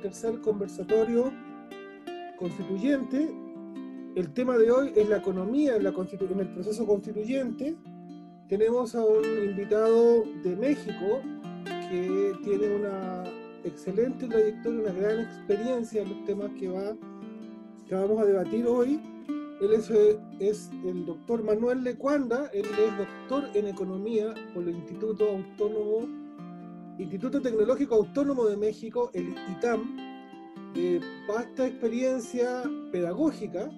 tercer conversatorio constituyente. El tema de hoy es la economía en, la en el proceso constituyente. Tenemos a un invitado de México que tiene una excelente trayectoria, una gran experiencia en los temas que, va, que vamos a debatir hoy. Él es, es, el doctor Manuel Lecuanda, él es doctor en economía por el Instituto Autónomo, Instituto Tecnológico Autónomo de México, el ITAM, de vasta experiencia pedagógica.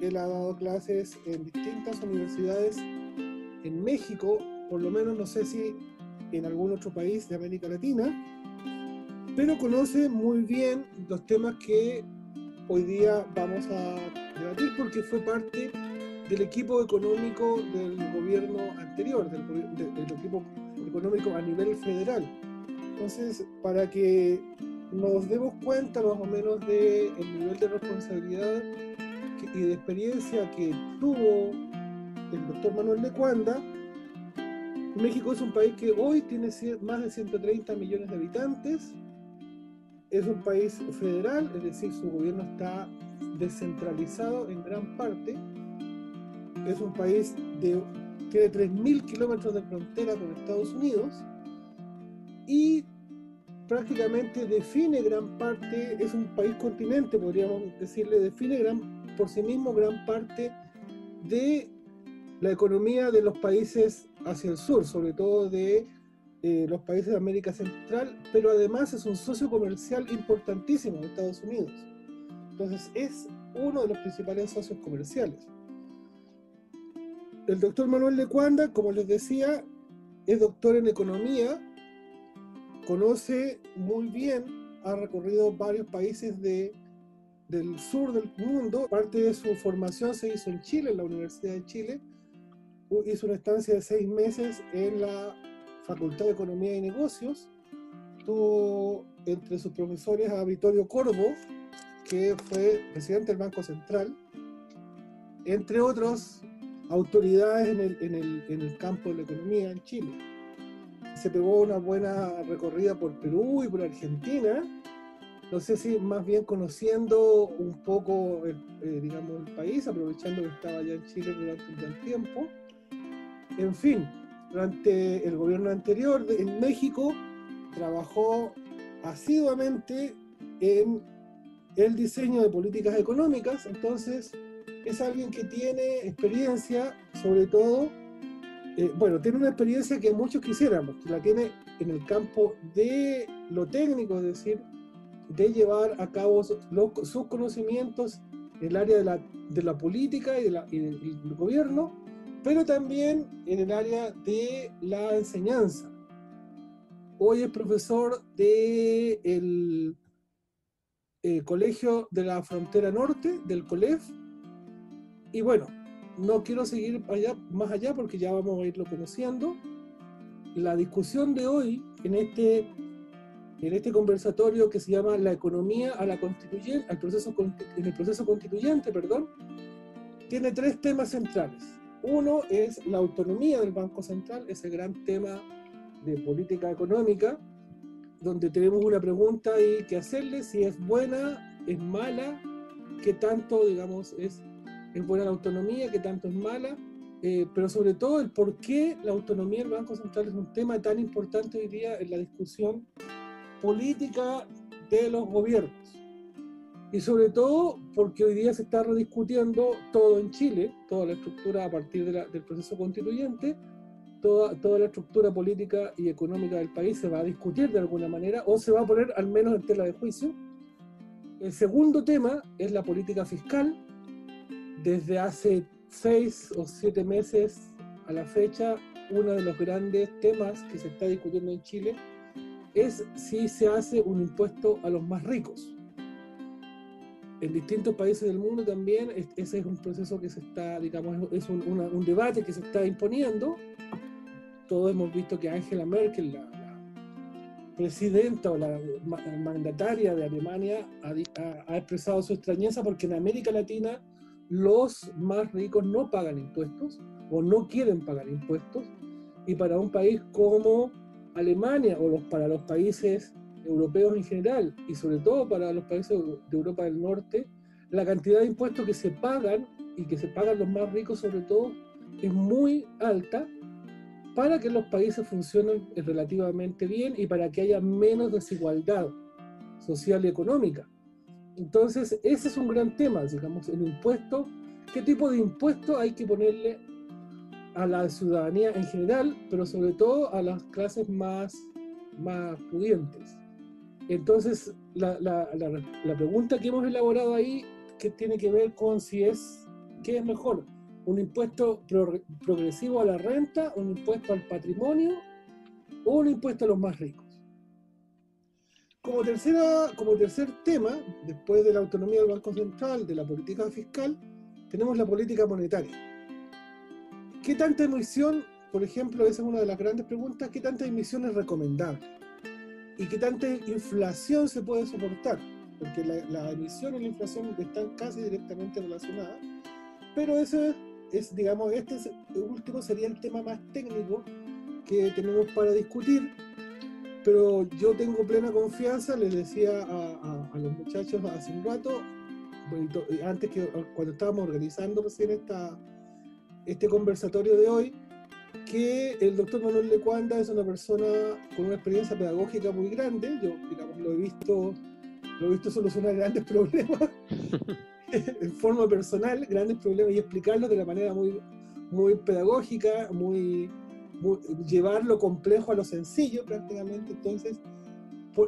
Él ha dado clases en distintas universidades en México, por lo menos no sé si en algún otro país de América Latina, pero conoce muy bien los temas que hoy día vamos a debatir porque fue parte del equipo económico del gobierno anterior, del, equipo económico a nivel federal. Entonces, para que nos demos cuenta más o menos del nivel de responsabilidad y de experiencia que tuvo el doctor Manuel de Cuanda, México es un país que hoy tiene más de 130 millones de habitantes, es un país federal, es decir, su gobierno está descentralizado en gran parte. Es un país de, tiene 3.000 kilómetros de frontera con Estados Unidos y prácticamente define gran parte, es un país continente, podríamos decirle, define gran, por sí mismo gran parte de la economía de los países hacia el sur, sobre todo de eh, los países de América Central, pero además es un socio comercial importantísimo de Estados Unidos. Entonces es uno de los principales socios comerciales. El doctor Manuel Lecuanda, como les decía, es doctor en economía, conoce muy bien, ha recorrido varios países de, del sur del mundo. Parte de su formación se hizo en Chile, en la Universidad de Chile. Hizo una estancia de seis meses en la Facultad de Economía y Negocios. Tuvo entre sus profesores a Vittorio Corvo, que fue presidente del Banco Central, entre otros autoridades en el, en el, en el campo de la economía en Chile. Se pegó una buena recorrida por Perú y por Argentina, no sé si más bien conociendo un poco, el, eh, digamos, el país, aprovechando que estaba allá en Chile durante un buen tiempo. En fin, durante el gobierno anterior en México trabajó asiduamente en el diseño de políticas económicas, entonces es alguien que tiene experiencia, sobre todo, eh, bueno, tiene una experiencia que muchos quisiéramos, que la tiene en el campo de lo técnico, es decir, de llevar a cabo sus conocimientos en el área de la, de la política y, de la, y del gobierno, pero también en el área de la enseñanza. Hoy es profesor del de eh, Colegio de la Frontera Norte, del COLEF, y bueno, no quiero seguir allá, más allá porque ya vamos a irlo conociendo. La discusión de hoy en este, en este conversatorio que se llama La economía a la constituyente, al proceso, en el proceso constituyente, perdón, tiene tres temas centrales. Uno es la autonomía del Banco Central, ese gran tema de política económica, donde tenemos una pregunta ahí que hacerle, si es buena, es mala, qué tanto, digamos, es, es buena la autonomía, qué tanto es mala, eh, pero sobre todo el por qué la autonomía del Banco Central es un tema tan importante hoy día en la discusión política de los gobiernos y sobre todo porque hoy día se está rediscutiendo todo en Chile, toda la estructura a partir del proceso constituyente, toda, toda la estructura política y económica del país se va a discutir de alguna manera o se va a poner al menos en tela de juicio. El segundo tema es la política fiscal. Desde hace seis o siete meses a la fecha, uno de los grandes temas que se está discutiendo en Chile es si se hace un impuesto a los más ricos en distintos países del mundo también ese es un proceso que se está, digamos, es un, un debate que se está imponiendo. Todos hemos visto que Angela Merkel, la, presidenta o la mandataria de Alemania, ha, ha, expresado su extrañeza porque en América Latina los más ricos no pagan impuestos o no quieren pagar impuestos. Y para un país como Alemania o para los países europeos en general y sobre todo para los países de Europa del Norte, la cantidad de impuestos que se pagan y que se pagan los más ricos sobre todo es muy alta para que los países funcionen relativamente bien y para que haya menos desigualdad social y económica. Entonces, ese es un gran tema, digamos, el impuesto, qué tipo de impuesto hay que ponerle a la ciudadanía en general, pero sobre todo a las clases más, más pudientes. Entonces, la, la, la, pregunta que hemos elaborado ahí, que tiene que ver con si es, ¿qué es mejor? ¿Un impuesto progresivo a la renta, un impuesto al patrimonio o un impuesto a los más ricos? Como, tercera, como tercer tema, después de la autonomía del Banco Central, de la política fiscal, tenemos la política monetaria. ¿Qué tanta emisión, por ejemplo, esa es una de las grandes preguntas, qué tanta emisión es recomendable? ¿Y qué tanta inflación se puede soportar? Porque la, emisión y la inflación están casi directamente relacionadas, pero eso es, digamos, este último sería el tema más técnico que tenemos para discutir pero yo tengo plena confianza, les decía a, los muchachos hace un rato, antes que cuando estábamos organizando recién esta, este conversatorio de hoy, que el doctor Manuel Lecuanda es una persona con una experiencia pedagógica muy grande, yo digamos lo he visto, lo he visto solucionar grandes problemas en forma personal, grandes problemas y explicarlos de la manera muy, muy pedagógica, muy, llevar lo complejo a lo sencillo prácticamente. Entonces,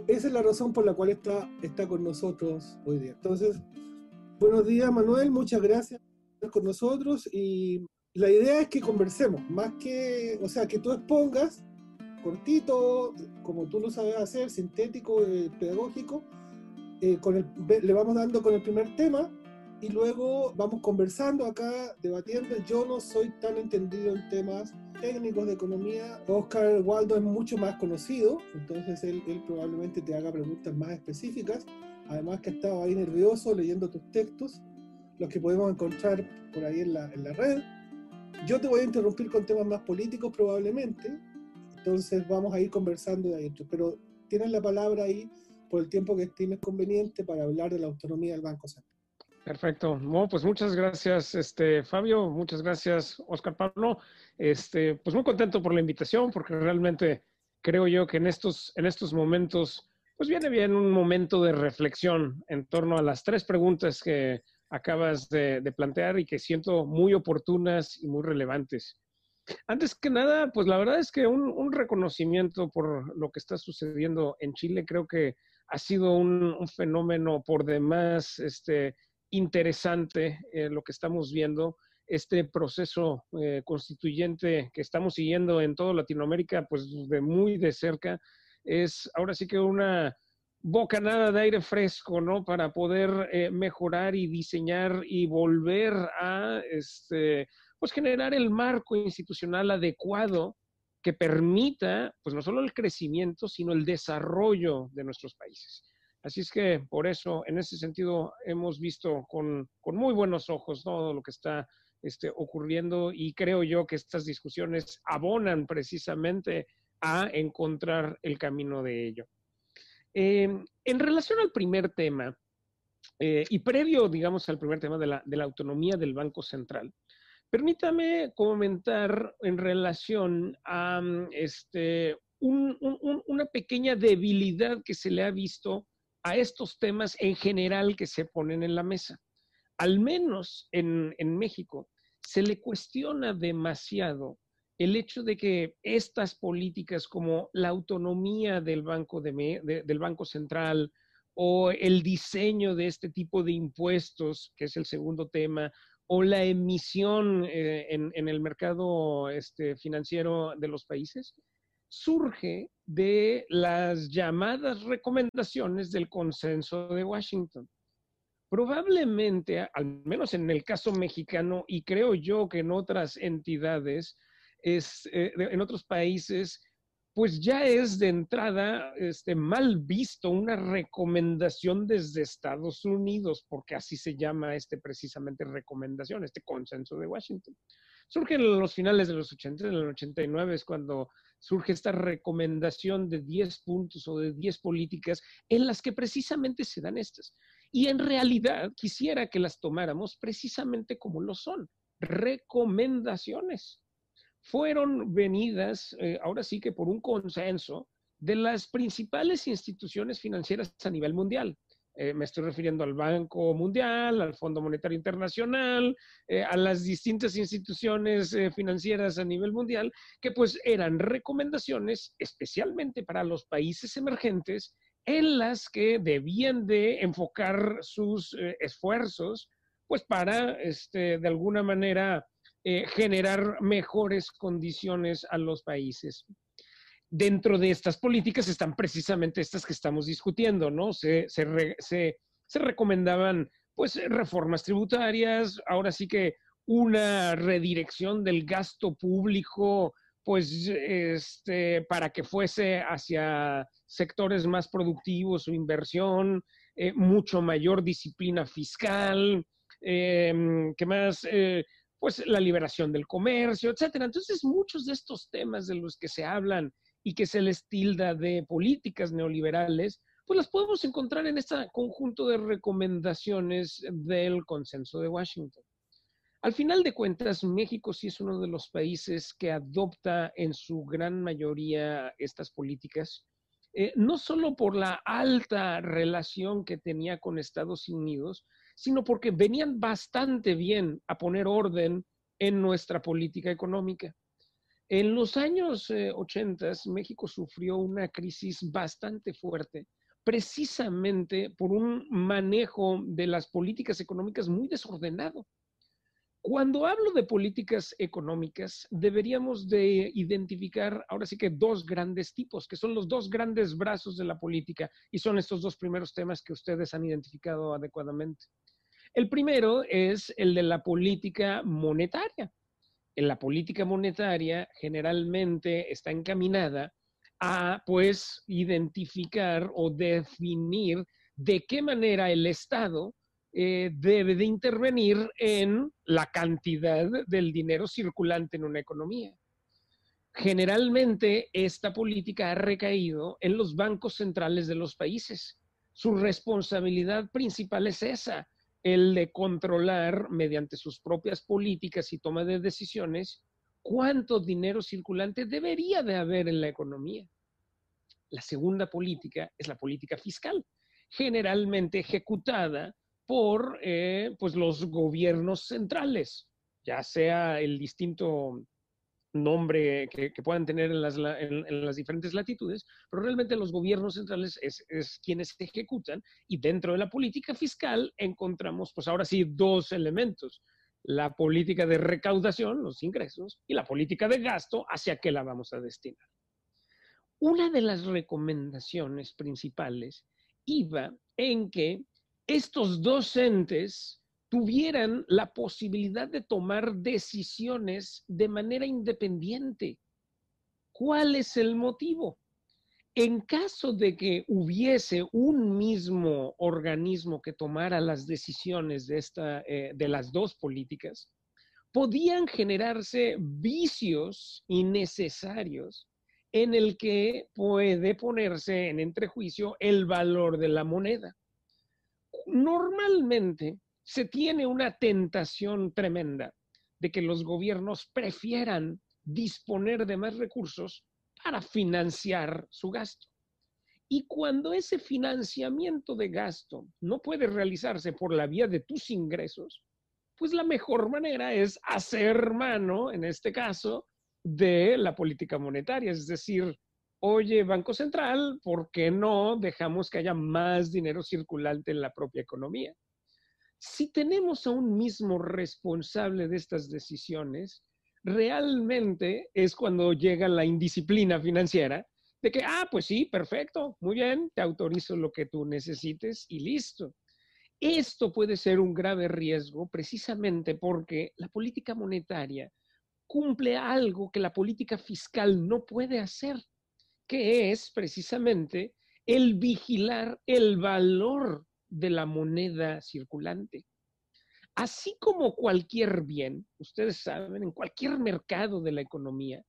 esa es la razón por la cual está, está con nosotros hoy día. Entonces, buenos días Manuel, muchas gracias por estar con nosotros y la idea es que conversemos, más que, o sea, que tú expongas cortito, como tú lo sabes hacer, sintético, eh, pedagógico, eh, con el, le vamos dando con el primer tema y luego vamos conversando acá, debatiendo. Yo no soy tan entendido en temas técnicos de economía. Oscar Waldo es mucho más conocido, entonces él, él probablemente te haga preguntas más específicas. Además que ha estado ahí nervioso leyendo tus textos, los que podemos encontrar por ahí en la, en la red. Yo te voy a interrumpir con temas más políticos probablemente, entonces vamos a ir conversando de ahí. Pero tienes la palabra ahí por el tiempo que estimes conveniente para hablar de la autonomía del Banco Central. Perfecto. Bueno, pues muchas gracias, este, Fabio. Muchas gracias, Oscar Pablo. Este, pues muy contento por la invitación, porque realmente creo yo que en estos, en estos momentos, pues viene bien un momento de reflexión en torno a las tres preguntas que acabas de, plantear y que siento muy oportunas y muy relevantes. Antes que nada, pues la verdad es que un, un reconocimiento por lo que está sucediendo en Chile, creo que ha sido un, un fenómeno por demás, este, interesante eh, lo que estamos viendo. Este proceso eh, constituyente que estamos siguiendo en toda Latinoamérica, pues de muy de cerca, es ahora sí que una bocanada de aire fresco, ¿no? Para poder eh, mejorar y diseñar y volver a, este, pues generar el marco institucional adecuado que permita, pues no solo el crecimiento, sino el desarrollo de nuestros países. Así es que por eso, en ese sentido, hemos visto con, muy buenos ojos todo lo que está este, ocurriendo y creo yo que estas discusiones abonan precisamente a encontrar el camino de ello. Em, en relación al primer tema, eh, y previo, digamos, al primer tema de la, autonomía del Banco Central, permítame comentar en relación a este, una pequeña debilidad que se le ha visto a estos temas en general que se ponen en la mesa. Al menos en, México se le cuestiona demasiado el hecho de que estas políticas como la autonomía del Banco, del banco Central o el diseño de este tipo de impuestos, que es el segundo tema, o la emisión eh, en, el mercado este, financiero de los países, surge de las llamadas recomendaciones del consenso de Washington. Probablemente, al menos en el caso mexicano, y creo yo que en otras entidades, es, eh, en otros países, pues ya es de entrada este, mal visto una recomendación desde Estados Unidos, porque así se llama este precisamente recomendación, este consenso de Washington. Surge en los finales de los 80, en el 89 es cuando surge esta recomendación de 10 puntos o de 10 políticas en las que precisamente se dan estas. Y en realidad quisiera que las tomáramos precisamente como lo son, recomendaciones. Fueron venidas, eh, ahora sí que por un consenso, de las principales instituciones financieras a nivel mundial. Eh, me estoy refiriendo al Banco Mundial, al Fondo Monetario Internacional, eh, a las distintas instituciones financieras a nivel mundial, que pues eran recomendaciones especialmente para los países emergentes en las que debían de enfocar sus esfuerzos, pues para, este, de alguna manera, generar mejores condiciones a los países dentro de estas políticas están precisamente estas que estamos discutiendo, ¿no? Se, recomendaban, pues, reformas tributarias, ahora sí que una redirección del gasto público, pues, este, para que fuese hacia sectores más productivos o inversión, eh, mucho mayor disciplina fiscal, eh, ¿qué más? Pues la liberación del comercio, etcétera. Entonces, muchos de estos temas de los que se hablan y que se les tilda de políticas neoliberales, pues las podemos encontrar en este conjunto de recomendaciones del consenso de Washington. Al final de cuentas, México sí es uno de los países que adopta en su gran mayoría estas políticas, eh, no solo por la alta relación que tenía con Estados Unidos, sino porque venían bastante bien a poner orden en nuestra política económica. En los años 80, eh, México sufrió una crisis bastante fuerte, precisamente por un manejo de las políticas económicas muy desordenado. Cuando hablo de políticas económicas, deberíamos de identificar ahora sí que dos grandes tipos, que son los dos grandes brazos de la política, y son estos dos primeros temas que ustedes han identificado adecuadamente. El primero es el de la política monetaria en la política monetaria generalmente está encaminada a pues identificar o definir de qué manera el Estado eh, debe de intervenir en la cantidad del dinero circulante en una economía. Generalmente esta política ha recaído en los bancos centrales de los países. Su responsabilidad principal es esa, el de controlar mediante sus propias políticas y toma de decisiones cuánto dinero circulante debería de haber en la economía. La segunda política es la política fiscal, generalmente ejecutada por eh, pues los gobiernos centrales, ya sea el distinto nombre que, puedan tener en las, diferentes latitudes, pero realmente los gobiernos centrales es, es, quienes ejecutan y dentro de la política fiscal encontramos, pues ahora sí, dos elementos. La política de recaudación, los ingresos, y la política de gasto, hacia qué la vamos a destinar. Una de las recomendaciones principales iba en que estos dos entes tuvieran la posibilidad de tomar decisiones de manera independiente. ¿Cuál es el motivo? En caso de que hubiese un mismo organismo que tomara las decisiones de, esta, eh, de las dos políticas, podían generarse vicios innecesarios en el que puede ponerse en entrejuicio el valor de la moneda. Normalmente, se tiene una tentación tremenda de que los gobiernos prefieran disponer de más recursos para financiar su gasto. Y cuando ese financiamiento de gasto no puede realizarse por la vía de tus ingresos, pues la mejor manera es hacer mano, en este caso, de la política monetaria, es decir, oye, Banco Central, ¿por qué no dejamos que haya más dinero circulante en la propia economía? si tenemos a un mismo responsable de estas decisiones, realmente es cuando llega la indisciplina financiera de que, ah, pues sí, perfecto, muy bien, te autorizo lo que tú necesites y listo. Esto puede ser un grave riesgo precisamente porque la política monetaria cumple algo que la política fiscal no puede hacer, que es precisamente el vigilar el valor de la moneda circulante. Así como cualquier bien, ustedes saben, en cualquier mercado de la economía,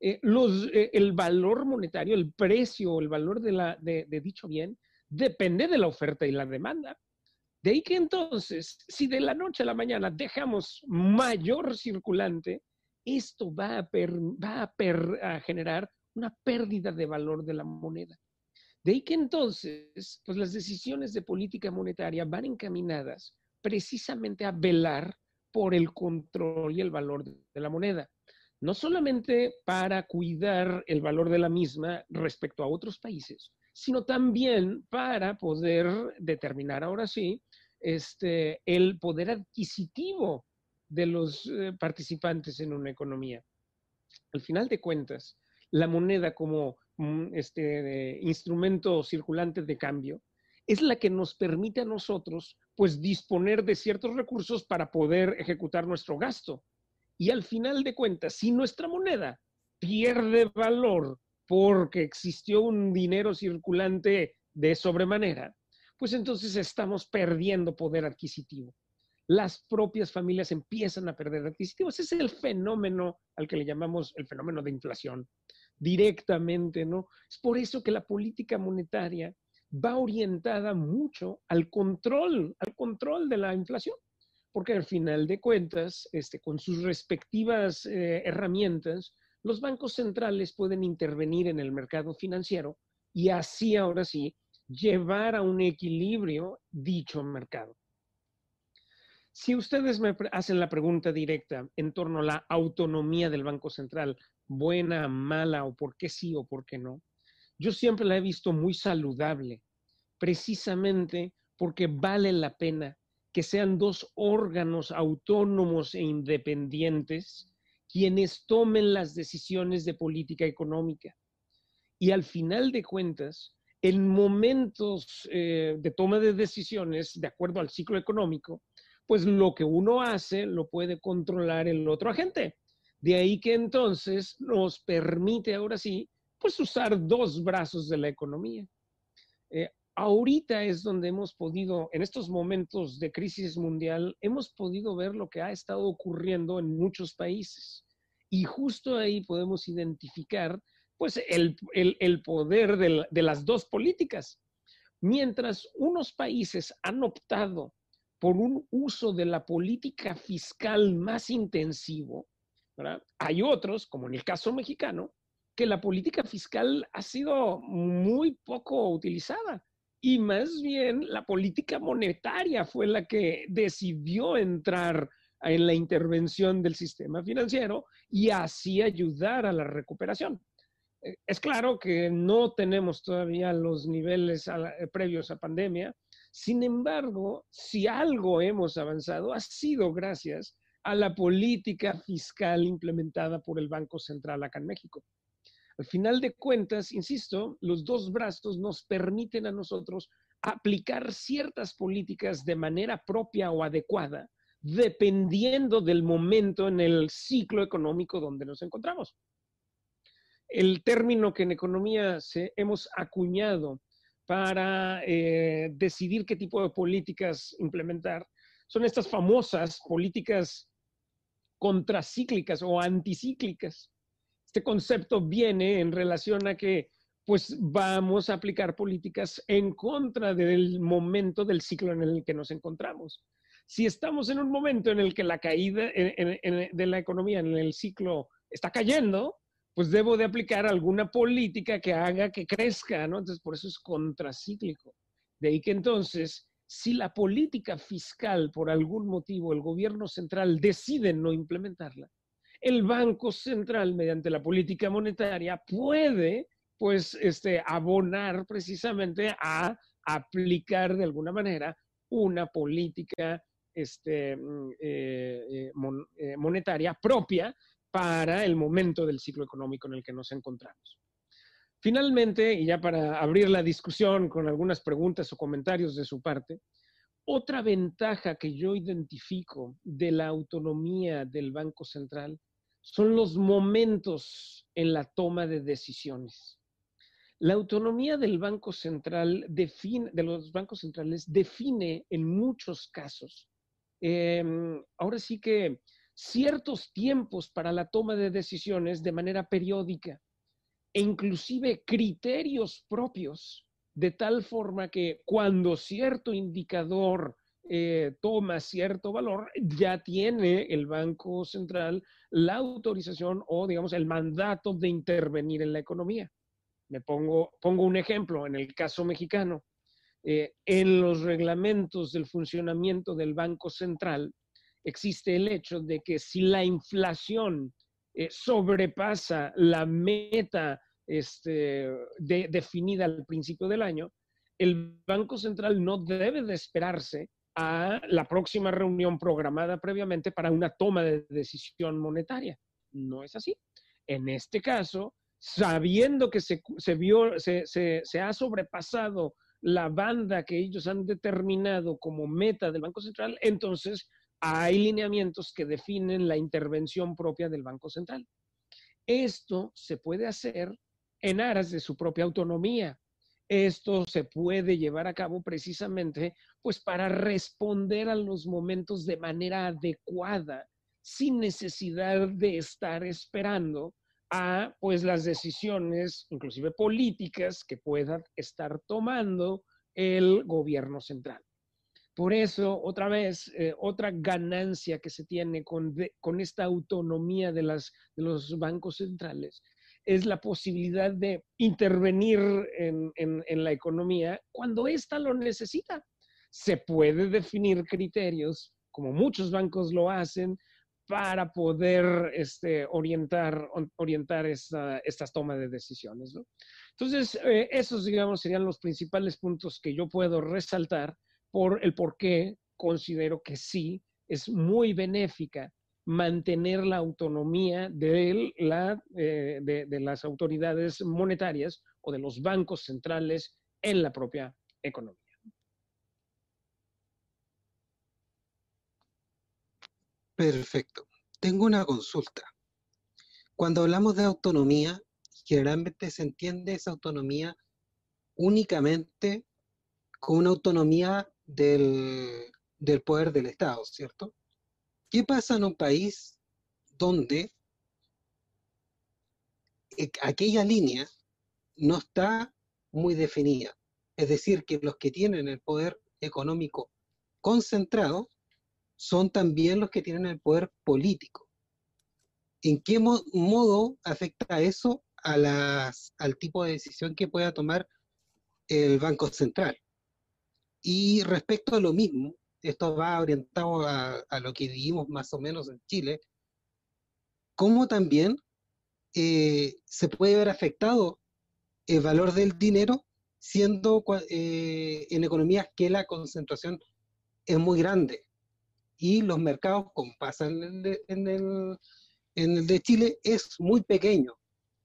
eh, eh, el valor monetario, el precio, el valor de, dicho bien, depende de la oferta y la demanda. De ahí que entonces, si de la noche a la mañana dejamos mayor circulante, esto va a, generar una pérdida de valor de la moneda. De ahí que entonces, pues las decisiones de política monetaria van encaminadas precisamente a velar por el control y el valor de la moneda no solamente para cuidar el valor de la misma respecto a otros países, sino también para poder determinar ahora sí este, el poder adquisitivo de los eh, participantes en una economía. Al final de cuentas, la moneda como este, instrumento circulante de cambio es la que nos permite a nosotros pues disponer de ciertos recursos para poder ejecutar nuestro gasto y al final de cuentas, si nuestra moneda pierde valor porque existió un dinero circulante de sobremanera, pues entonces estamos perdiendo poder adquisitivo. Las propias familias empiezan a perder adquisitivo. Ese es el fenómeno al que le llamamos el fenómeno de inflación, directamente, ¿no? Es por eso que la política monetaria va orientada mucho al control, al control de la inflación porque al final de cuentas, este, con sus respectivas eh, herramientas, los bancos centrales pueden intervenir en el mercado financiero y así, ahora sí, llevar a un equilibrio dicho mercado. Si ustedes me hacen la pregunta directa en torno a la autonomía del Banco Central, buena, mala o por qué sí o por qué no, yo siempre la he visto muy saludable, precisamente porque vale la pena que sean dos órganos autónomos e independientes quienes tomen las decisiones de política económica. Y al final de cuentas, en momentos eh, de toma de decisiones, de acuerdo al ciclo económico, pues lo que uno hace lo puede controlar el otro agente. De ahí que entonces nos permite ahora sí, pues usar dos brazos de la economía. Eh, ahorita es donde hemos podido, en estos momentos de crisis mundial, hemos podido ver lo que ha estado ocurriendo en muchos países. Y justo ahí podemos identificar pues el, poder de, las dos políticas. Mientras unos países han optado por un uso de la política fiscal más intensivo, hay otros, como en el caso mexicano, que la política fiscal ha sido muy poco utilizada y más bien la política monetaria fue la que decidió entrar en la intervención del sistema financiero y así ayudar a la recuperación. Eh, es claro que no tenemos todavía los niveles eh, previos a pandemia, sin embargo, si algo hemos avanzado ha sido gracias a la política fiscal implementada por el Banco Central acá en México. Al final de cuentas, insisto, los dos brazos nos permiten a nosotros aplicar ciertas políticas de manera propia o adecuada, dependiendo del momento en el ciclo económico donde nos encontramos. El término que en economía se, hemos acuñado para eh, decidir qué tipo de políticas implementar son estas famosas políticas contracíclicas o anticíclicas este concepto viene en relación a que pues vamos a aplicar políticas en contra del momento del ciclo en el que nos encontramos. Si estamos en un momento en el que la caída de la economía en el ciclo está cayendo, pues debo de aplicar alguna política que haga que crezca, ¿no? Entonces, por eso es contracíclico. De ahí que entonces, si la política fiscal, por algún motivo, el gobierno central decide no implementarla, el Banco Central, mediante la política monetaria, puede pues este, abonar precisamente a aplicar de alguna manera una política este, mm, eh, eh, eh, monetaria propia para el momento del ciclo económico en el que nos encontramos. Finalmente, y ya para abrir la discusión con algunas preguntas o comentarios de su parte, otra ventaja que yo identifico de la autonomía del Banco Central son los momentos en la toma de decisiones. La autonomía del Banco Central define, de los bancos centrales define en muchos casos. Em, ahora sí que ciertos tiempos para la toma de decisiones de manera periódica e inclusive criterios propios, de tal forma que cuando cierto indicador eh, toma cierto valor, ya tiene el Banco Central la autorización o, digamos, el mandato de intervenir en la economía. Me pongo, pongo un ejemplo, en el caso mexicano, eh, en los reglamentos del funcionamiento del Banco Central existe el hecho de que si la inflación eh, sobrepasa la meta este, definida al principio del año, el Banco Central no debe de esperarse a la próxima reunión programada previamente para una toma de decisión monetaria. No es así. En este caso, sabiendo que se, se, ha sobrepasado la banda que ellos han determinado como meta del Banco Central, entonces hay lineamientos que definen la intervención propia del Banco Central. Esto se puede hacer en aras de su propia autonomía. Esto se puede llevar a cabo precisamente pues para responder a los momentos de manera adecuada, sin necesidad de estar esperando a pues las decisiones, inclusive políticas, que pueda estar tomando el gobierno central. Por eso, otra vez, eh, otra ganancia que se tiene con, con esta autonomía de, las, de los bancos centrales es la posibilidad de intervenir en, la economía cuando ésta lo necesita. Se puede definir criterios, como muchos bancos lo hacen, para poder este, orientar, orientar estas tomas de decisiones. Entonces, eh, esos, digamos, serían los principales puntos que yo puedo resaltar por el por qué considero que sí es muy benéfica mantener la autonomía de, la, eh, de, las autoridades monetarias o de los bancos centrales en la propia economía. Perfecto. Tengo una consulta. Cuando hablamos de autonomía, generalmente se entiende esa autonomía únicamente como una autonomía del, del poder del Estado, ¿cierto? ¿Qué pasa en un país donde e, aquella línea no está muy definida? Es decir, que los que tienen el poder económico concentrado son también los que tienen el poder político. ¿En qué modo afecta eso a las, al tipo de decisión que pueda tomar el Banco Central? Y respecto a lo mismo, esto va orientado a, lo que vivimos más o menos en Chile, cómo también eh, se puede ver afectado el valor del dinero siendo eh, en economías que la concentración es muy grande y los mercados, como pasa en el, en el, en el de Chile, es muy pequeño.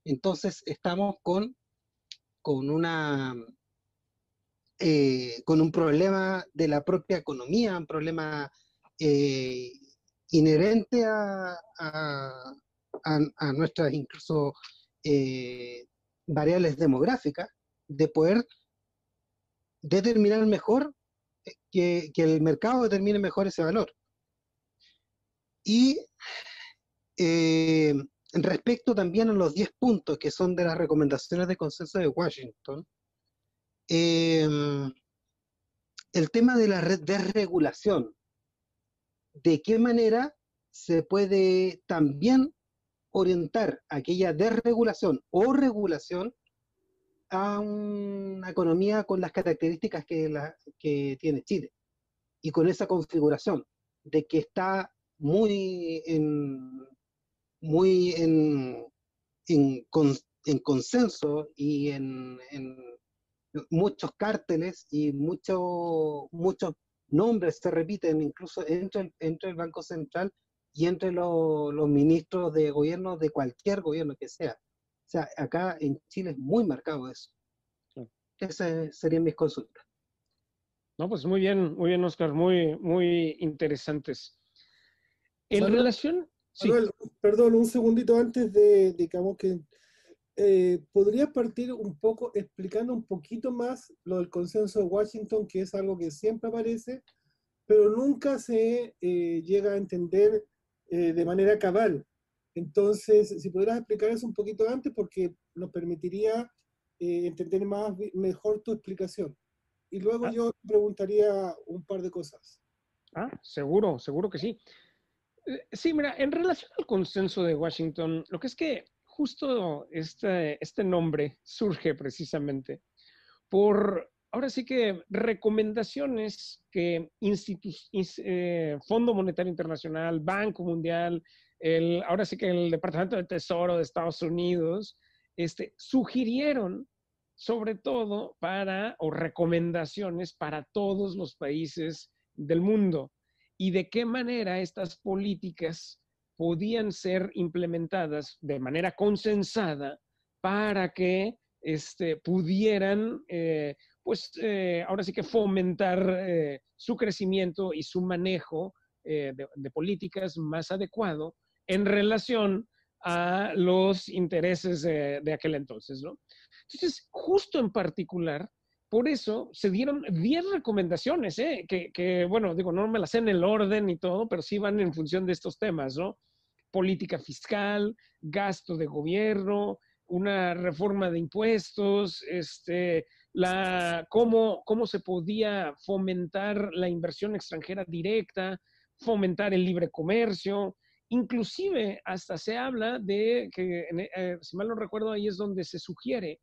Entonces estamos con, con una eh, con un problema de la propia economía, un problema eh, inherente a, nuestras incluso eh, variables demográficas, de poder determinar mejor, que, el mercado determine mejor ese valor. Y respecto también a los 10 puntos que son de las recomendaciones de consenso de Washington, Em, el tema de la desregulación. ¿De qué manera se puede también orientar aquella desregulación o regulación a una economía con las características que, tiene Chile y con esa configuración de que está muy en, consenso y en muchos cárteles y muchos muchos nombres se repiten incluso entre, entre el Banco Central y entre los ministros de gobierno de cualquier gobierno que sea. O sea, acá en Chile es muy marcado eso. Esas serían mis consultas. No, pues muy bien, muy bien, Oscar, muy, muy interesantes. En relación... perdón, un segundito antes de, digamos que eh, ¿podrías partir un poco explicando un poquito más lo del consenso de Washington, que es algo que siempre aparece, pero nunca se eh, llega a entender eh, de manera cabal. Entonces, si pudieras explicar eso un poquito antes, porque nos permitiría eh, entender más, mejor tu explicación. Y luego Ah. yo preguntaría un par de cosas. Ah, seguro, seguro que sí. Eh, Sí, mira, en relación al consenso de Washington, lo que es que justo este, este nombre surge precisamente por, ahora sí que recomendaciones que eh, Fondo Monetario Internacional, Banco Mundial, el, ahora sí que el Departamento de Tesoro de Estados Unidos, este, sugirieron sobre todo para, o recomendaciones para todos los países del mundo. Y de qué manera estas políticas podían ser implementadas de manera consensada para que este, pudieran, eh, pues eh, ahora sí que fomentar eh, su crecimiento y su manejo de, de políticas más adecuado en relación a los intereses de aquel entonces, ¿no? Entonces, justo en particular, por eso se dieron 10 recomendaciones, ¿eh? que, bueno, digo, no me las sé en el orden y todo, pero sí van en función de estos temas, ¿no? Política fiscal, gasto de gobierno, una reforma de impuestos, este, la, cómo, cómo se podía fomentar la inversión extranjera directa, fomentar el libre comercio, inclusive hasta se habla de que, eh, si mal no recuerdo, ahí es donde se sugiere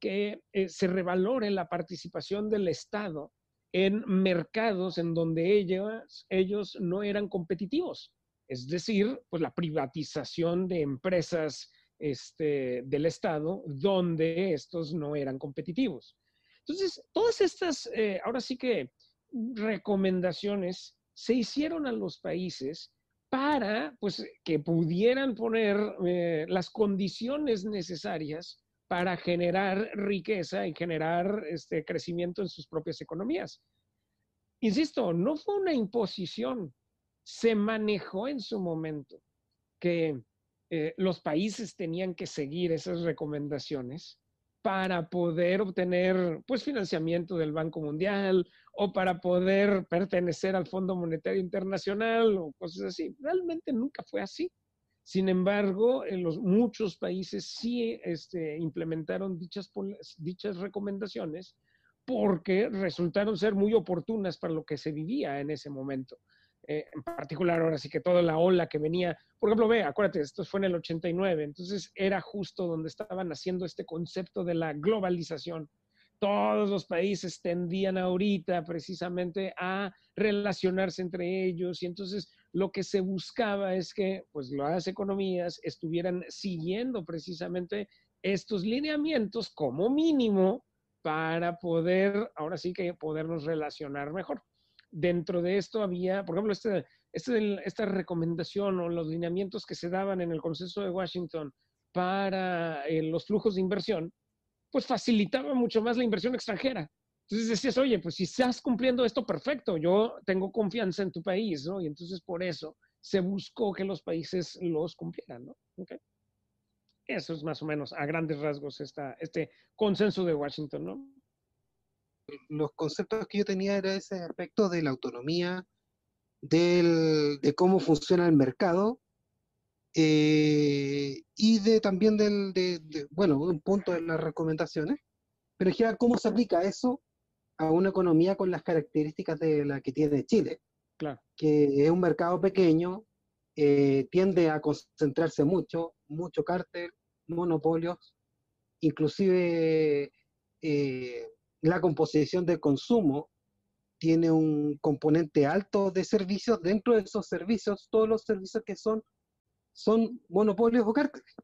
que eh, se revalore la participación del Estado en mercados en donde ellos, ellos no eran competitivos. Es decir, pues la privatización de empresas este, del Estado donde estos no eran competitivos. Entonces, todas estas, eh, ahora sí que recomendaciones se hicieron a los países para pues, que pudieran poner eh, las condiciones necesarias para generar riqueza y generar este crecimiento en sus propias economías. Insisto, no fue una imposición, se manejó en su momento que eh, los países tenían que seguir esas recomendaciones para poder obtener pues financiamiento del Banco Mundial o para poder pertenecer al Fondo Monetario Internacional o cosas así. Realmente nunca fue así. Sin embargo, en los, muchos países sí este, implementaron dichas, recomendaciones porque resultaron ser muy oportunas para lo que se vivía en ese momento. Eh, en particular, ahora sí que toda la ola que venía, por ejemplo, ve, acuérdate, esto fue en el 89, entonces era justo donde estaban haciendo este concepto de la globalización. Todos los países tendían ahorita precisamente a relacionarse entre ellos y entonces lo que se buscaba es que pues las economías estuvieran siguiendo precisamente estos lineamientos como mínimo para poder, ahora sí que podernos relacionar mejor. Dentro de esto había, por ejemplo, este, este, esta recomendación o los lineamientos que se daban en el Consenso de Washington para eh, los flujos de inversión, pues facilitaba mucho más la inversión extranjera. Entonces decías, oye, pues si estás cumpliendo esto, perfecto, yo tengo confianza en tu país, ¿no? Y entonces por eso se buscó que los países los cumplieran, ¿no? Eso es más o menos a grandes rasgos este consenso de Washington, ¿no? Los conceptos que yo tenía era ese aspecto de la autonomía, del, de cómo funciona el mercado eh, y de también del, de, de, bueno, un punto de las recomendaciones, pero ya cómo se aplica eso a una economía con las características de la que tiene Chile, claro. que es un mercado pequeño, eh, tiende a concentrarse mucho, mucho cártel, monopolios, inclusive eh, la composición del consumo tiene un componente alto de servicios, dentro de esos servicios, todos los servicios que son, son monopolios o cárteles.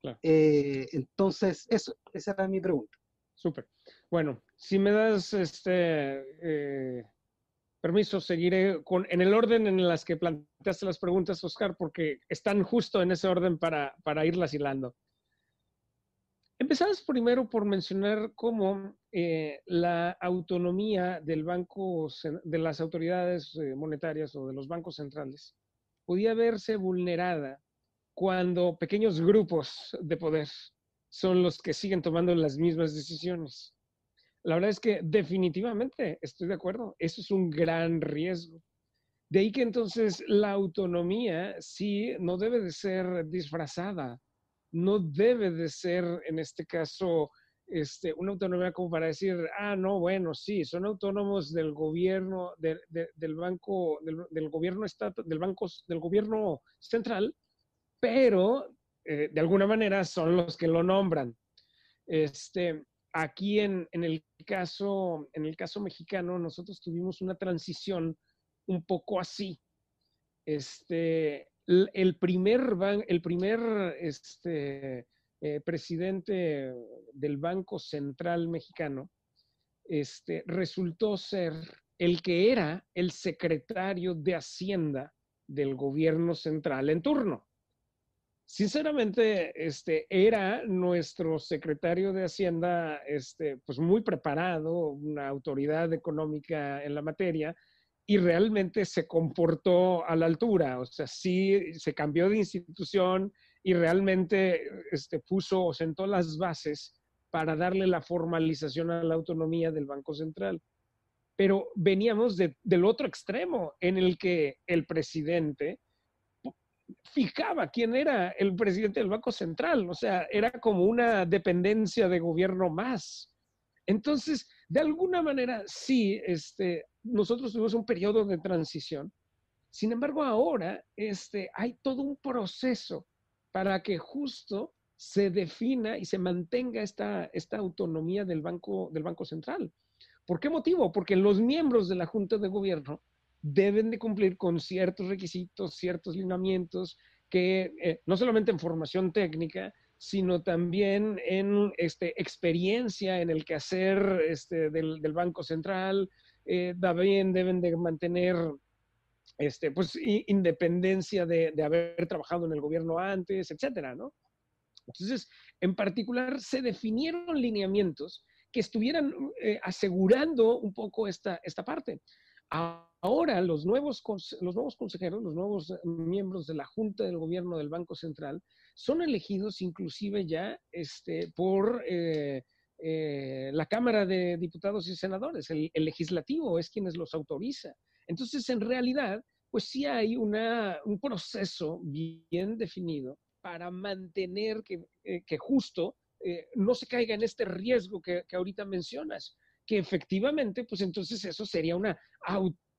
Claro. Eh, entonces, eso, esa era mi pregunta. Súper. Bueno, si me das este eh, permiso, seguiré con, en el orden en las que planteaste las preguntas, Oscar, porque están justo en ese orden para, para irlas hilando. Empezamos primero por mencionar cómo eh, la autonomía del banco, de las autoridades eh, monetarias o de los bancos centrales podía verse vulnerada cuando pequeños grupos de poder son los que siguen tomando las mismas decisiones. La verdad es que definitivamente estoy de acuerdo, eso es un gran riesgo. De ahí que entonces la autonomía sí no debe de ser disfrazada, no debe de ser en este caso este, una autonomía como para decir, ah, no, bueno, sí, son autónomos del gobierno, del banco, del, gobierno estatal, del banco, del gobierno central, pero eh, de alguna manera son los que lo nombran. Este, aquí en, el caso, en el caso mexicano, nosotros tuvimos una transición un poco así. Este, el primer, el primer este, eh, presidente del Banco Central Mexicano, este, resultó ser el que era el secretario de Hacienda del gobierno central en turno. Sinceramente, este, era nuestro secretario de Hacienda, este, pues muy preparado, una autoridad económica en la materia, y realmente se comportó a la altura, o sea, sí se cambió de institución y realmente este, puso o sentó las bases para darle la formalización a la autonomía del Banco Central. Pero veníamos del otro extremo, en el que el presidente fijaba quién era el presidente del Banco Central, o sea, era como una dependencia de gobierno más. Entonces, de alguna manera, sí, este, nosotros tuvimos un periodo de transición. Sin embargo, ahora este, hay todo un proceso para que justo se defina y se mantenga esta, esta autonomía del banco, del banco Central. ¿Por qué motivo? Porque los miembros de la Junta de Gobierno deben de cumplir con ciertos requisitos, ciertos lineamientos, que eh, no solamente en formación técnica, sino también en este, experiencia en el quehacer este, del, del Banco Central, eh, también deben de mantener este, pues, independencia de, haber trabajado en el gobierno antes, etcétera, ¿no? Entonces, en particular, se definieron lineamientos que estuvieran eh, asegurando un poco esta, esta parte. Ahora, los nuevos, los nuevos consejeros, los nuevos miembros de la Junta del Gobierno del Banco Central, son elegidos inclusive ya este, por eh, eh, la Cámara de Diputados y Senadores, el, legislativo es quienes los autoriza. Entonces, en realidad, pues sí hay una, un proceso bien definido para mantener que, eh, justo eh, no se caiga en este riesgo que, ahorita mencionas, que efectivamente, pues entonces eso sería una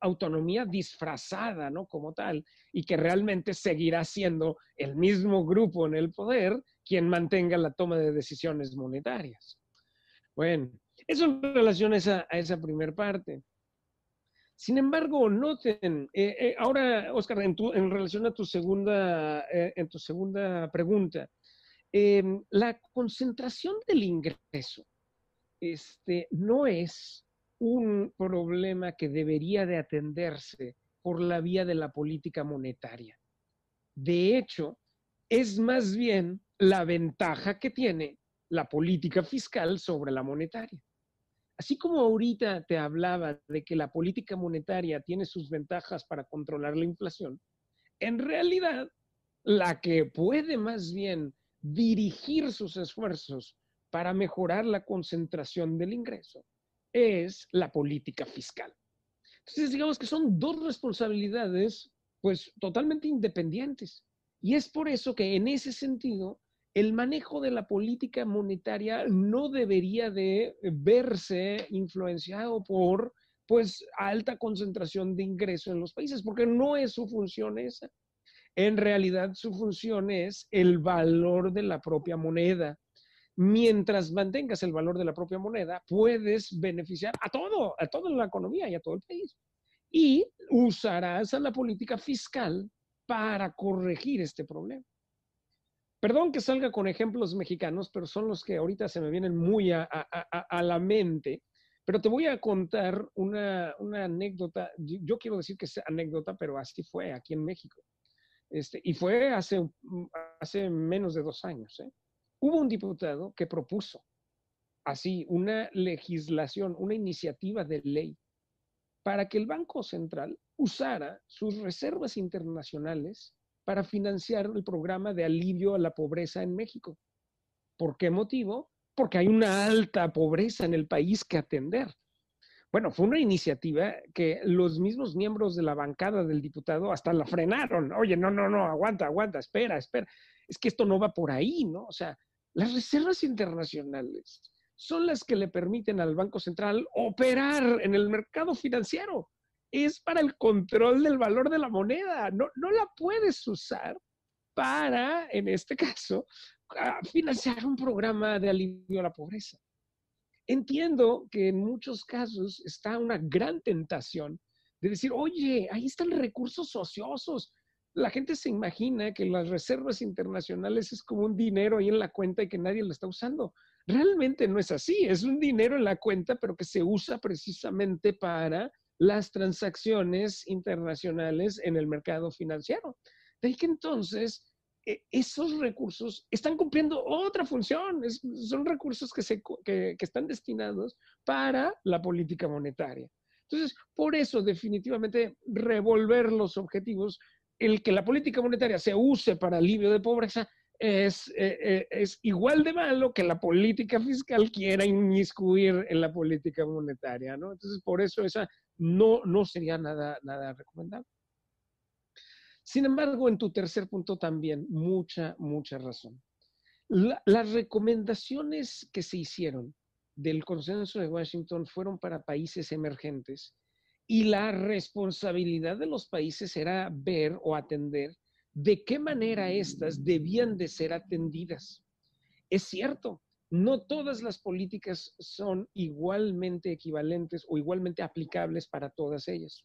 autonomía disfrazada, ¿no? Como tal, y que realmente seguirá siendo el mismo grupo en el poder quien mantenga la toma de decisiones monetarias. Bueno, eso en relación a esa, a primera parte. Sin embargo, noten, eh, eh, ahora, Oscar, en, relación a tu segunda, eh, en tu segunda pregunta, em, la concentración del ingreso este, no es un problema que debería de atenderse por la vía de la política monetaria. De hecho, es más bien la ventaja que tiene la política fiscal sobre la monetaria. Así como ahorita te hablaba de que la política monetaria tiene sus ventajas para controlar la inflación, en realidad la que puede más bien dirigir sus esfuerzos para mejorar la concentración del ingreso es la política fiscal. Entonces, digamos que son dos responsabilidades pues totalmente independientes. Y es por eso que en ese sentido el manejo de la política monetaria no debería de verse influenciado por pues alta concentración de ingreso en los países, porque no es su función esa. En realidad su función es el valor de la propia moneda. Mientras mantengas el valor de la propia moneda, puedes beneficiar a todo, a toda la economía y a todo el país. Y usarás a la política fiscal para corregir este problema. Perdón que salga con ejemplos mexicanos, pero son los que ahorita se me vienen muy a, la mente. Pero te voy a contar una, anécdota. Yo, quiero decir que es anécdota, pero así fue aquí en México. Este, y fue hace, hace menos de dos años. ¿eh? Hubo un diputado que propuso así una legislación, una iniciativa de ley para que el Banco Central usara sus reservas internacionales para financiar el programa de alivio a la pobreza en México. ¿Por qué motivo? Porque hay una alta pobreza en el país que atender. bueno, fue una iniciativa que los mismos miembros de la bancada del diputado hasta la frenaron. Oye, no, no, no, aguanta, aguanta, espera, espera. Es que esto no va por ahí, ¿no? O sea, las reservas internacionales son las que le permiten al Banco Central operar en el mercado financiero. Es para el control del valor de la moneda. No, no la puedes usar para, en este caso, financiar un programa de alivio a la pobreza. Entiendo que en muchos casos está una gran tentación de decir, oye, ahí están recursos ociosos. La gente se imagina que las reservas internacionales es como un dinero ahí en la cuenta y que nadie lo está usando. Realmente no es así, es un dinero en la cuenta, pero que se usa precisamente para las transacciones internacionales en el mercado financiero. De ahí que entonces e, esos recursos están cumpliendo otra función, son recursos que, se, que, están destinados para la política monetaria. Entonces, por eso definitivamente revolver los objetivos, el que la política monetaria se use para alivio de pobreza es, eh, eh, es igual de malo que la política fiscal quiera inmiscuir en la política monetaria, ¿no? Entonces, por eso esa no, no sería nada, nada recomendable. Sin embargo, en tu tercer punto también, mucha, mucha razón. las recomendaciones que se hicieron del consenso de Washington fueron para países emergentes y la responsabilidad de los países era ver o atender de qué manera éstas debían de ser atendidas. Es cierto, no todas las políticas son igualmente equivalentes o igualmente aplicables para todas ellas.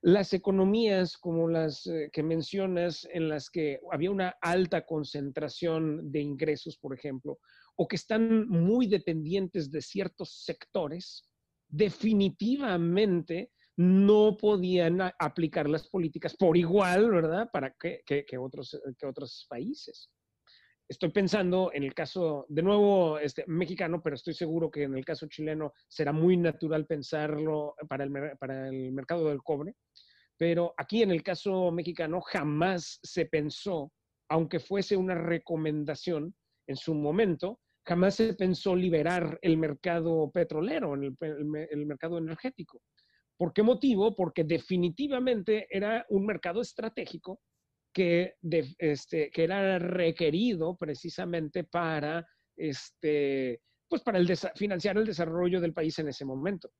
Las economías como las eh, que mencionas, en las que había una alta concentración de ingresos, por ejemplo, o que están muy dependientes de ciertos sectores, definitivamente no podían aplicar las políticas por igual, ¿verdad?, para que, otros, que otros países. Estoy pensando en el caso, de nuevo, este, mexicano, pero estoy seguro que en el caso chileno será muy natural pensarlo para el, para el mercado del cobre. Pero aquí en el caso mexicano jamás se pensó, aunque fuese una recomendación en su momento, jamás se pensó liberar el mercado petrolero, el, el, mercado energético. ¿Por qué motivo? Porque definitivamente era un mercado estratégico que, este, que era requerido precisamente para, este, pues para financiar el desarrollo del país en ese momento.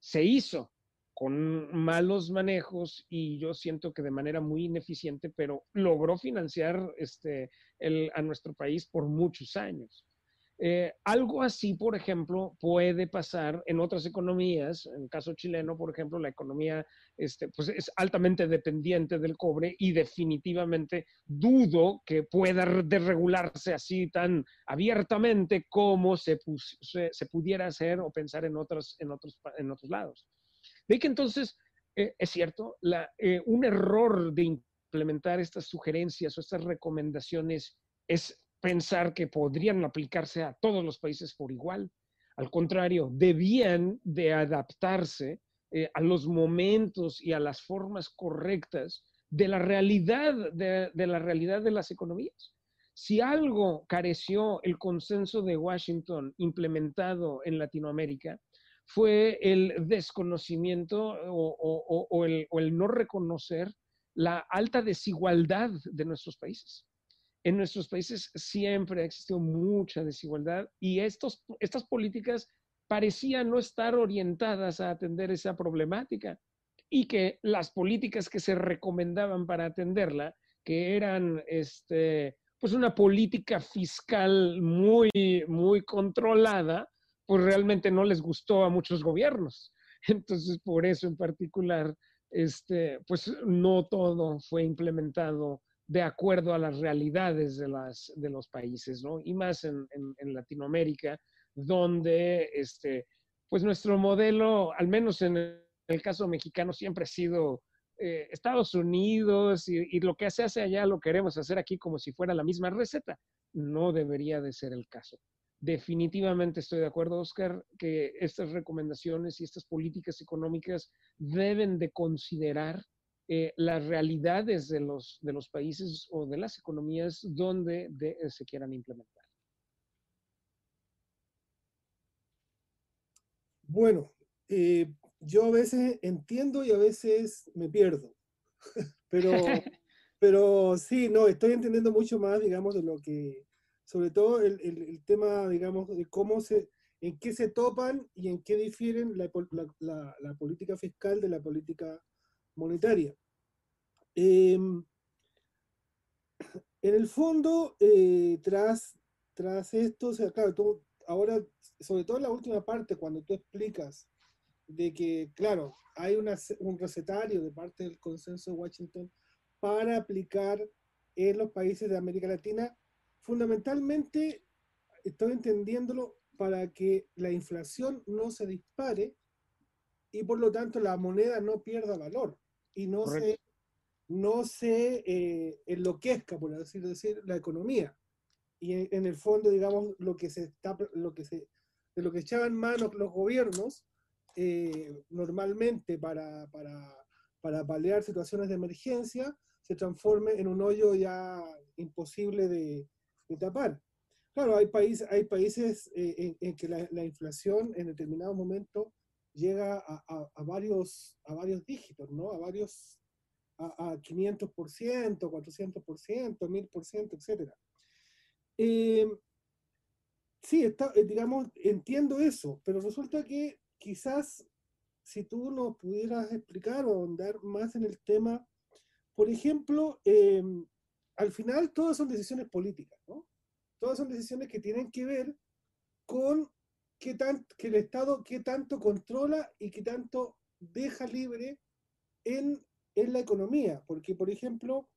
Se hizo, con malos manejos y yo siento que de manera muy ineficiente, pero logró financiar este, a nuestro país por muchos años. Eh, algo así, por ejemplo, puede pasar en otras economías. En el caso chileno, por ejemplo, la economía este, pues es altamente dependiente del cobre y definitivamente dudo que pueda desregularse así tan abiertamente como se, se, pudiera hacer o pensar en otros, en otros, en otros lados. De que entonces, eh, es cierto, eh, un error de implementar estas sugerencias o estas recomendaciones es pensar que podrían aplicarse a todos los países por igual. Al contrario, debían de adaptarse eh, a los momentos y a las formas correctas de la realidad de, la realidad de las economías. Si algo careció el consenso de Washington implementado en Latinoamérica, fue el desconocimiento o, el, no reconocer la alta desigualdad de nuestros países. En nuestros países siempre ha existido mucha desigualdad y estos, estas políticas parecían no estar orientadas a atender esa problemática y que las políticas que se recomendaban para atenderla, que eran este, pues una política fiscal muy, muy controlada, pues realmente no les gustó a muchos gobiernos. Entonces, por eso en particular, este, pues no todo fue implementado de acuerdo a las realidades de, las, de los países, ¿no? Y más en, Latinoamérica, donde, este, pues nuestro modelo, al menos en el caso mexicano, siempre ha sido eh, Estados Unidos y, y, lo que se hace allá lo queremos hacer aquí como si fuera la misma receta. No debería de ser el caso definitivamente estoy de acuerdo, Oscar, que estas recomendaciones y estas políticas económicas deben de considerar eh, las realidades de los, de los países o de las economías donde se quieran implementar. Bueno, eh, yo a veces entiendo y a veces me pierdo. pero, pero sí, no, estoy entendiendo mucho más, digamos, de lo que, sobre todo el, el, tema, digamos, de cómo se, en qué se topan y en qué difieren la, la, la, política fiscal de la política monetaria. Em, en el fondo, eh, tras, tras esto, claro, ahora, sobre todo en la última parte, cuando tú explicas de que, claro, hay un recetario de parte del consenso de Washington para aplicar en los países de América Latina, fundamentalmente estoy entendiéndolo para que la inflación no se dispare y por lo tanto la moneda no pierda valor y no se, no se eh, enloquezca, por así decir, la economía. Y en, el fondo, digamos, lo que se está, lo que se, de lo que echaban manos los gobiernos eh, normalmente para, para, para paliar situaciones de emergencia, se transforme en un hoyo ya imposible de, de tapar. Claro, hay, países hay países eh, en, que la, inflación en determinado momento llega a, a, varios, a varios dígitos, ¿no? A varios, a, a 500%, 400%, 1000%, etc. Eh, sí, está, eh, digamos, entiendo eso, pero resulta que quizás si tú nos pudieras explicar o ahondar más en el tema, por ejemplo, em, al final todas son decisiones políticas, ¿no? Todas son decisiones que tienen que ver con qué tanto, que el Estado qué tanto controla y qué tanto deja libre en, en la economía. Porque, por ejemplo,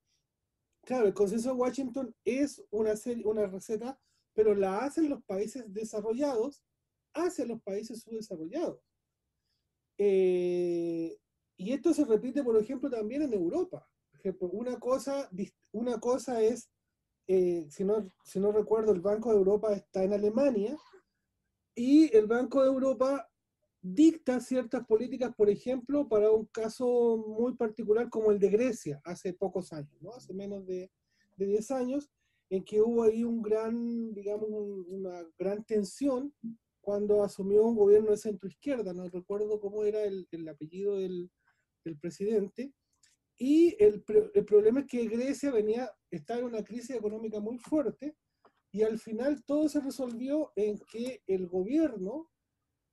claro, el consenso de Washington es una, serie, una receta, pero la hacen los países desarrollados hacia los países subdesarrollados. Eh, y esto se repite, por ejemplo, también en Europa. Por ejemplo, una cosa, una cosa es eh, si, no, si no recuerdo, el Banco de Europa está en Alemania y el Banco de Europa dicta ciertas políticas, por ejemplo, para un caso muy particular como el de Grecia, hace pocos años, ¿no? hace menos de, de 10 años, en que hubo ahí un gran, digamos, una gran tensión cuando asumió un gobierno de centro izquierda, no recuerdo cómo era el, el apellido del, del, presidente, y el, el, problema es que Grecia venía, estaba en una crisis económica muy fuerte y al final todo se resolvió en que el gobierno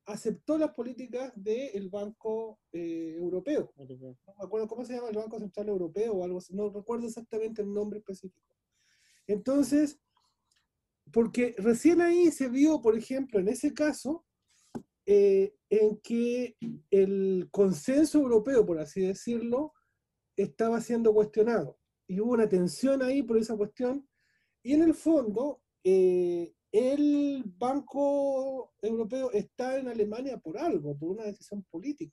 aceptó las políticas del Banco eh, Europeo. No me acuerdo cómo se llama el Banco Central Europeo o algo así, no recuerdo exactamente el nombre específico. Entonces, porque recién ahí se vio, por ejemplo, en ese caso, eh, en que el consenso europeo, por así decirlo, estaba siendo cuestionado. Y hubo una tensión ahí por esa cuestión. Y en el fondo, eh, el Banco Europeo está en Alemania por algo, por una decisión política.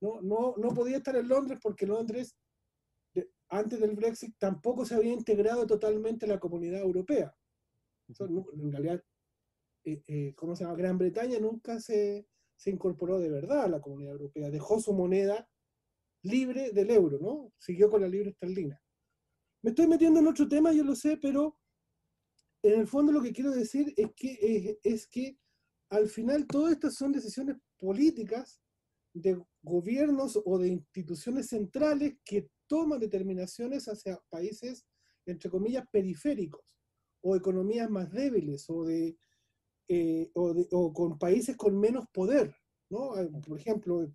No, no, no podía estar en Londres porque Londres, antes del Brexit, tampoco se había integrado totalmente a la comunidad europea. en realidad, eh, eh, ¿cómo se llama? Gran Bretaña nunca se, se incorporó de verdad a la comunidad europea. Dejó su moneda libre del euro, ¿no? Siguió con la libre esterlina. Me estoy metiendo en otro tema, yo lo sé, pero en el fondo lo que quiero decir es que, es, que al final todas estas son decisiones políticas de gobiernos o de instituciones centrales que toman determinaciones hacia países, entre comillas, periféricos o economías más débiles o, de, eh, o, con países con menos poder. ¿no? Por ejemplo,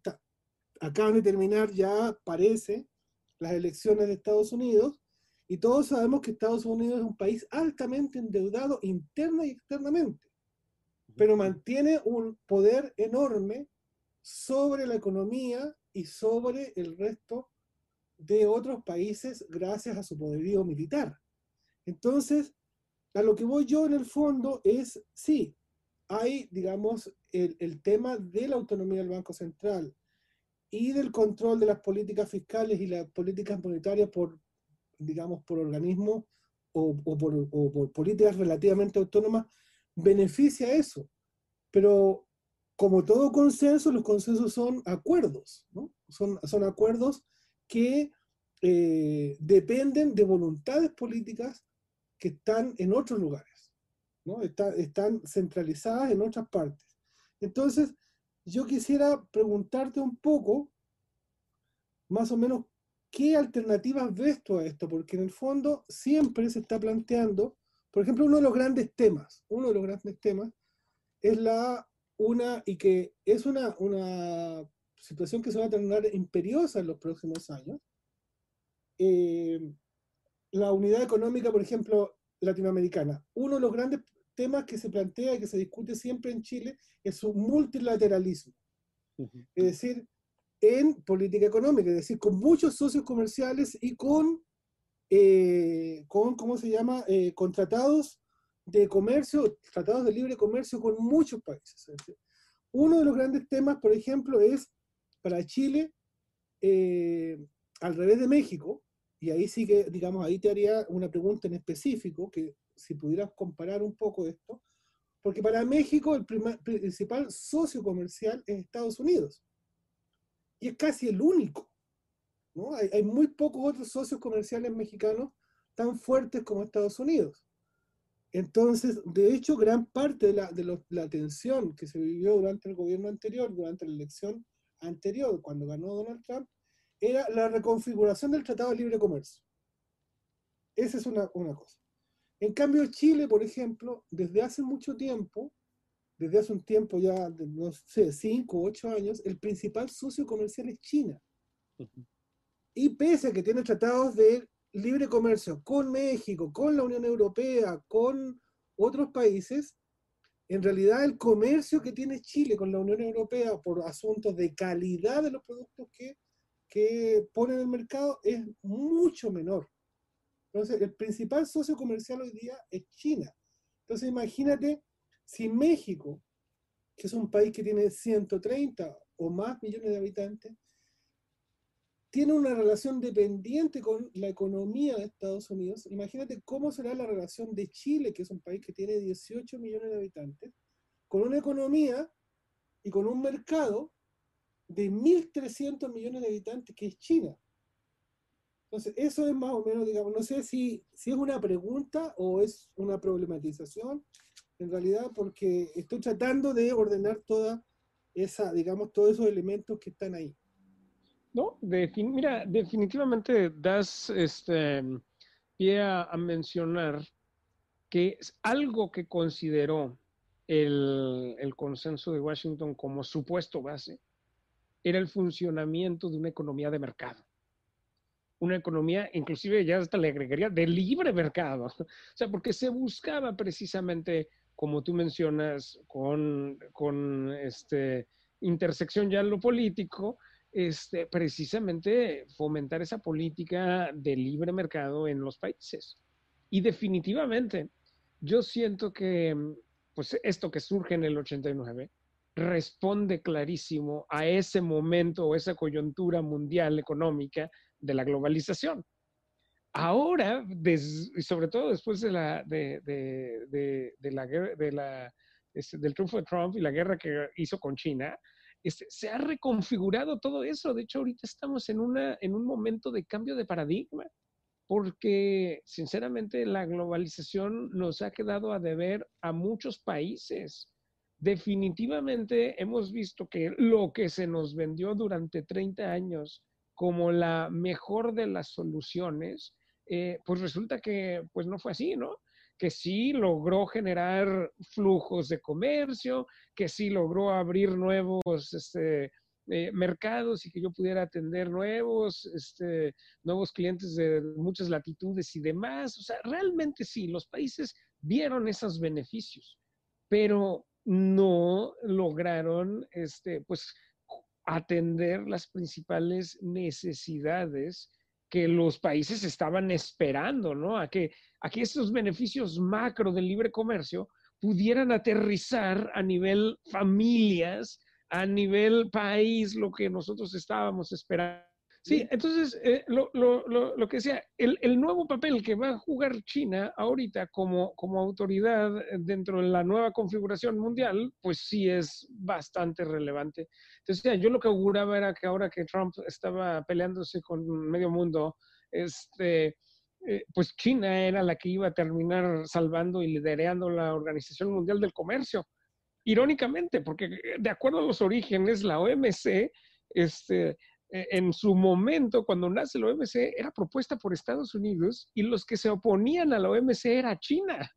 acaban de terminar ya, parece, las elecciones de Estados Unidos, y todos sabemos que Estados Unidos es un país altamente endeudado interna y externamente, pero mantiene un poder enorme sobre la economía y sobre el resto de otros países gracias a su poderío militar. Entonces, a lo que voy yo en el fondo es, sí, hay, digamos, el, el tema de la autonomía del Banco Central, y del control de las políticas fiscales y las políticas monetarias por, digamos, por organismos o, por, políticas relativamente autónomas, beneficia eso. Pero como todo consenso, los consensos son acuerdos, ¿no? Son, son acuerdos que eh, dependen de voluntades políticas que están en otros lugares, ¿no? están centralizadas en otras partes. Entonces, yo quisiera preguntarte un poco, más o menos, ¿qué alternativas ves tú a esto? Porque en el fondo siempre se está planteando, por ejemplo, uno de los grandes temas, uno de los grandes temas es la una, y que es una, una situación que se va a tornar imperiosa en los próximos años, eh, la unidad económica, por ejemplo, latinoamericana. Uno de los grandes temas que se plantea y que se discute siempre en Chile es su multilateralismo. Es decir, en política económica, es decir, con muchos socios comerciales y con, eh, con ¿cómo se llama?, eh, con tratados de comercio, tratados de libre comercio con muchos países. uno de los grandes temas, por ejemplo, es para Chile, eh, al revés de México, y ahí sí que, digamos, ahí te haría una pregunta en específico, que si pudieras comparar un poco esto, porque para México el principal socio comercial es Estados Unidos. Y es casi el único. ¿no? Hay, muy pocos otros socios comerciales mexicanos tan fuertes como Estados Unidos. Entonces, de hecho, gran parte de la, de la tensión que se vivió durante el gobierno anterior, durante la elección anterior, cuando ganó Donald Trump, era la reconfiguración del Tratado de Libre Comercio. Esa es una, una cosa. En cambio, Chile, por ejemplo, desde hace mucho tiempo, desde hace un tiempo ya, no sé, cinco o ocho años, el principal socio comercial es China. Y pese a que tiene tratados de libre comercio con México, con la Unión Europea, con otros países, en realidad el comercio que tiene Chile con la Unión Europea por asuntos de calidad de los productos que que pone en el mercado es mucho menor. Entonces, el principal socio comercial hoy día es China. Entonces, imagínate si México, que es un país que tiene 130 o más millones de habitantes, tiene una relación dependiente con la economía de Estados Unidos. Imagínate cómo será la relación de Chile, que es un país que tiene 18 millones de habitantes, con una economía y con un mercado de 1.300 millones de habitantes, que es China. Entonces, eso es más o menos, digamos, no sé si, si es una pregunta o es una problematización, en realidad, porque estoy tratando de ordenar toda esa, digamos, todos esos elementos que están ahí. No, mira, definitivamente das este pie a, mencionar que algo que consideró el, el consenso de Washington como supuesto base, era el funcionamiento de una economía de mercado. Una economía, inclusive ya hasta le agregaría, de libre mercado. O sea, porque se buscaba precisamente, como tú mencionas, con, con este, intersección ya en lo político, este, precisamente fomentar esa política de libre mercado en los países. Y definitivamente, yo siento que pues esto que surge en el 89 responde clarísimo a ese momento o esa coyuntura mundial económica de la globalización. Ahora, sobre todo después de la, de, la, de la este, del triunfo de Trump y la guerra que hizo con China, este, se ha reconfigurado todo eso. De hecho, ahorita estamos en, una, en un momento de cambio de paradigma, porque sinceramente la globalización nos ha quedado a deber a muchos países definitivamente hemos visto que lo que se nos vendió durante 30 años como la mejor de las soluciones, eh, pues resulta que pues no fue así, ¿no? Que sí logró generar flujos de comercio, que sí logró abrir nuevos este, eh, mercados y que yo pudiera atender nuevos, este, nuevos clientes de muchas latitudes y demás. O sea, realmente sí, los países vieron esos beneficios, pero no lograron este, pues, atender las principales necesidades que los países estaban esperando, ¿no? A que, a estos beneficios macro del libre comercio pudieran aterrizar a nivel familias, a nivel país, lo que nosotros estábamos esperando Sí, entonces, eh, lo, lo, lo, lo, que decía, el, el, nuevo papel que va a jugar China ahorita como, como autoridad dentro de la nueva configuración mundial, pues sí es bastante relevante. Entonces, yo lo que auguraba era que ahora que Trump estaba peleándose con medio mundo, este, eh, pues China era la que iba a terminar salvando y liderando la Organización Mundial del Comercio. irónicamente, porque de acuerdo a los orígenes, la OMC, este, en su momento, cuando nace la OMC, era propuesta por Estados Unidos y los que se oponían a la OMC era China.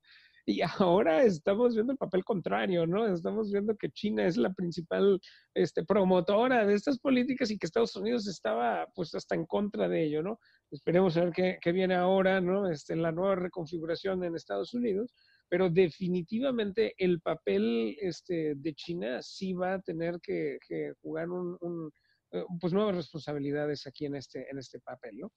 Y ahora estamos viendo el papel contrario, ¿no? Estamos viendo que China es la principal este, promotora de estas políticas y que Estados Unidos estaba pues hasta en contra de ello, ¿no? Esperemos a ver qué, qué viene ahora, ¿no? Este, la nueva reconfiguración en Estados Unidos, pero definitivamente el papel este, de China sí va a tener que, jugar un, eh, pues nuevas responsabilidades aquí en este, en este papel, ¿no?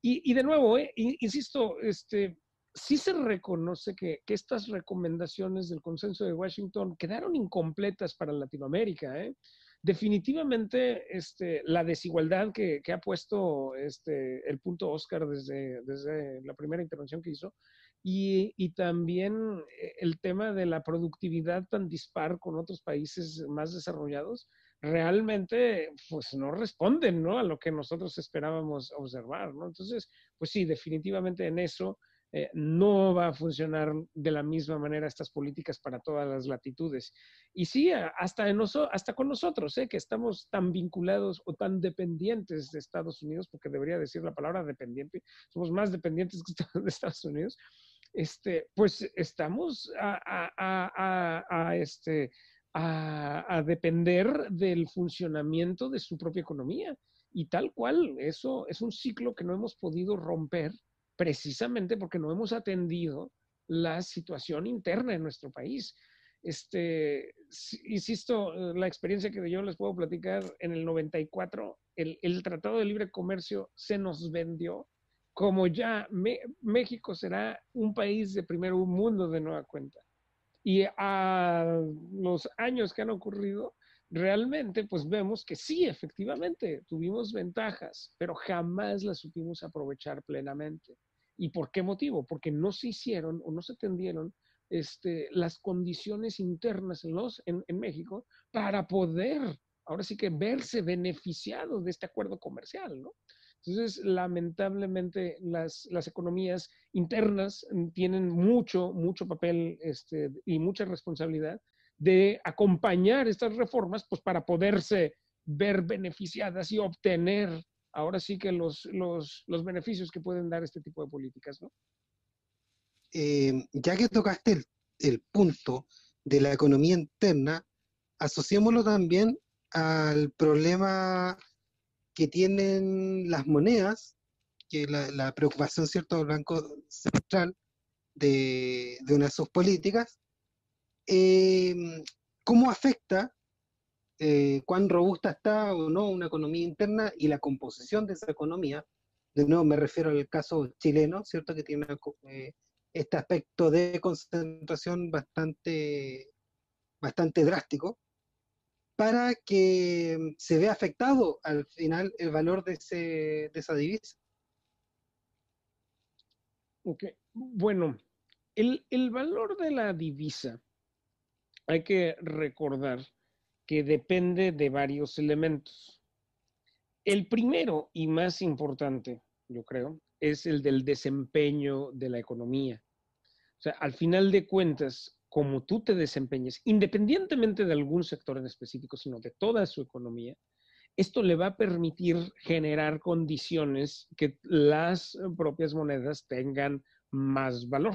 Y, y de nuevo, eh, insisto, este, sí se reconoce que, estas recomendaciones del consenso de Washington quedaron incompletas para Latinoamérica. ¿eh? Definitivamente este, la desigualdad que, ha puesto este, el punto Oscar desde, desde la primera intervención que hizo y, y, también eh, el tema de la productividad tan dispar con otros países más desarrollados, realmente pues no responden ¿no? a lo que nosotros esperábamos observar. ¿no? Entonces, pues sí, definitivamente en eso eh, no va a funcionar de la misma manera estas políticas para todas las latitudes. Y sí, hasta, hasta con nosotros, eh, que estamos tan vinculados o tan dependientes de Estados Unidos, porque debería decir la palabra dependiente, somos más dependientes de Estados Unidos, este, pues estamos a, este, a depender del funcionamiento de su propia economía. Y tal cual, eso es un ciclo que no hemos podido romper precisamente porque no hemos atendido la situación interna en nuestro país. Este, insisto, la experiencia que yo les puedo platicar, en el 94, el, el Tratado de Libre Comercio se nos vendió como ya México será un país de primer mundo de nueva cuenta. Y a los años que han ocurrido, realmente pues vemos que sí, efectivamente, tuvimos ventajas, pero jamás las supimos aprovechar plenamente. ¿Y por qué motivo? Porque no se hicieron o no se atendieron este, las condiciones internas en, los, en, México para poder, ahora sí que verse beneficiado de este acuerdo comercial, ¿no? Entonces, lamentablemente, las, las economías internas tienen mucho, mucho papel este, y mucha responsabilidad de acompañar estas reformas, pues para poderse ver beneficiadas y obtener ahora sí que los, los, los beneficios que pueden dar este tipo de políticas. Eh, ya que tocaste el, el, punto de la economía interna, asociémoslo también al problema que tienen las monedas, que la, la preocupación, ¿cierto?, del Banco Central de, de una de sus políticas, eh, ¿cómo afecta eh, cuán robusta está o no una economía interna y la composición de esa economía. De nuevo me refiero al caso chileno, ¿cierto? Que tiene eh, este aspecto de concentración bastante, bastante drástico para que se vea afectado al final el valor de esa divisa. Ok, bueno, el, el valor de la divisa, hay que recordar que depende de varios elementos. El primero y más importante, yo creo, es el del desempeño de la economía. O sea, al final de cuentas, como tú te desempeñes, independientemente de algún sector en específico, sino de toda su economía, esto le va a permitir generar condiciones que las propias monedas tengan más valor.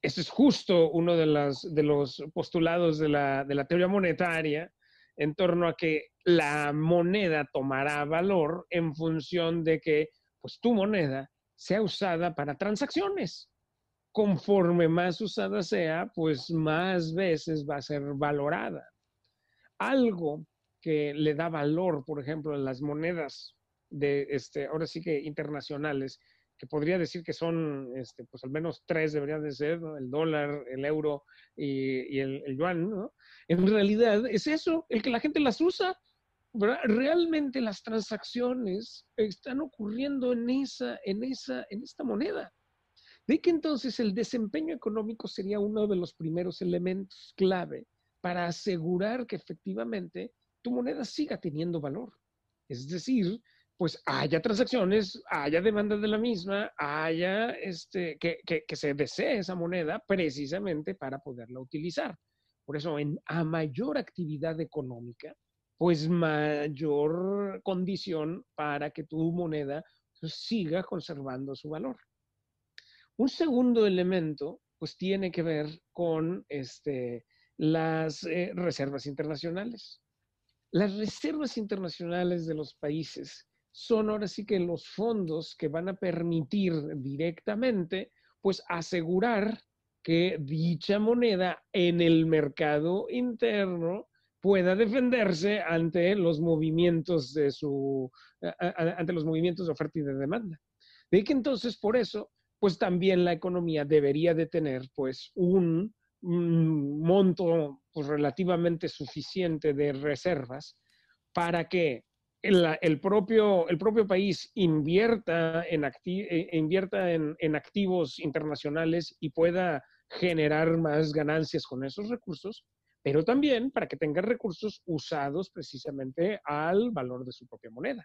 Ese es justo uno de los postulados de la, de la teoría monetaria, en torno a que la moneda tomará valor en función de que pues tu moneda sea usada para transacciones. Conforme más usada sea, pues más veces va a ser valorada. Algo que le da valor, por ejemplo, en las monedas de este, ahora sí que internacionales, que podría decir que son, este, pues al menos tres deberían de ser, el dólar, el euro y, el, yuan, ¿no? En realidad es eso, el que la gente las usa. Realmente las transacciones están ocurriendo en esa, en esa, en esta moneda. De que entonces el desempeño económico sería uno de los primeros elementos clave para asegurar que efectivamente tu moneda siga teniendo valor. Es decir, pues haya transacciones, haya demanda de la misma, haya este, que, se desee esa moneda precisamente para poderla utilizar. Por eso, a mayor actividad económica, pues mayor condición para que tu moneda pues, siga conservando su valor. Un segundo elemento, pues tiene que ver con este, las eh, reservas internacionales. Las reservas internacionales de los países son ahora sí que los fondos que van a permitir directamente, pues asegurar que dicha moneda en el mercado interno pueda defenderse ante los movimientos de su, ante los movimientos de oferta y de demanda. De que entonces, por eso, pues también la economía debería de tener pues un, monto pues, relativamente suficiente de reservas para que el, propio, el propio país invierta, en, eh, invierta en activos internacionales y pueda generar más ganancias con esos recursos, pero también para que tenga recursos usados precisamente al valor de su propia moneda.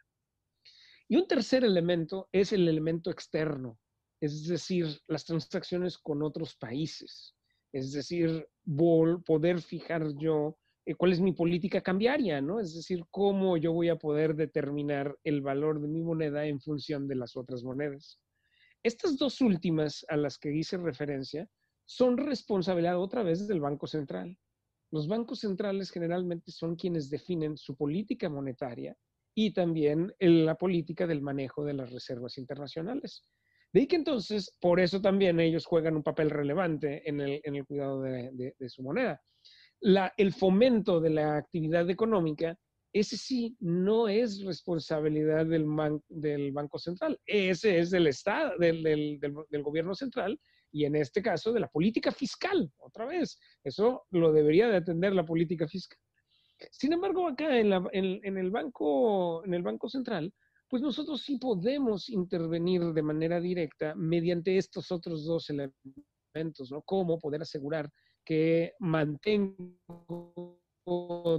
Y un tercer elemento es el elemento externo, es decir, las transacciones con otros países, es decir, poder fijar yo eh, cuál es mi política cambiaria, ¿no? Es decir, cómo yo voy a poder determinar el valor de mi moneda en función de las otras monedas. Estas dos últimas a las que hice referencia son responsabilidad otra vez del Banco Central. Los bancos centrales generalmente son quienes definen su política monetaria y también la política del manejo de las reservas internacionales. De ahí que entonces, por eso también ellos juegan un papel relevante en el, cuidado de, su moneda. el fomento de la actividad económica, ese sí no es responsabilidad del, del Banco Central, ese es del Estado, del, del gobierno central y en este caso de la política fiscal, otra vez. Eso lo debería de atender la política fiscal. Sin embargo, acá en, el banco, en el Banco Central, pues nosotros sí podemos intervenir de manera directa mediante estos otros dos elementos, ¿no? Cómo poder asegurar que mantengo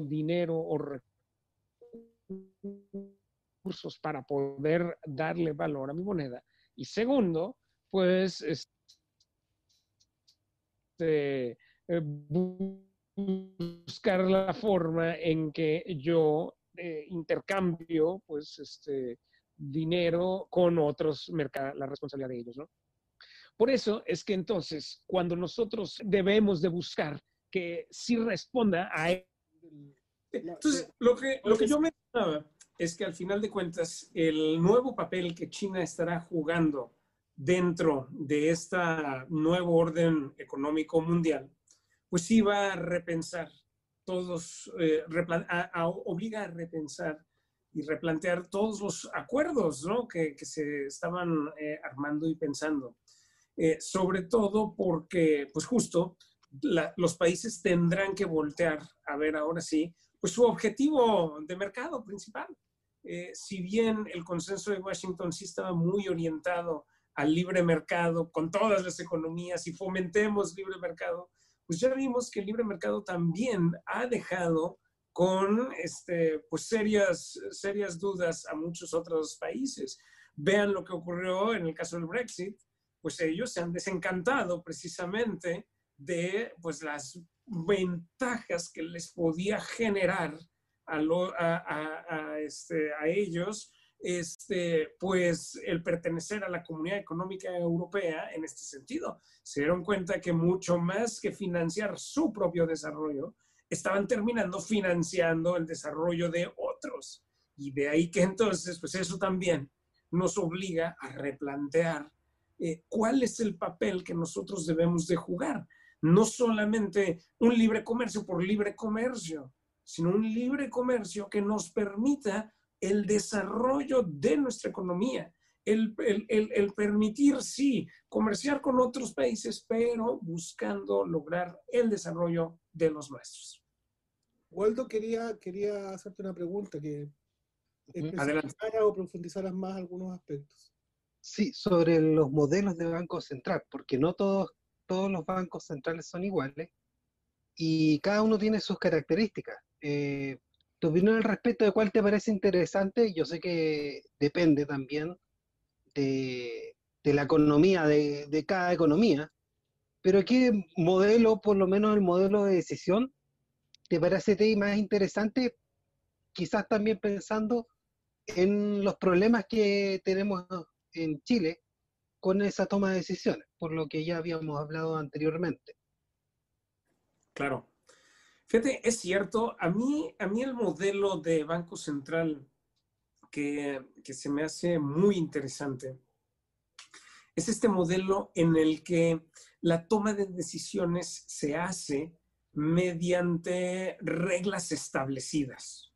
dinero o recursos para poder darle valor a mi moneda. Y segundo, pues este, eh, buscar la forma en que yo eh, intercambio pues este dinero con otros mercados, la responsabilidad de ellos, ¿no? Por eso es que entonces, cuando nosotros debemos de buscar que sí responda a... Entonces, lo que, lo que yo mencionaba es que al final de cuentas, el nuevo papel que China estará jugando dentro de este nuevo orden económico mundial, pues iba a repensar todos, eh, a, obliga a repensar y replantear todos los acuerdos ¿no? que, se estaban eh, armando y pensando. Eh, sobre todo porque, pues justo, los países tendrán que voltear a ver ahora sí, pues su objetivo de mercado principal. si bien el consenso de Washington sí estaba muy orientado al libre mercado con todas las economías y fomentemos libre mercado, pues ya vimos que el libre mercado también ha dejado con este, pues serias, serias dudas a muchos otros países. Vean lo que ocurrió en el caso del Brexit, pues ellos se han desencantado precisamente de pues, las ventajas que les podía generar a, a, este, a ellos este, pues el pertenecer a la Comunidad Económica Europea en este sentido. Se dieron cuenta que mucho más que financiar su propio desarrollo, estaban terminando financiando el desarrollo de otros. Y de ahí que entonces, pues eso también nos obliga a replantear eh, cuál es el papel que nosotros debemos de jugar. No solamente un libre comercio por libre comercio, sino un libre comercio que nos permita el desarrollo de nuestra economía, el, permitir, sí, comerciar con otros países, pero buscando lograr el desarrollo de los nuestros. Waldo, quería, quería hacerte una pregunta que especificara o profundizaras más algunos aspectos. Sí, sobre los modelos de Banco Central, porque no todos, todos los bancos centrales son iguales y cada uno tiene sus características. Eh, tu opinión al respecto de cuál te parece interesante, yo sé que depende también de, la economía, de, cada economía, pero ¿qué modelo, por lo menos el modelo de decisión, te parece más interesante? Quizás también pensando en los problemas que tenemos en Chile con esa toma de decisiones, por lo que ya habíamos hablado anteriormente. Claro. Es cierto, a mí, a mí el modelo de Banco Central que, que se me hace muy interesante es este modelo en el que la toma de decisiones se hace mediante reglas establecidas.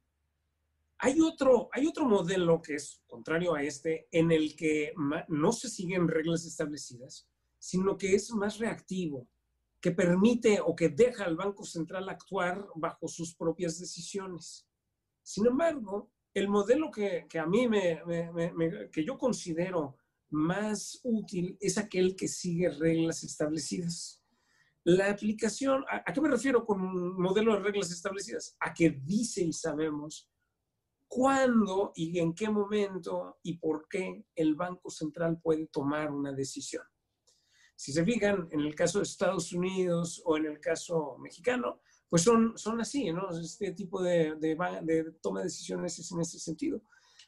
Hay otro, hay otro modelo que es contrario a este, en el que no se siguen reglas establecidas, sino que es más reactivo, que permite o que deja al Banco Central actuar bajo sus propias decisiones. Sin embargo, el modelo que, a mí me, que yo considero más útil es aquel que sigue reglas establecidas. La aplicación, ¿a, qué me refiero con un modelo de reglas establecidas? A que dice y sabemos cuándo y en qué momento y por qué el Banco Central puede tomar una decisión. Si se fijan, en el caso de Estados Unidos o en el caso mexicano, pues son, son así, ¿no? Este tipo de, de, de toma de decisiones es en ese sentido.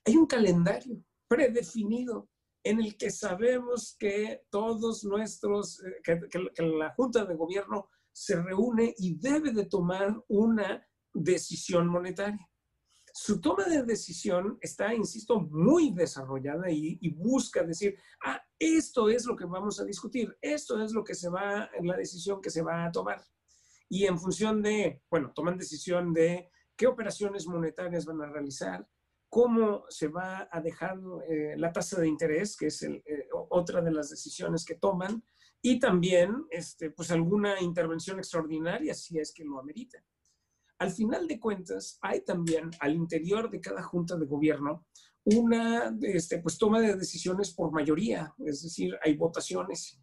Hay un calendario predefinido en el que sabemos que todos nuestros, eh, que, la Junta de Gobierno se reúne y debe de tomar una decisión monetaria. Su toma de decisión está, insisto, muy desarrollada y, busca decir, ah, esto es lo que vamos a discutir, esto es lo que se va, la decisión que se va a tomar. Y en función de, bueno, toman decisión de qué operaciones monetarias van a realizar, cómo se va a dejar eh, la tasa de interés, que es eh, otra de las decisiones que toman, y también este, pues alguna intervención extraordinaria si es que lo amerita. Al final de cuentas, hay también al interior de cada junta de gobierno una este, pues, toma de decisiones por mayoría, es decir, hay votaciones.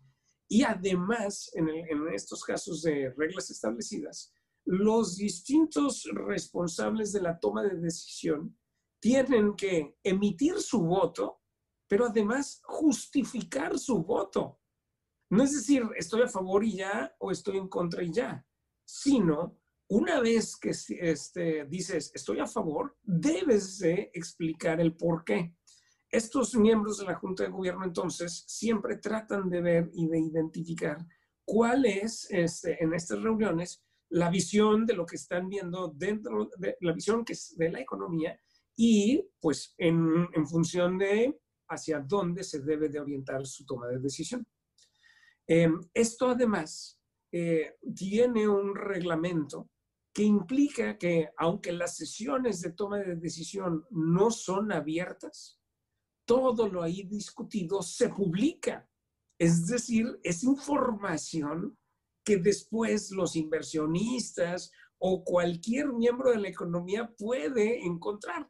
Y además, en, en estos casos de reglas establecidas, los distintos responsables de la toma de decisión tienen que emitir su voto, pero además justificar su voto. No es decir, estoy a favor y ya o estoy en contra y ya, sino una vez que este, dices estoy a favor, debes de explicar el por qué. Estos miembros de la Junta de Gobierno entonces siempre tratan de ver y de identificar cuál es este, en estas reuniones la visión de lo que están viendo dentro de la visión que es de la economía y pues en, función de hacia dónde se debe de orientar su toma de decisión. Em, esto además eh, tiene un reglamento que implica que aunque las sesiones de toma de decisión no son abiertas, todo lo ahí discutido se publica. Es decir, es información que después los inversionistas o cualquier miembro de la economía puede encontrar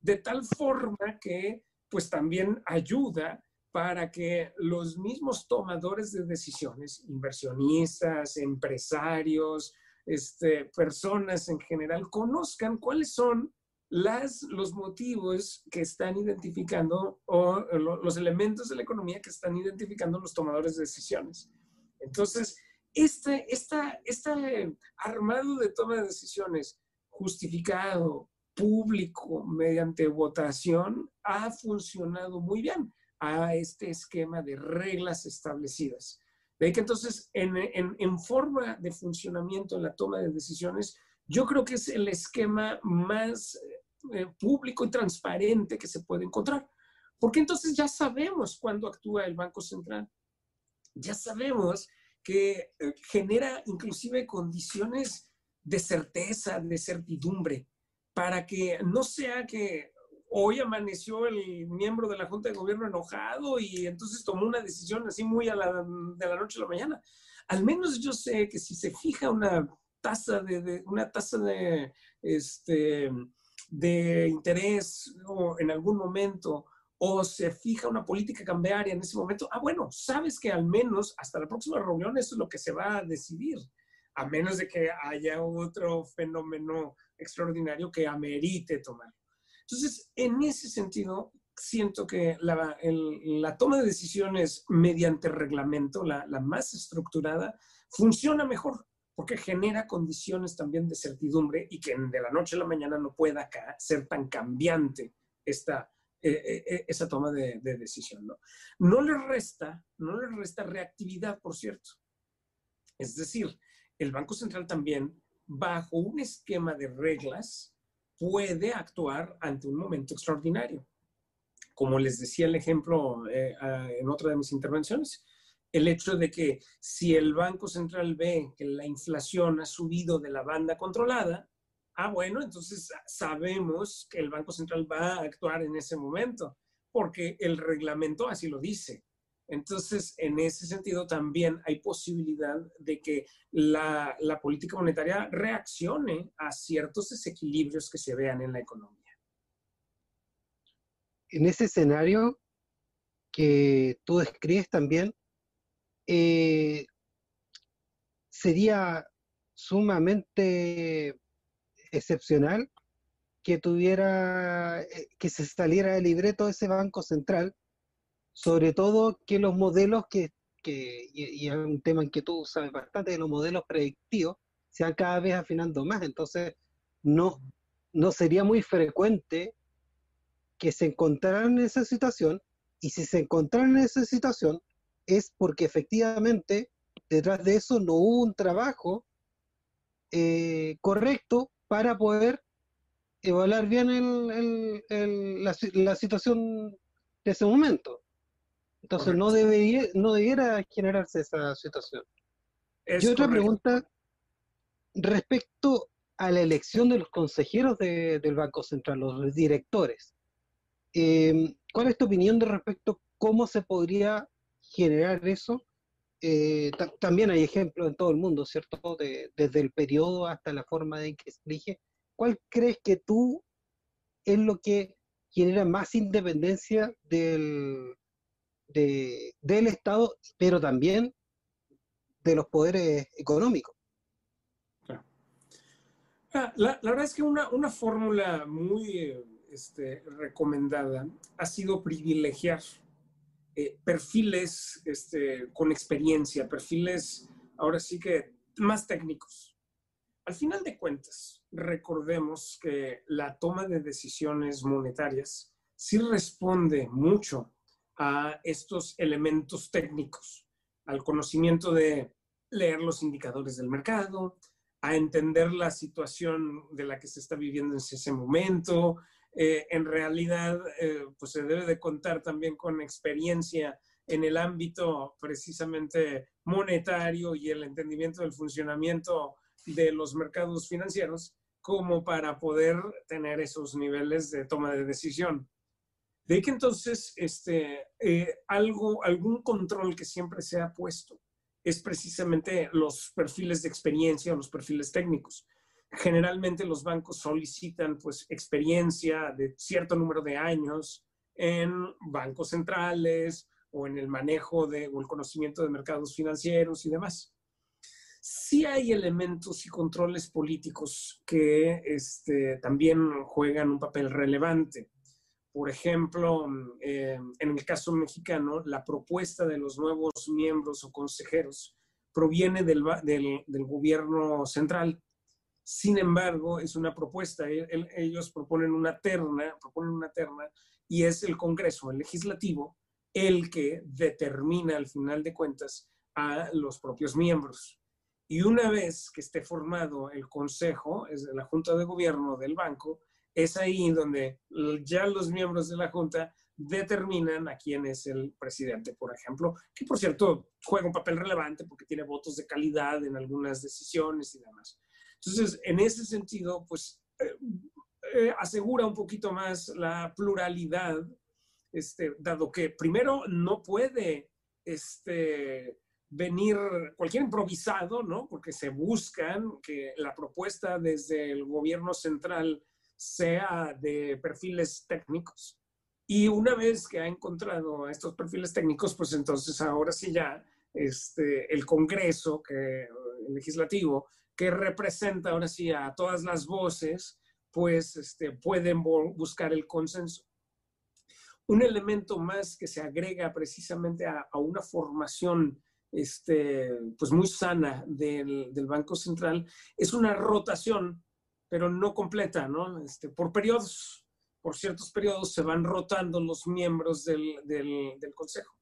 de tal forma que pues también ayuda para que los mismos tomadores de decisiones, inversionistas, empresarios, este, personas en general, conozcan cuáles son las, los motivos que están identificando o los elementos de la economía que están identificando los tomadores de decisiones. Entonces, este, esta, este armado de toma de decisiones justificado, público mediante votación ha funcionado muy bien a este esquema de reglas establecidas. De que entonces, en, en, forma de funcionamiento en la toma de decisiones, yo creo que es el esquema más eh, público y transparente que se puede encontrar. Porque entonces ya sabemos cuándo actúa el Banco Central. Ya sabemos que eh, genera inclusive condiciones de certeza, de certidumbre para que no sea que hoy amaneció el miembro de la Junta de Gobierno enojado y entonces tomó una decisión así muy a la, de la noche a la mañana. Al menos yo sé que si se fija una tasa de, una tasa de, este, de interés o en algún momento o se fija una política cambiaria en ese momento, ah, bueno, sabes que al menos hasta la próxima reunión eso es lo que se va a decidir, a menos de que haya otro fenómeno extraordinario que amerite tomar. Entonces, en ese sentido, siento que la, la toma de decisiones mediante reglamento, la, la, más estructurada, funciona mejor porque genera condiciones también de certidumbre y que de la noche a la mañana no pueda ser tan cambiante esta, eh, eh, esa toma de, de, decisión. ¿no? no le resta, no le resta reactividad, por cierto. Es decir, el Banco Central también, bajo un esquema de reglas, puede actuar ante un momento extraordinario. Como les decía el ejemplo eh, en otra de mis intervenciones, el hecho de que si el Banco Central ve que la inflación ha subido de la banda controlada, ah, bueno, entonces sabemos que el Banco Central va a actuar en ese momento, porque el reglamento así lo dice. Entonces, en ese sentido, también hay posibilidad de que la, política monetaria reaccione a ciertos desequilibrios que se vean en la economía. En ese escenario que tú describes también, eh, sería sumamente excepcional eh, que se saliera del libreto ese Banco Central sobre todo que los modelos que, que y, es un tema en que tú sabes bastante, de los modelos predictivos se van cada vez afinando más, entonces no, no sería muy frecuente que se encontraran en esa situación, y si se encontraran en esa situación es porque efectivamente detrás de eso no hubo un trabajo eh, correcto para poder evaluar bien el, el, la, la situación de ese momento. Entonces no debería, no debiera generarse esa situación. y otra pregunta respecto a la elección de los consejeros del Banco Central, los directores. Em, ¿Cuál es tu opinión de respecto a cómo se podría generar eso? Eh, también hay ejemplos en todo el mundo, ¿cierto? desde el periodo hasta la forma en que se elige. ¿Cuál crees que tú es lo que genera más independencia del, del Estado, pero también de los poderes económicos. Ah, la, verdad es que una, una fórmula muy este, recomendada ha sido privilegiar eh, perfiles este, con experiencia, perfiles ahora sí que más técnicos. Al final de cuentas, recordemos que la toma de decisiones monetarias sí responde mucho a estos elementos técnicos, al conocimiento de leer los indicadores del mercado, a entender la situación de la que se está viviendo en ese momento. Eh, en realidad, eh, pues se debe de contar también con experiencia en el ámbito precisamente monetario y el entendimiento del funcionamiento de los mercados financieros como para poder tener esos niveles de toma de decisión. De que entonces este, eh, algo, algún control que siempre se ha puesto es precisamente los perfiles de experiencia o los perfiles técnicos. Generalmente los bancos solicitan pues experiencia de cierto número de años en bancos centrales o en el manejo de, o el conocimiento de mercados financieros y demás. Sí hay elementos y controles políticos que este, también juegan un papel relevante. Por ejemplo, eh, en el caso mexicano, la propuesta de los nuevos miembros o consejeros proviene del, gobierno central. Sin embargo, es una propuesta. E, ellos proponen una terna, proponen una terna y es el Congreso, el legislativo, el que determina al final de cuentas a los propios miembros. Y una vez que esté formado el consejo, es la Junta de Gobierno del banco, es ahí donde ya los miembros de la Junta determinan a quién es el presidente, por ejemplo, que por cierto juega un papel relevante porque tiene votos de calidad en algunas decisiones y demás. Entonces, en ese sentido, pues eh, eh, asegura un poquito más la pluralidad, este, dado que primero no puede este, venir cualquier improvisado, ¿no? Porque se buscan que la propuesta desde el gobierno central sea de perfiles técnicos. Y una vez que ha encontrado estos perfiles técnicos, pues entonces ahora sí ya este, el Congreso, que, el legislativo, que representa ahora sí a todas las voces, pues este, pueden buscar el consenso. un elemento más que se agrega precisamente a, una formación este, pues muy sana del, del, Banco Central es una rotación, pero no completa, ¿no? Este, por periodos, por ciertos periodos se van rotando los miembros del, del, del Consejo.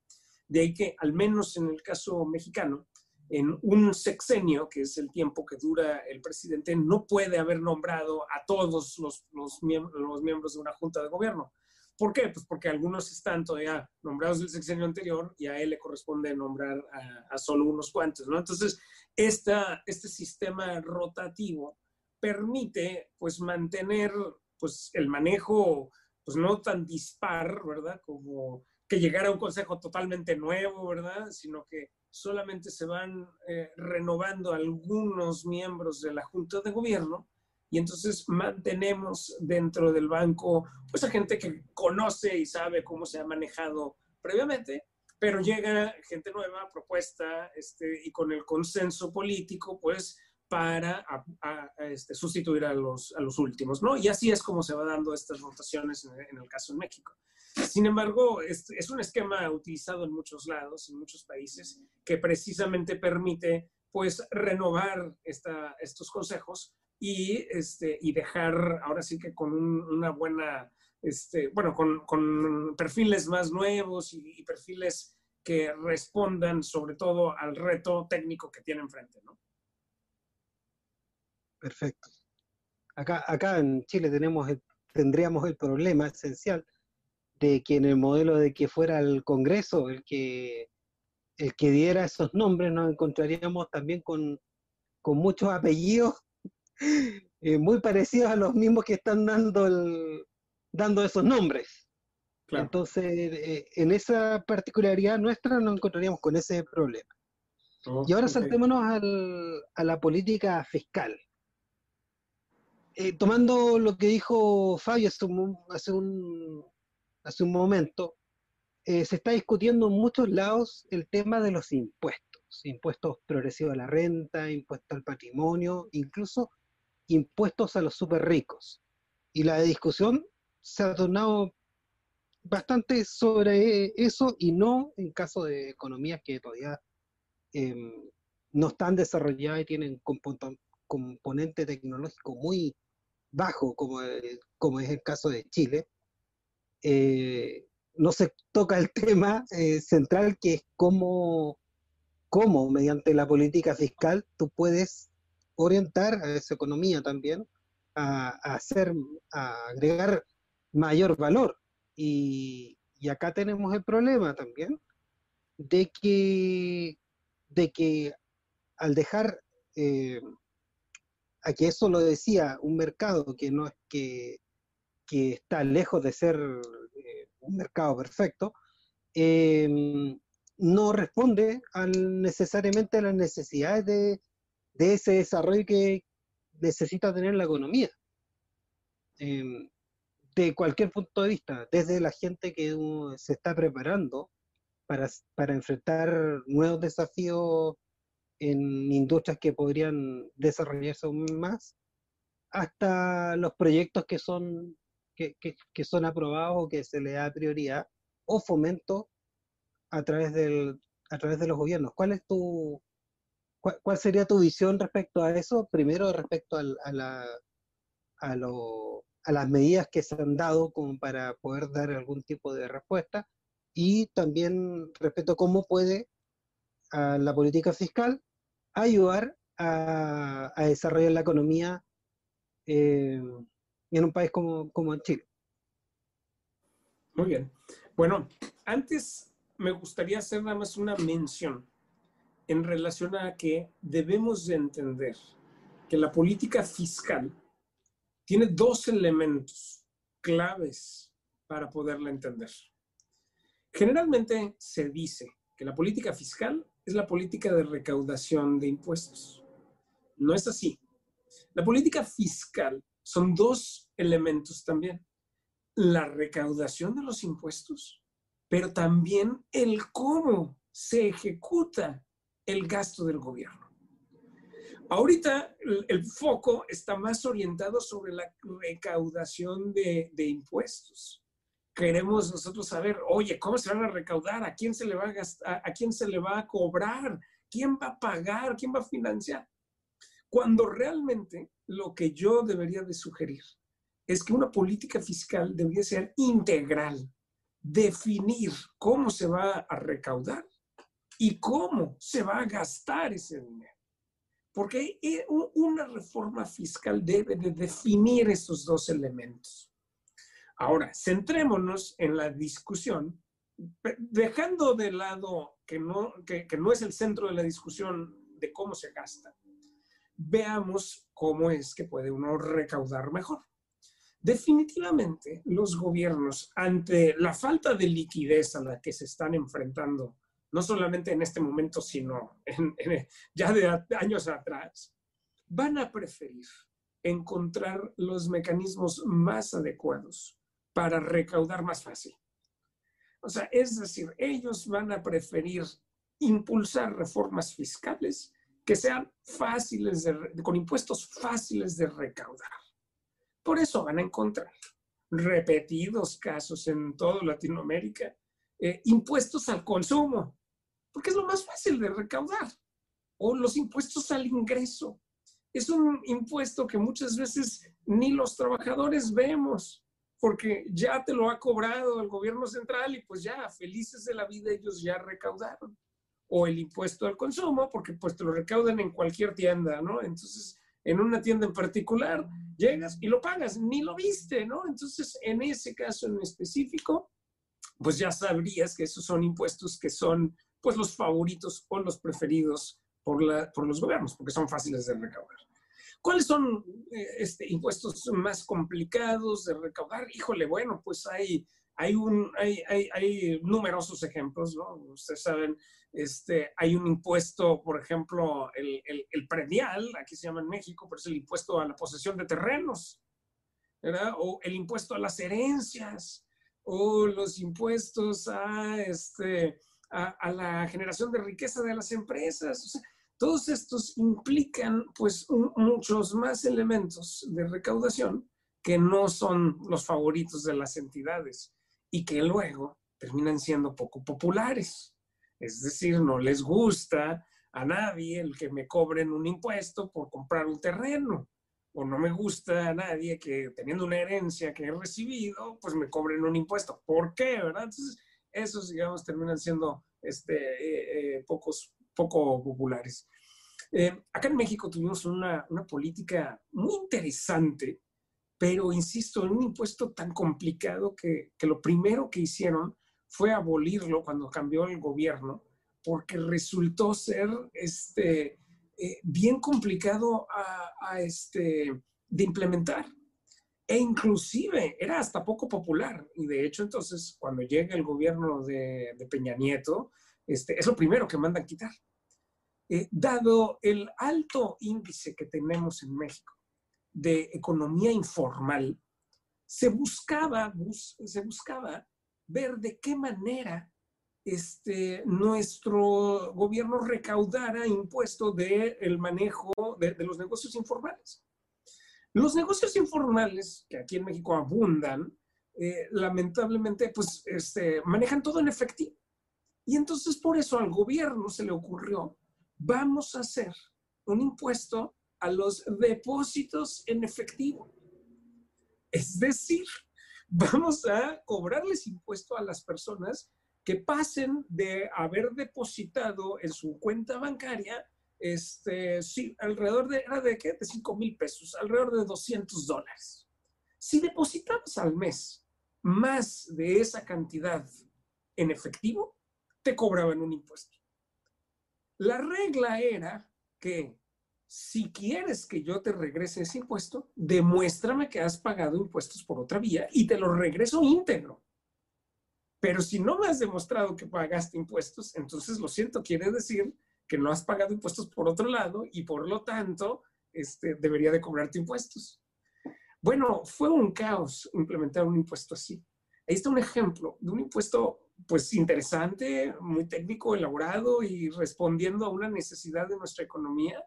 De ahí que, al menos en el caso mexicano, en un sexenio, que es el tiempo que dura el presidente, no puede haber nombrado a todos los, los, miembros de una junta de gobierno. ¿Por qué? Pues porque algunos están todavía nombrados del sexenio anterior y a él le corresponde nombrar a, solo unos cuantos, ¿no? Entonces, esta, este sistema rotativo permite, pues, mantener, pues, el manejo, pues, no tan dispar, ¿verdad? Como que llegara a un consejo totalmente nuevo, ¿verdad? Sino que solamente se van eh, renovando algunos miembros de la Junta de Gobierno y entonces mantenemos dentro del banco pues a gente que conoce y sabe cómo se ha manejado previamente, pero llega gente nueva, propuesta este, y con el consenso político pues para este, sustituir a los, a los últimos, ¿no? Y así es como se va dando estas rotaciones en, en el caso de México. Sin embargo, es, es, un esquema utilizado en muchos lados, en muchos países, que precisamente permite pues renovar esta, estos consejos y, este, y dejar ahora sí que con una buena, este, bueno, con, con, perfiles más nuevos y, y, perfiles que respondan sobre todo al reto técnico que tiene enfrente, ¿no? Perfecto. Acá, acá en Chile tenemos tendríamos el problema esencial de que en el modelo de que fuera el Congreso el que, el que diera esos nombres, nos encontraríamos también con, con muchos apellidos eh, muy parecidos a los mismos que están dando, el, dando esos nombres. Entonces, eh, en esa particularidad nuestra nos encontraríamos con ese problema. Oh, y ahora saltémonos al, a la política fiscal. Eh, tomando lo que dijo Fabio hace un, hace un momento, eh, se está discutiendo en muchos lados el tema de los impuestos, impuestos progresivos a la renta, impuestos al patrimonio, incluso impuestos a los súper ricos. Y la discusión se ha tornado bastante sobre eso y no en caso de economías que todavía em, no están desarrolladas y tienen componente tecnológico muy bajo, como, como es el caso de Chile, eh, no se toca el tema eh, central que es cómo, cómo mediante la política fiscal tú puedes orientar a esa economía también a, hacer, a agregar mayor valor. Y, acá tenemos el problema también de que, de que al dejar, eh, aquí eso lo decía, un mercado que no es que que está lejos de ser eh, un mercado perfecto, em, no responde al, necesariamente a las necesidades de, ese desarrollo que necesita tener la economía. Em, de cualquier punto de vista, desde la gente que se está preparando para, para enfrentar nuevos desafíos en industrias que podrían desarrollarse aún más, hasta los proyectos que son que, son aprobados o que se le da prioridad o fomento a través, del, a través de los gobiernos. ¿Cuál es tu, cuál, sería tu visión respecto a eso? Primero respecto a, la, a, lo, a las medidas que se han dado como para poder dar algún tipo de respuesta y también respecto a cómo puede la política fiscal ayudar a, desarrollar la economía eh, en un país como, como Chile. Muy bien. Bueno, antes me gustaría hacer nada más una mención en relación a que debemos de entender que la política fiscal tiene dos elementos claves para poderla entender. Generalmente se dice que la política fiscal es la política de recaudación de impuestos. No es así. La política fiscal son dos elementos también. La recaudación de los impuestos, pero también el cómo se ejecuta el gasto del gobierno. Ahorita el, foco está más orientado sobre la recaudación de, impuestos, queremos nosotros saber, oye, ¿cómo se van a recaudar? ¿A quién se le va a gastar? ¿A quién se le va a cobrar? ¿Quién va a pagar? ¿Quién va a financiar? Cuando realmente lo que yo debería de sugerir es que una política fiscal debería ser integral, definir cómo se va a recaudar y cómo se va a gastar ese dinero. Porque eh, una reforma fiscal debe de definir esos dos elementos. Ahora, centrémonos en la discusión, dejando de lado que no, que, no es el centro de la discusión de cómo se gasta. Veamos cómo es que puede uno recaudar mejor. Definitivamente, los gobiernos, ante la falta de liquidez a la que se están enfrentando, no solamente en este momento, sino ya de años atrás, van a preferir encontrar los mecanismos más adecuados para recaudar más fácil. O sea, es decir, ellos van a preferir impulsar reformas fiscales que sean fáciles, de, con impuestos fáciles de recaudar. Por eso van a encontrar repetidos casos en toda Latinoamérica, eh, impuestos al consumo, porque es lo más fácil de recaudar, o los impuestos al ingreso. Es un impuesto que muchas veces ni los trabajadores vemos porque ya te lo ha cobrado el gobierno central y pues ya, felices de la vida, ellos ya recaudaron. O el impuesto al consumo, porque pues te lo recaudan en cualquier tienda, ¿no? Entonces, en una tienda en particular, llegas y lo pagas, ni lo viste, ¿no? Entonces, en ese caso en específico, pues ya sabrías que esos son impuestos que son pues los favoritos o los preferidos por, la, por los gobiernos, porque son fáciles de recaudar. ¿Cuáles son eh, este, impuestos más complicados de recaudar? Híjole, bueno, pues hay, hay, un, hay, hay, numerosos ejemplos, ¿no? Ustedes saben, este, hay un impuesto, por ejemplo, el, el, el, predial, aquí se llama en México, pero es el impuesto a la posesión de terrenos, ¿verdad? O el impuesto a las herencias, o los impuestos a, este, a, a la generación de riqueza de las empresas. O sea, todos estos implican pues muchos más elementos de recaudación que no son los favoritos de las entidades y que luego terminan siendo poco populares. Es decir, no les gusta a nadie el que me cobren un impuesto por comprar un terreno o no me gusta a nadie que teniendo una herencia que he recibido, pues me cobren un impuesto. ¿Por qué? ¿Verdad? Entonces, esos, digamos, terminan siendo este, eh, eh, pocos, poco populares. Eh, acá en México tuvimos una, política muy interesante, pero insisto, en un impuesto tan complicado que, lo primero que hicieron fue abolirlo cuando cambió el gobierno, porque resultó ser este, eh, bien complicado este, de implementar. E inclusive era hasta poco popular. Y de hecho, entonces, cuando llega el gobierno de, de Peña Nieto, este, es lo primero que mandan quitar. Eh, dado el alto índice que tenemos en México de economía informal, se buscaba, se buscaba ver de qué manera este, nuestro gobierno recaudara impuestos del el manejo de, los negocios informales. Los negocios informales, que aquí en México abundan, eh, lamentablemente, pues este, manejan todo en efectivo. Y entonces por eso al gobierno se le ocurrió vamos a hacer un impuesto a los depósitos en efectivo. Es decir, vamos a cobrarles impuesto a las personas que pasen de haber depositado en su cuenta bancaria, este, alrededor de, ¿era de qué? De 5 mil pesos, alrededor de 200 dólares. Si depositabas al mes más de esa cantidad en efectivo, te cobraban un impuesto. La regla era que si quieres que yo te regrese ese impuesto, demuéstrame que has pagado impuestos por otra vía y te lo regreso íntegro. Pero si no me has demostrado que pagaste impuestos, entonces lo siento, quiere decir que no has pagado impuestos por otro lado y por lo tanto este, debería de cobrarte impuestos. Bueno, fue un caos implementar un impuesto así. Ahí está un ejemplo de un impuesto pues interesante, muy técnico, elaborado y respondiendo a una necesidad de nuestra economía,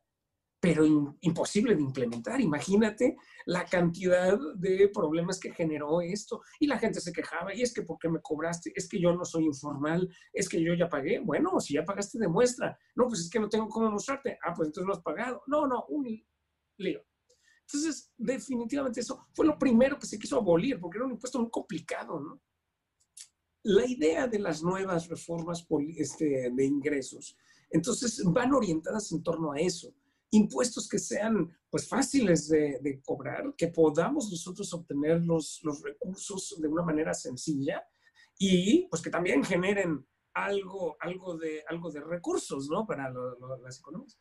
pero imposible de implementar. Imagínate la cantidad de problemas que generó esto. Y la gente se quejaba, y es que ¿por qué me cobraste? Es que yo no soy informal, es que yo ya pagué. Bueno, si ya pagaste, demuestra. No, pues es que no tengo cómo mostrarte. Ah, pues entonces no has pagado. No, no, un lío. Entonces, definitivamente eso fue lo primero que se quiso abolir, porque era un impuesto muy complicado, ¿no? La idea de las nuevas reformas este, de ingresos, entonces van orientadas en torno a eso impuestos que sean pues fáciles de, cobrar, que podamos nosotros obtener los, los, recursos de una manera sencilla y pues que también generen algo, algo, de, algo de recursos, ¿no? Para las economías.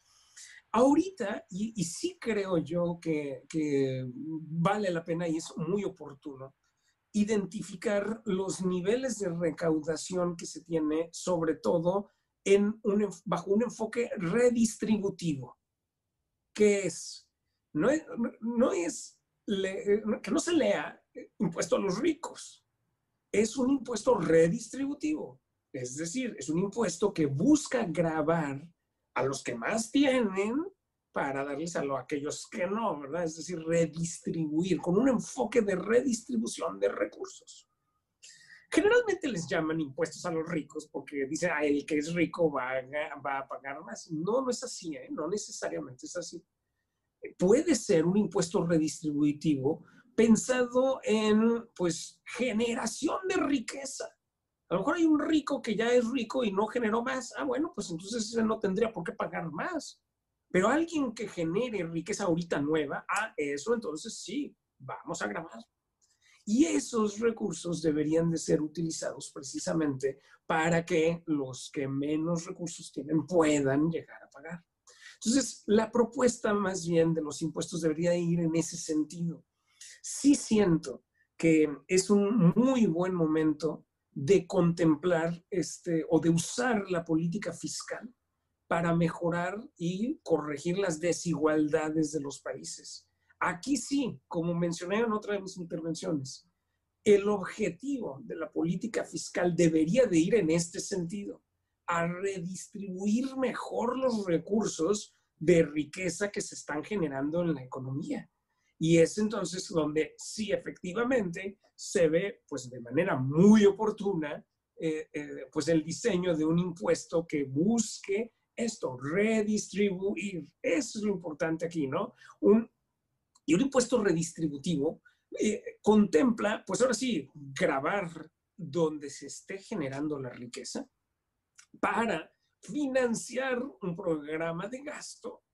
Ahorita, y, y sí creo yo que, que vale la pena y es muy oportuno, identificar los niveles de recaudación que se tiene, sobre todo en un, bajo un enfoque redistributivo. ¿Qué es? No es, no es que no se lea impuesto a los ricos. Es un impuesto redistributivo. Es decir, es un impuesto que busca grabar a los que más tienen para darles a, a aquellos que no, ¿verdad? Es decir, redistribuir con un enfoque de redistribución de recursos. Generalmente les llaman impuestos a los ricos porque dicen, ah, el que es rico va a, va a pagar más. No, no es así, ¿eh? no necesariamente es así. Puede ser un impuesto redistributivo pensado en, pues, generación de riqueza. A lo mejor hay un rico que ya es rico y no generó más. Ah, bueno, pues entonces ese no tendría por qué pagar más. Pero alguien que genere riqueza ahorita nueva, ah, eso entonces sí, vamos a grabar. Y esos recursos deberían de ser utilizados precisamente para que los que menos recursos tienen puedan llegar a pagar. Entonces, la propuesta más bien de los impuestos debería ir en ese sentido. Sí siento que es un muy buen momento de contemplar este, o de usar la política fiscal para mejorar y corregir las desigualdades de los países. Aquí sí, como mencioné en otra de mis intervenciones, el objetivo de la política fiscal debería de ir en este sentido, a redistribuir mejor los recursos de riqueza que se están generando en la economía. Y es entonces donde sí efectivamente se ve pues de manera muy oportuna eh, eh, pues el diseño de un impuesto que busque esto, redistribuir. Eso es lo importante aquí, ¿no? Un, y un impuesto redistributivo eh, contempla, pues ahora sí, grabar donde se esté generando la riqueza para financiar un programa de gasto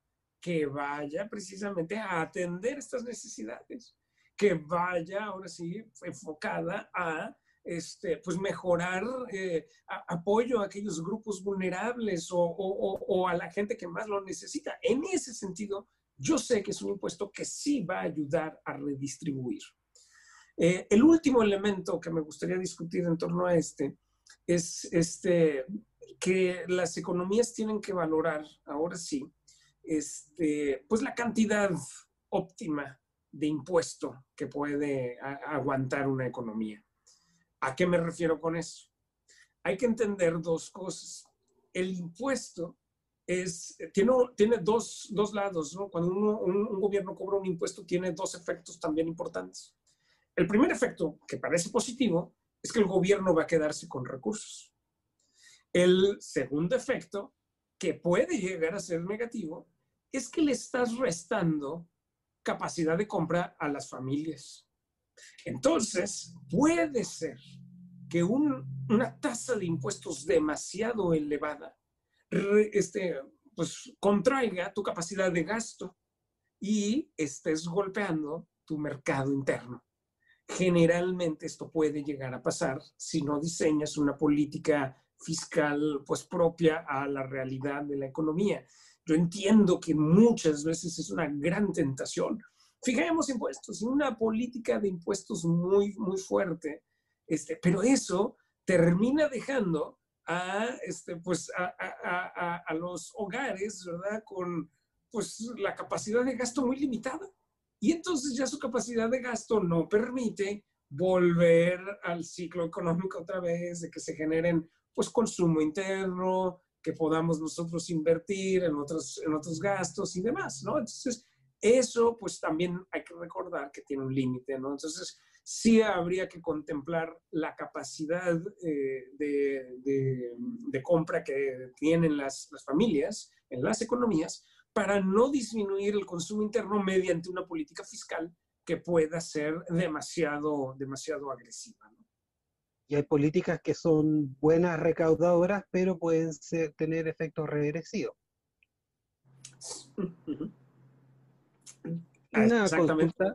que vaya precisamente a atender estas necesidades, que vaya ahora sí enfocada a este, pues mejorar eh, apoyo a aquellos grupos vulnerables o, a la gente que más lo necesita. En ese sentido, yo sé que es un impuesto que sí va a ayudar a redistribuir. Eh, el último elemento que me gustaría discutir en torno a este es este, que las economías tienen que valorar, ahora sí, este, pues la cantidad óptima de impuesto que puede aguantar una economía. ¿A qué me refiero con eso? Hay que entender dos cosas. El impuesto es, tiene, tiene dos, dos lados, ¿no? Cuando un, gobierno cobra un impuesto, tiene dos efectos también importantes. El primer efecto, que parece positivo, es que el gobierno va a quedarse con recursos. El segundo efecto, que puede llegar a ser negativo, es que le estás restando capacidad de compra a las familias. Entonces, puede ser que una tasa de impuestos demasiado elevada este, pues, contraiga tu capacidad de gasto y estés golpeando tu mercado interno. Generalmente esto puede llegar a pasar si no diseñas una política fiscal pues propia a la realidad de la economía. Yo entiendo que muchas veces es una gran tentación. Fijemos impuestos una política de impuestos muy, muy fuerte, este, pero eso termina dejando a, este, pues, a, a, a, los hogares, ¿verdad? Con pues, la capacidad de gasto muy limitada. Y entonces ya su capacidad de gasto no permite volver al ciclo económico otra vez, de que se generen pues consumo interno, que podamos nosotros invertir en otros, en otros gastos y demás, ¿no? Entonces, eso pues también hay que recordar que tiene un límite, ¿no? Entonces, sí habría que contemplar la capacidad eh, de, de, compra que tienen las, las familias en las economías para no disminuir el consumo interno mediante una política fiscal que pueda ser demasiado, demasiado agresiva. ¿no? Y hay políticas que son buenas recaudadoras, pero pueden tener efectos regresivos. Una consulta.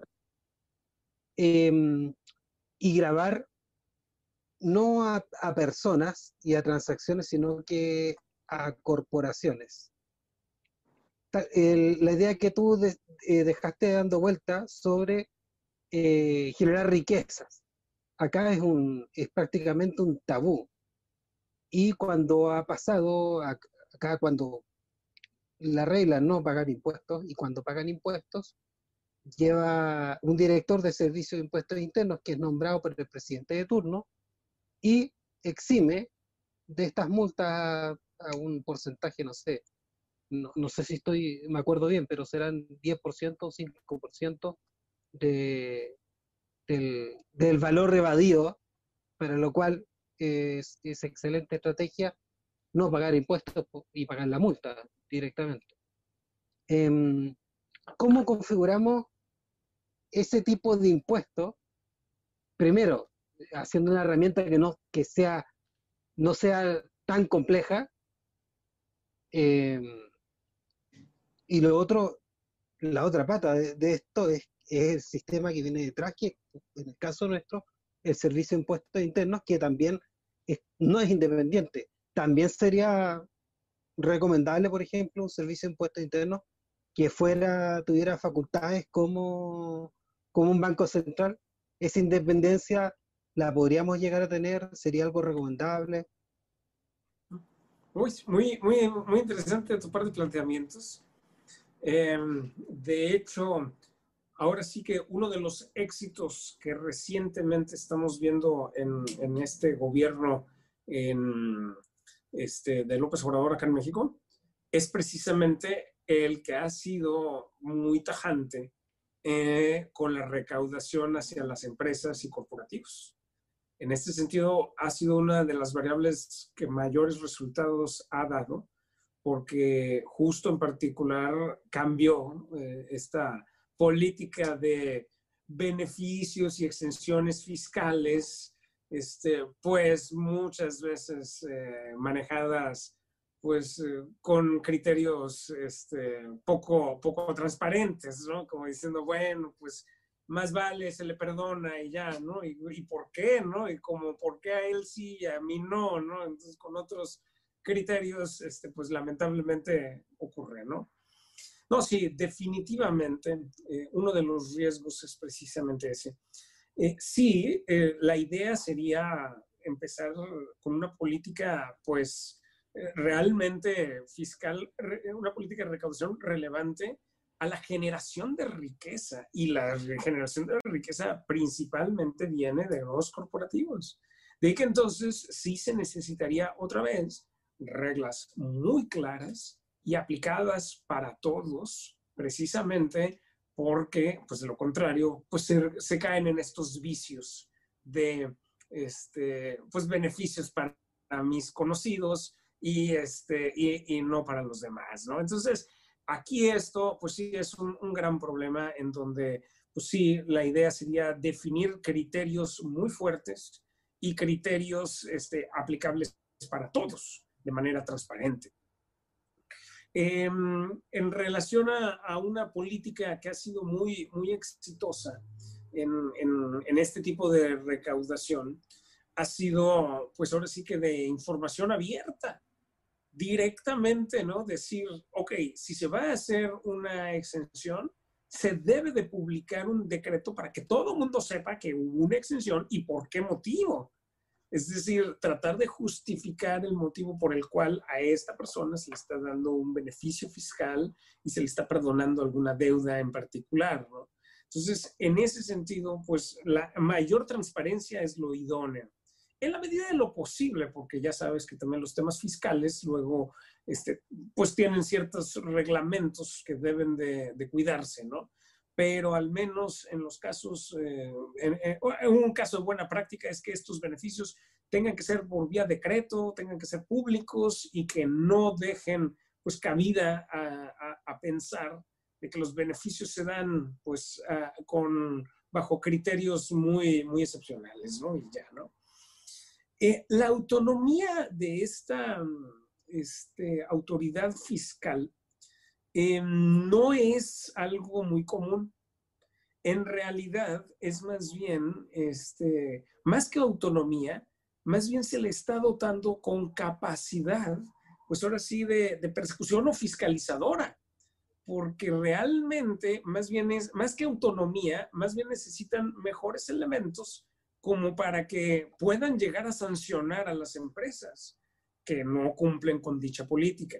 Em, y grabar no a, personas y a transacciones, sino que a corporaciones. la idea que tú eh, dejaste dando vuelta sobre eh, generar riquezas. Acá es, un, es prácticamente un tabú. Y cuando ha pasado, acá cuando la regla no pagar impuestos y cuando pagan impuestos, lleva un director de servicio de impuestos internos que es nombrado por el presidente de turno y exime de estas multas a un porcentaje, no sé, no, no sé si estoy, me acuerdo bien, pero serán 10% o 5% de, del, del, valor evadido, para lo cual es, es, excelente estrategia no pagar impuestos y pagar la multa directamente. Eh, ¿Cómo configuramos ese tipo de impuestos? Primero, haciendo una herramienta que no, que sea, no sea tan compleja. Eh, y lo otro, la otra pata de, esto es, el sistema que viene detrás, que en el caso nuestro, el Servicio de Impuestos Internos, que también no es independiente. También sería recomendable, por ejemplo, un Servicio de Impuestos Internos que fuera, tuviera facultades como, como un banco central. Esa independencia la podríamos llegar a tener, sería algo recomendable. Muy, muy, muy, muy interesante tu par de planteamientos. Em, de hecho, ahora sí que uno de los éxitos que recientemente estamos viendo en, en este gobierno en, este, de López Obrador acá en México es precisamente el que ha sido muy tajante eh, con la recaudación hacia las empresas y corporativos. En este sentido, ha sido una de las variables que mayores resultados ha dado porque justo en particular cambió eh, esta política de beneficios y exenciones fiscales, este, pues muchas veces eh, manejadas pues eh, con criterios este, poco, poco transparentes, ¿no? Como diciendo, bueno, pues más vale, se le perdona y ya, ¿no? ¿Y, y por qué, no? Y como, ¿por qué a él sí y a mí no, no? Entonces, con otros criterios, este, pues lamentablemente ocurre, ¿no? No, sí, definitivamente eh, uno de los riesgos es precisamente ese. Eh, sí, eh, la idea sería empezar con una política, pues, realmente fiscal, una política de recaudación relevante a la generación de riqueza. Y la generación de riqueza principalmente viene de los corporativos. De que entonces sí se necesitaría otra vez reglas muy claras y aplicadas para todos, precisamente porque, pues de lo contrario, pues se, caen en estos vicios de, este, pues beneficios para mis conocidos y, este, y, no para los demás, ¿no? Entonces, aquí esto, pues sí, es un, un gran problema en donde, pues sí, la idea sería definir criterios muy fuertes y criterios este, aplicables para todos, de manera transparente. Em, en relación a, una política que ha sido muy, muy exitosa en, en, este tipo de recaudación, ha sido, pues ahora sí que de información abierta, directamente, ¿no? Decir, ok, si se va a hacer una exención, se debe de publicar un decreto para que todo el mundo sepa que hubo una exención y por qué motivo. Es decir, tratar de justificar el motivo por el cual a esta persona se le está dando un beneficio fiscal y se le está perdonando alguna deuda en particular, ¿no? Entonces, en ese sentido, pues la mayor transparencia es lo idóneo. En la medida de lo posible, porque ya sabes que también los temas fiscales luego, este, pues tienen ciertos reglamentos que deben de, cuidarse, ¿no? Pero al menos en los casos, eh, en, un caso de buena práctica es que estos beneficios tengan que ser por vía decreto, tengan que ser públicos y que no dejen pues cabida a, pensar de que los beneficios se dan pues con bajo criterios muy muy excepcionales, ¿no? Y ya, ¿no? Eh, la autonomía de esta este, autoridad fiscal eh, no es algo muy común. En realidad es más bien, este, más que autonomía, más bien se le está dotando con capacidad, pues ahora sí, de, de persecución o fiscalizadora, porque realmente más bien es, más que autonomía, más bien necesitan mejores elementos como para que puedan llegar a sancionar a las empresas que no cumplen con dicha política.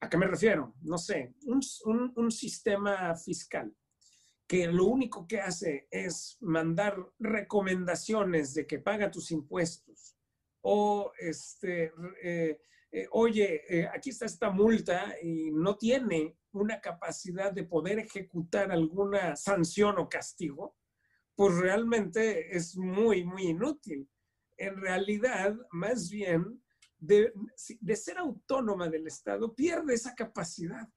¿A qué me refiero? No sé, un, un, un sistema fiscal que lo único que hace es mandar recomendaciones de que paga tus impuestos o este, eh, eh, oye, eh, aquí está esta multa y no tiene una capacidad de poder ejecutar alguna sanción o castigo, pues realmente es muy, muy inútil. En realidad, más bien, de, de ser autónoma del Estado, pierde esa capacidad.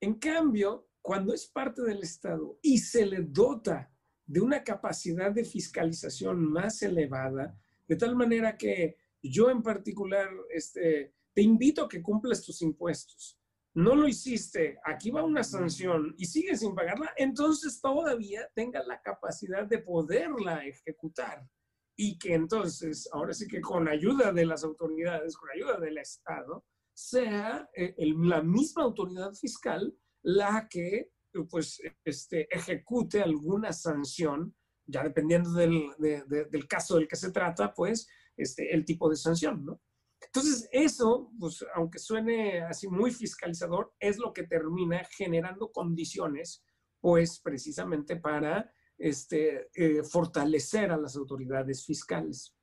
En cambio, cuando es parte del Estado y se le dota de una capacidad de fiscalización más elevada, de tal manera que yo en particular este, te invito a que cumplas tus impuestos. No lo hiciste, aquí va una sanción y sigues sin pagarla, entonces todavía tenga la capacidad de poderla ejecutar y que entonces, ahora sí que con ayuda de las autoridades, con ayuda del Estado, sea eh, la misma autoridad fiscal la que pues este, ejecute alguna sanción, ya dependiendo del, del caso del que se trata, pues este, el tipo de sanción, ¿no? Entonces, eso, pues, aunque suene así muy fiscalizador, es lo que termina generando condiciones, pues, precisamente para este, eh, fortalecer a las autoridades fiscales.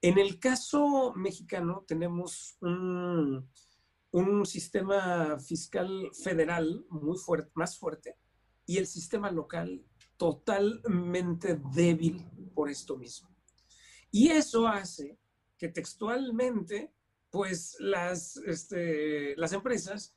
En el caso mexicano tenemos un, un sistema fiscal federal muy fuerte, más fuerte y el sistema local totalmente débil por esto mismo. Y eso hace que textualmente, pues las, este, las empresas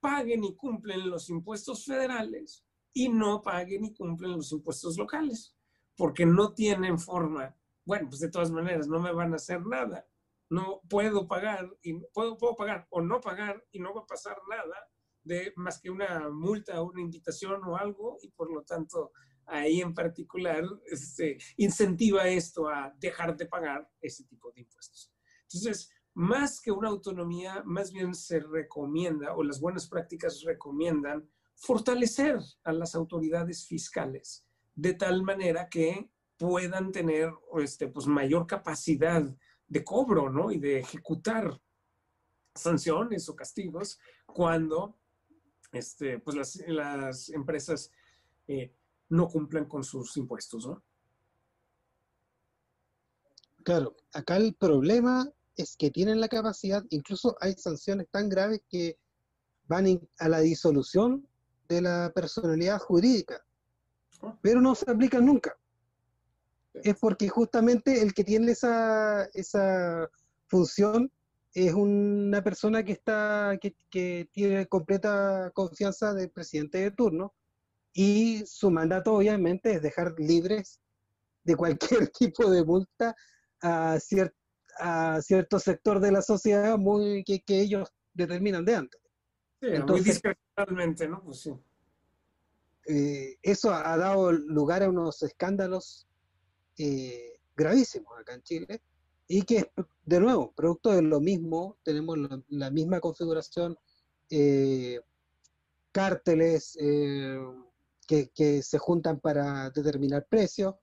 paguen y cumplen los impuestos federales y no paguen y cumplen los impuestos locales, porque no tienen forma. Bueno, pues de todas maneras, no me van a hacer nada no puedo pagar y puedo, puedo pagar o no pagar y no va a pasar nada de más que una multa una invitación o algo y por lo tanto ahí en particular este, incentiva esto a dejar de pagar ese tipo de impuestos. Entonces, más que una autonomía, más bien se recomienda o las buenas prácticas recomiendan fortalecer a las autoridades fiscales de tal manera que puedan tener este, pues, mayor capacidad de cobro, ¿no? Y de ejecutar sanciones o castigos cuando este, pues las, empresas eh, no cumplen con sus impuestos, ¿no? Claro, acá el problema es que tienen la capacidad, incluso hay sanciones tan graves que van a la disolución de la personalidad jurídica, ah. pero no se aplican nunca es porque justamente el que tiene esa, esa función es una persona que está que, que, tiene completa confianza del presidente de turno y su mandato obviamente es dejar libres de cualquier tipo de multa a, a cierto sector de la sociedad muy que, ellos determinan de antes. Sí, Entonces, muy ¿no? Pues sí. Eh, eso ha dado lugar a unos escándalos eh, gravísimos acá en Chile y que, de nuevo, producto de lo mismo, tenemos la, misma configuración, eh, cárteles eh, que, se juntan para determinar precios,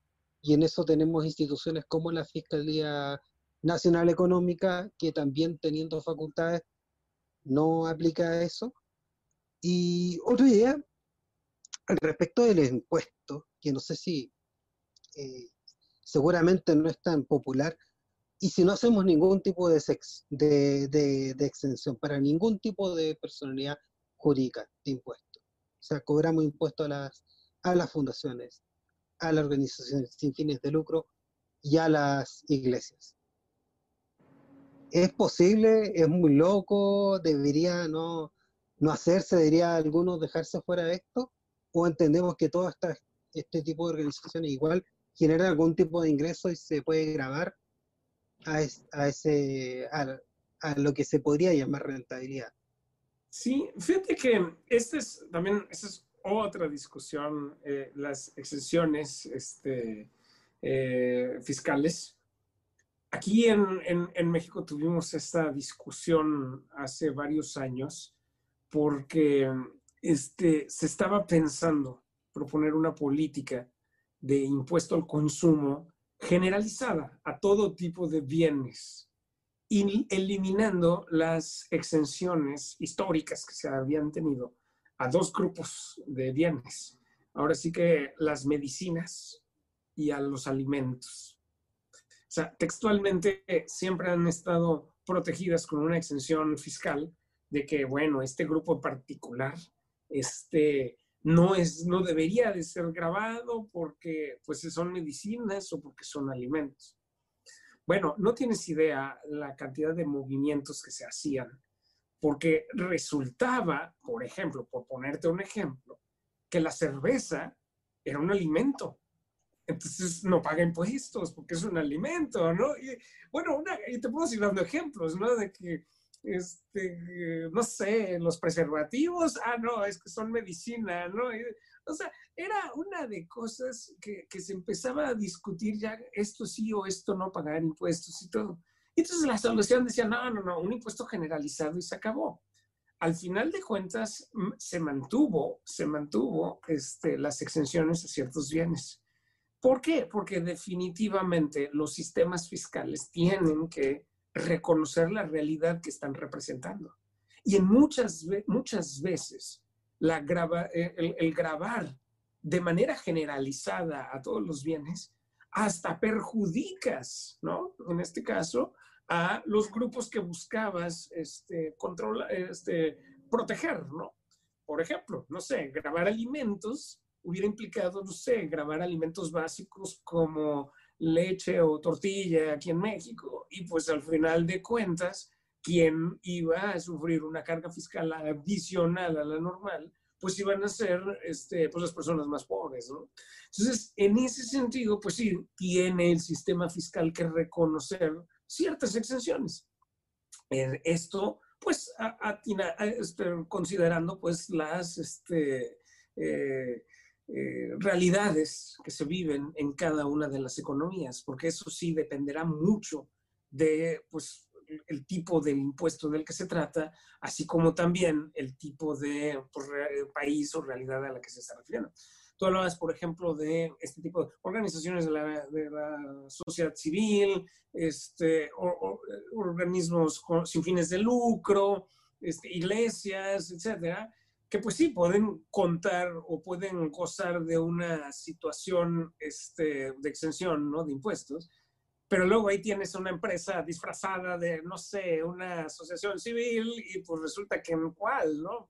y en eso tenemos instituciones como la Fiscalía Nacional Económica, que también teniendo facultades no aplica eso. Y otra idea, al respecto del impuesto, que no sé si seguramente no es tan popular. Y si no hacemos ningún tipo de, de, de, exención para ningún tipo de personalidad jurídica de impuestos, o sea, cobramos impuestos a las, a las fundaciones, a las organizaciones sin fines de lucro y a las iglesias. ¿Es posible? ¿Es muy loco? ¿Debería no, no hacerse? ¿Debería algunos dejarse fuera de esto? ¿O entendemos que todo este tipo de organizaciones igual generan algún tipo de ingreso y se puede grabar a, a ese, a, lo que se podría llamar rentabilidad? Sí, fíjate que este es también, esta es otra discusión, eh, las exenciones este, eh, fiscales. Aquí en, México tuvimos esta discusión hace varios años porque este, se estaba pensando proponer una política de impuesto al consumo generalizada a todo tipo de bienes, y eliminando las exenciones históricas que se habían tenido a dos grupos de bienes. Ahora sí que las medicinas y a los alimentos. O sea, textualmente siempre han estado protegidas con una exención fiscal de que, bueno, este grupo particular, este, no, es, no debería de ser grabado porque pues son medicinas o porque son alimentos. Bueno, no tienes idea la cantidad de movimientos que se hacían, porque resultaba, por ejemplo, por ponerte un ejemplo, que la cerveza era un alimento entonces no paga impuestos porque es un alimento, ¿no? Y bueno, una, y te puedo seguir dando ejemplos, ¿no? De que, este, no sé, los preservativos, ah, no, es que son medicina, ¿no? O sea, era una de cosas que, que, se empezaba a discutir ya, esto sí o esto no, pagar impuestos y todo. Y entonces la solución decía, no, no, no, un impuesto generalizado y se acabó. Al final de cuentas, se mantuvo, se mantuvo este, las exenciones a ciertos bienes ¿Por qué? Porque definitivamente los sistemas fiscales tienen que reconocer la realidad que están representando. Y en muchas, muchas veces la eh, el, grabar de manera generalizada a todos los bienes hasta perjudicas, ¿no? En este caso, a los grupos que buscabas este, este, proteger, ¿no? Por ejemplo, no sé, grabar alimentos hubiera implicado, no sé, grabar alimentos básicos como leche o tortilla aquí en México y pues al final de cuentas, quien iba a sufrir una carga fiscal adicional a la normal, pues iban a ser este, pues las personas más pobres, ¿no? Entonces, en ese sentido, pues sí, tiene el sistema fiscal que reconocer ciertas exenciones. Esto, pues, este, considerando, pues, las, este, eh, eh, realidades que se viven en cada una de las economías, porque eso sí dependerá mucho de pues, el tipo de impuesto del que se trata, así como también el tipo de pues, país o realidad a la que se está refiriendo. Tú hablabas, por ejemplo, de este tipo de organizaciones de la, sociedad civil, este, organismos sin fines de lucro, este, iglesias, etcétera, que pues sí, pueden contar o pueden gozar de una situación este, de exención, ¿no? De impuestos, pero luego ahí tienes una empresa disfrazada de, no sé, una asociación civil y pues resulta que en cuál, ¿no?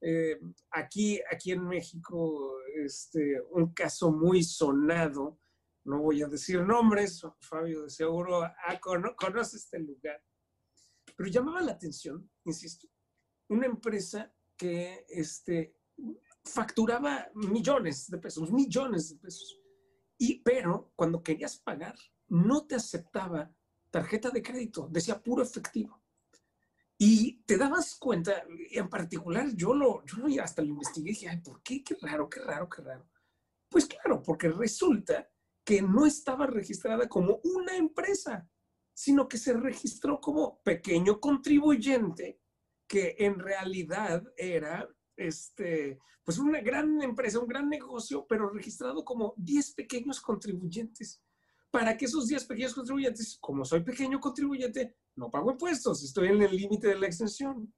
Eh, aquí, aquí en México, este, un caso muy sonado, no voy a decir nombres, Fabio de seguro ah, conoce este lugar, pero llamaba la atención, insisto, una empresa que este, facturaba millones de pesos, millones de pesos. Y, pero cuando querías pagar, no te aceptaba tarjeta de crédito, decía puro efectivo. Y te dabas cuenta, en particular yo lo, yo hasta lo investigué y dije, ay, ¿por qué? Qué raro, qué raro, qué raro. Pues claro, porque resulta que no estaba registrada como una empresa, sino que se registró como pequeño contribuyente que en realidad era este, pues una gran empresa, un gran negocio, pero registrado como 10 pequeños contribuyentes. Para que esos 10 pequeños contribuyentes, como soy pequeño contribuyente, no pago impuestos, estoy en el límite de la extensión.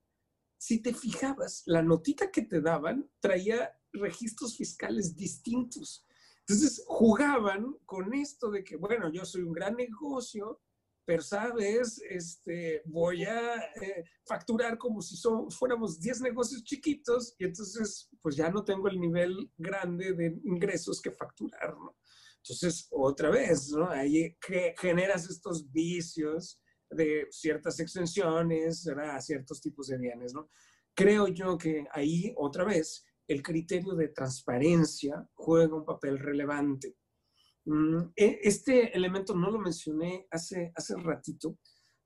Si te fijabas, la notita que te daban traía registros fiscales distintos. Entonces jugaban con esto de que, bueno, yo soy un gran negocio, pero sabes, este, voy a eh, facturar como si son, fuéramos 10 negocios chiquitos y entonces pues ya no tengo el nivel grande de ingresos que facturar, ¿no? Entonces, otra vez, ¿no? Ahí generas estos vicios de ciertas extensiones, a ciertos tipos de bienes, ¿no? Creo yo que ahí, otra vez, el criterio de transparencia juega un papel relevante. Mm, e, este elemento no lo mencioné hace, hace ratito,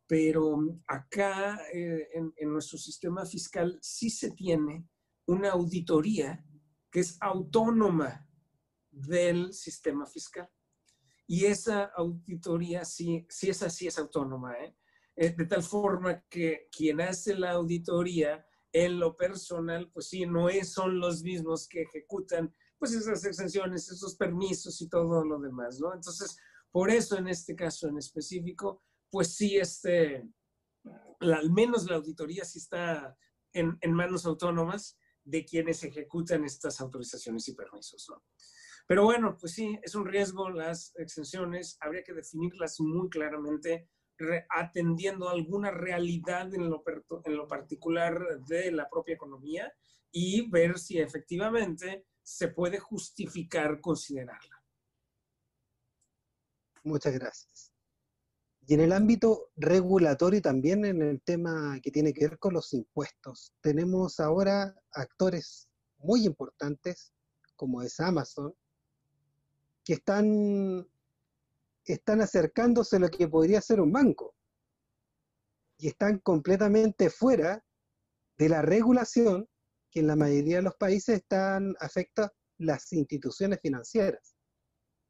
pero acá eh, en, nuestro sistema fiscal sí se tiene una auditoría que es autónoma del sistema fiscal. Y esa auditoría sí, sí es así, es autónoma, ¿eh? Eh, de tal forma que quien hace la auditoría en lo personal, pues sí, no es, son los mismos que ejecutan pues esas exenciones, esos permisos y todo lo demás, ¿no? Entonces, por eso en este caso en específico, pues sí, este, al menos la auditoría sí está en, en manos autónomas de quienes ejecutan estas autorizaciones y permisos, ¿no? Pero bueno, pues sí, es un riesgo las exenciones, habría que definirlas muy claramente, atendiendo alguna realidad en lo, en lo particular de la propia economía y ver si efectivamente se puede justificar considerarla. Muchas gracias. Y en el ámbito regulatorio también en el tema que tiene que ver con los impuestos, tenemos ahora actores muy importantes como es Amazon, que están, están acercándose a lo que podría ser un banco y están completamente fuera de la regulación que en la mayoría de los países están afecta las instituciones financieras.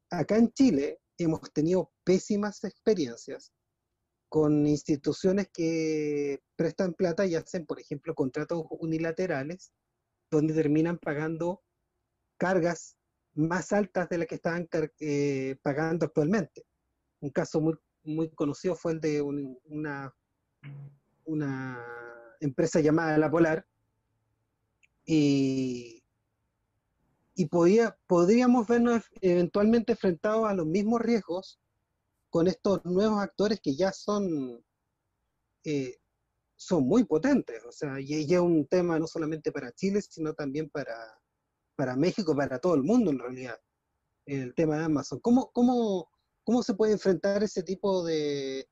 Acá en Chile hemos tenido pésimas experiencias con instituciones que prestan plata y hacen, por ejemplo, contratos unilaterales donde terminan pagando cargas más altas de las que estaban eh, pagando actualmente. Un caso muy, muy conocido fue el de una, una empresa llamada La Polar, y, y podía, podríamos vernos eventualmente enfrentados a los mismos riesgos con estos nuevos actores que ya son, eh, son muy potentes. O sea, y, es un tema no solamente para Chile, sino también para, para México, para todo el mundo en realidad, el tema de Amazon. ¿Cómo, cómo, cómo se puede enfrentar ese tipo de,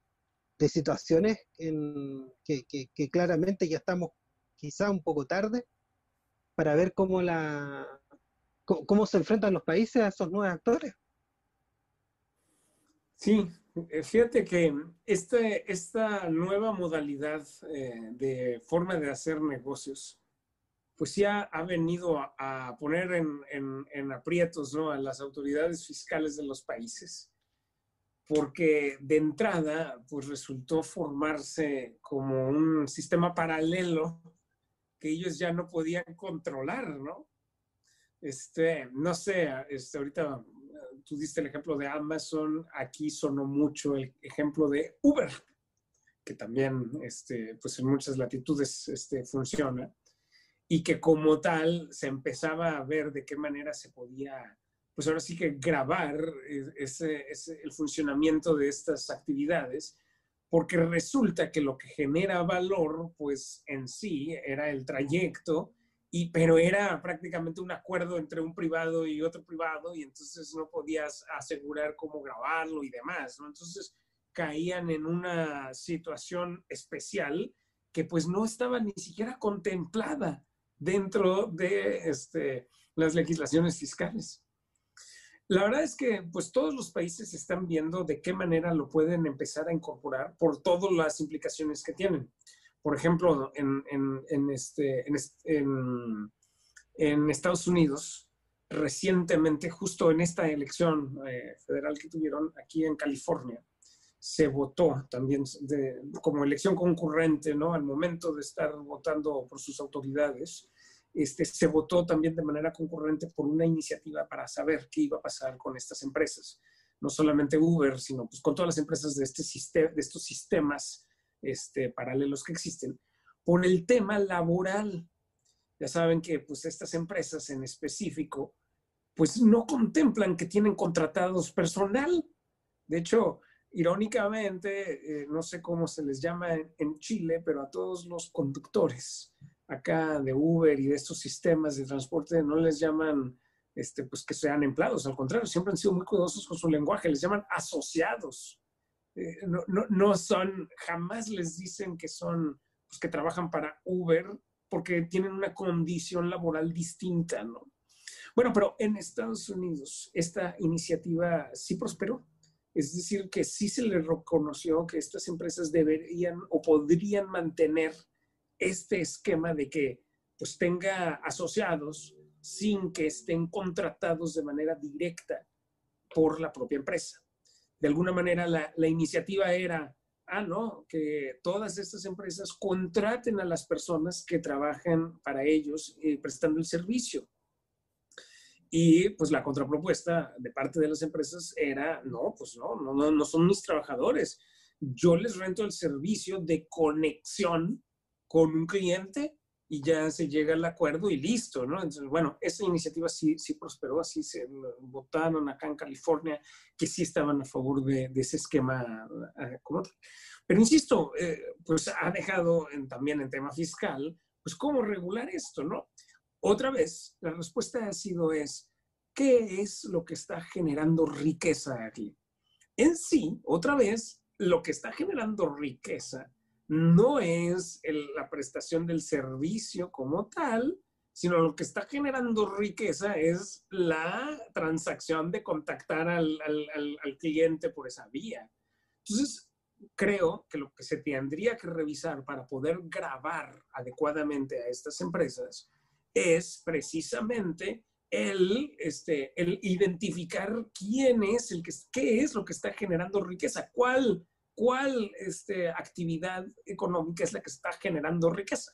de situaciones que claramente ya estamos quizá un poco tarde? para ver cómo, la, cómo, se enfrentan los países a esos nuevos actores. Sí, eh, fíjate que este, esta nueva modalidad eh, de forma de hacer negocios, pues ya ha venido a, poner en, en, aprietos ¿no? a las autoridades fiscales de los países, porque de entrada, pues resultó formarse como un sistema paralelo que ellos ya no podían controlar, ¿no? Este, no sé, este, ahorita tú diste el ejemplo de Amazon, aquí sonó mucho el ejemplo de Uber, que también, este, pues en muchas latitudes este, funciona, y que como tal se empezaba a ver de qué manera se podía, pues ahora sí que grabar ese, ese, el funcionamiento de estas actividades porque resulta que lo que genera valor, pues en sí era el trayecto, y, pero era prácticamente un acuerdo entre un privado y otro privado, y entonces no podías asegurar cómo grabarlo y demás, ¿no? Entonces caían en una situación especial que pues no estaba ni siquiera contemplada dentro de este, las legislaciones fiscales. La verdad es que pues todos los países están viendo de qué manera lo pueden empezar a incorporar por todas las implicaciones que tienen. Por ejemplo, en, en, este, Estados Unidos, recientemente, justo en esta elección eh, federal que tuvieron aquí en California, se votó también como elección concurrente, ¿no? Al momento de estar votando por sus autoridades, este, se votó también de manera concurrente por una iniciativa para saber qué iba a pasar con estas empresas. No solamente Uber, sino pues con todas las empresas de, este sistema, de estos sistemas este, paralelos que existen, por el tema laboral. Ya saben que pues estas empresas en específico pues no contemplan que tienen contratados personal. De hecho, irónicamente, eh, no sé cómo se les llama en, Chile, pero a todos los conductores acá de Uber y de estos sistemas de transporte no les llaman este, pues que sean empleados, al contrario, siempre han sido muy cuidadosos con su lenguaje, les llaman asociados. Eh, no, no, no, son, jamás les dicen que son, pues que trabajan para Uber porque tienen una condición laboral distinta, ¿no? Bueno, pero en Estados Unidos esta iniciativa sí prosperó. Es decir, que sí se le reconoció que estas empresas deberían o podrían mantener este esquema de que pues tenga asociados sin que estén contratados de manera directa por la propia empresa. De alguna manera la, iniciativa era, ah, no, que todas estas empresas contraten a las personas que trabajan para ellos eh, prestando el servicio. Y pues la contrapropuesta de parte de las empresas era, no, pues no, no, no son mis trabajadores. Yo les rento el servicio de conexión con un cliente y ya se llega al acuerdo y listo, ¿no? Entonces, bueno, esa iniciativa sí, sí prosperó, así se votaron acá en California que sí estaban a favor de, ese esquema eh, como tal. Pero insisto, eh, pues ha dejado también en tema fiscal, pues cómo regular esto, ¿no? Otra vez, la respuesta ha sido es, ¿qué es lo que está generando riqueza aquí? En sí, otra vez, lo que está generando riqueza no es la prestación del servicio como tal, sino lo que está generando riqueza es la transacción de contactar al, al cliente por esa vía. Entonces, creo que lo que se tendría que revisar para poder grabar adecuadamente a estas empresas es precisamente el, este, el identificar quién es el que, qué es lo que está generando riqueza, cuál, cuál este, actividad económica es la que está generando riqueza.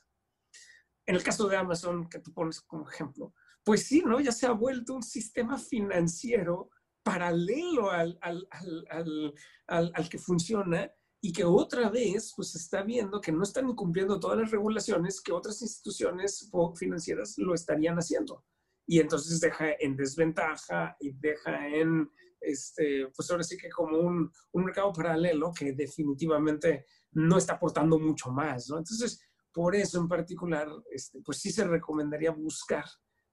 En el caso de Amazon, que tú pones como ejemplo, pues sí, ¿no? Ya se ha vuelto un sistema financiero paralelo al, al, al, al que funciona y que otra vez pues está viendo que no están incumpliendo todas las regulaciones que otras instituciones financieras lo estarían haciendo. Y entonces deja en desventaja y deja en, este, pues ahora sí que como un, un mercado paralelo que definitivamente no está aportando mucho más, ¿no? Entonces, por eso en particular, este, pues sí se recomendaría buscar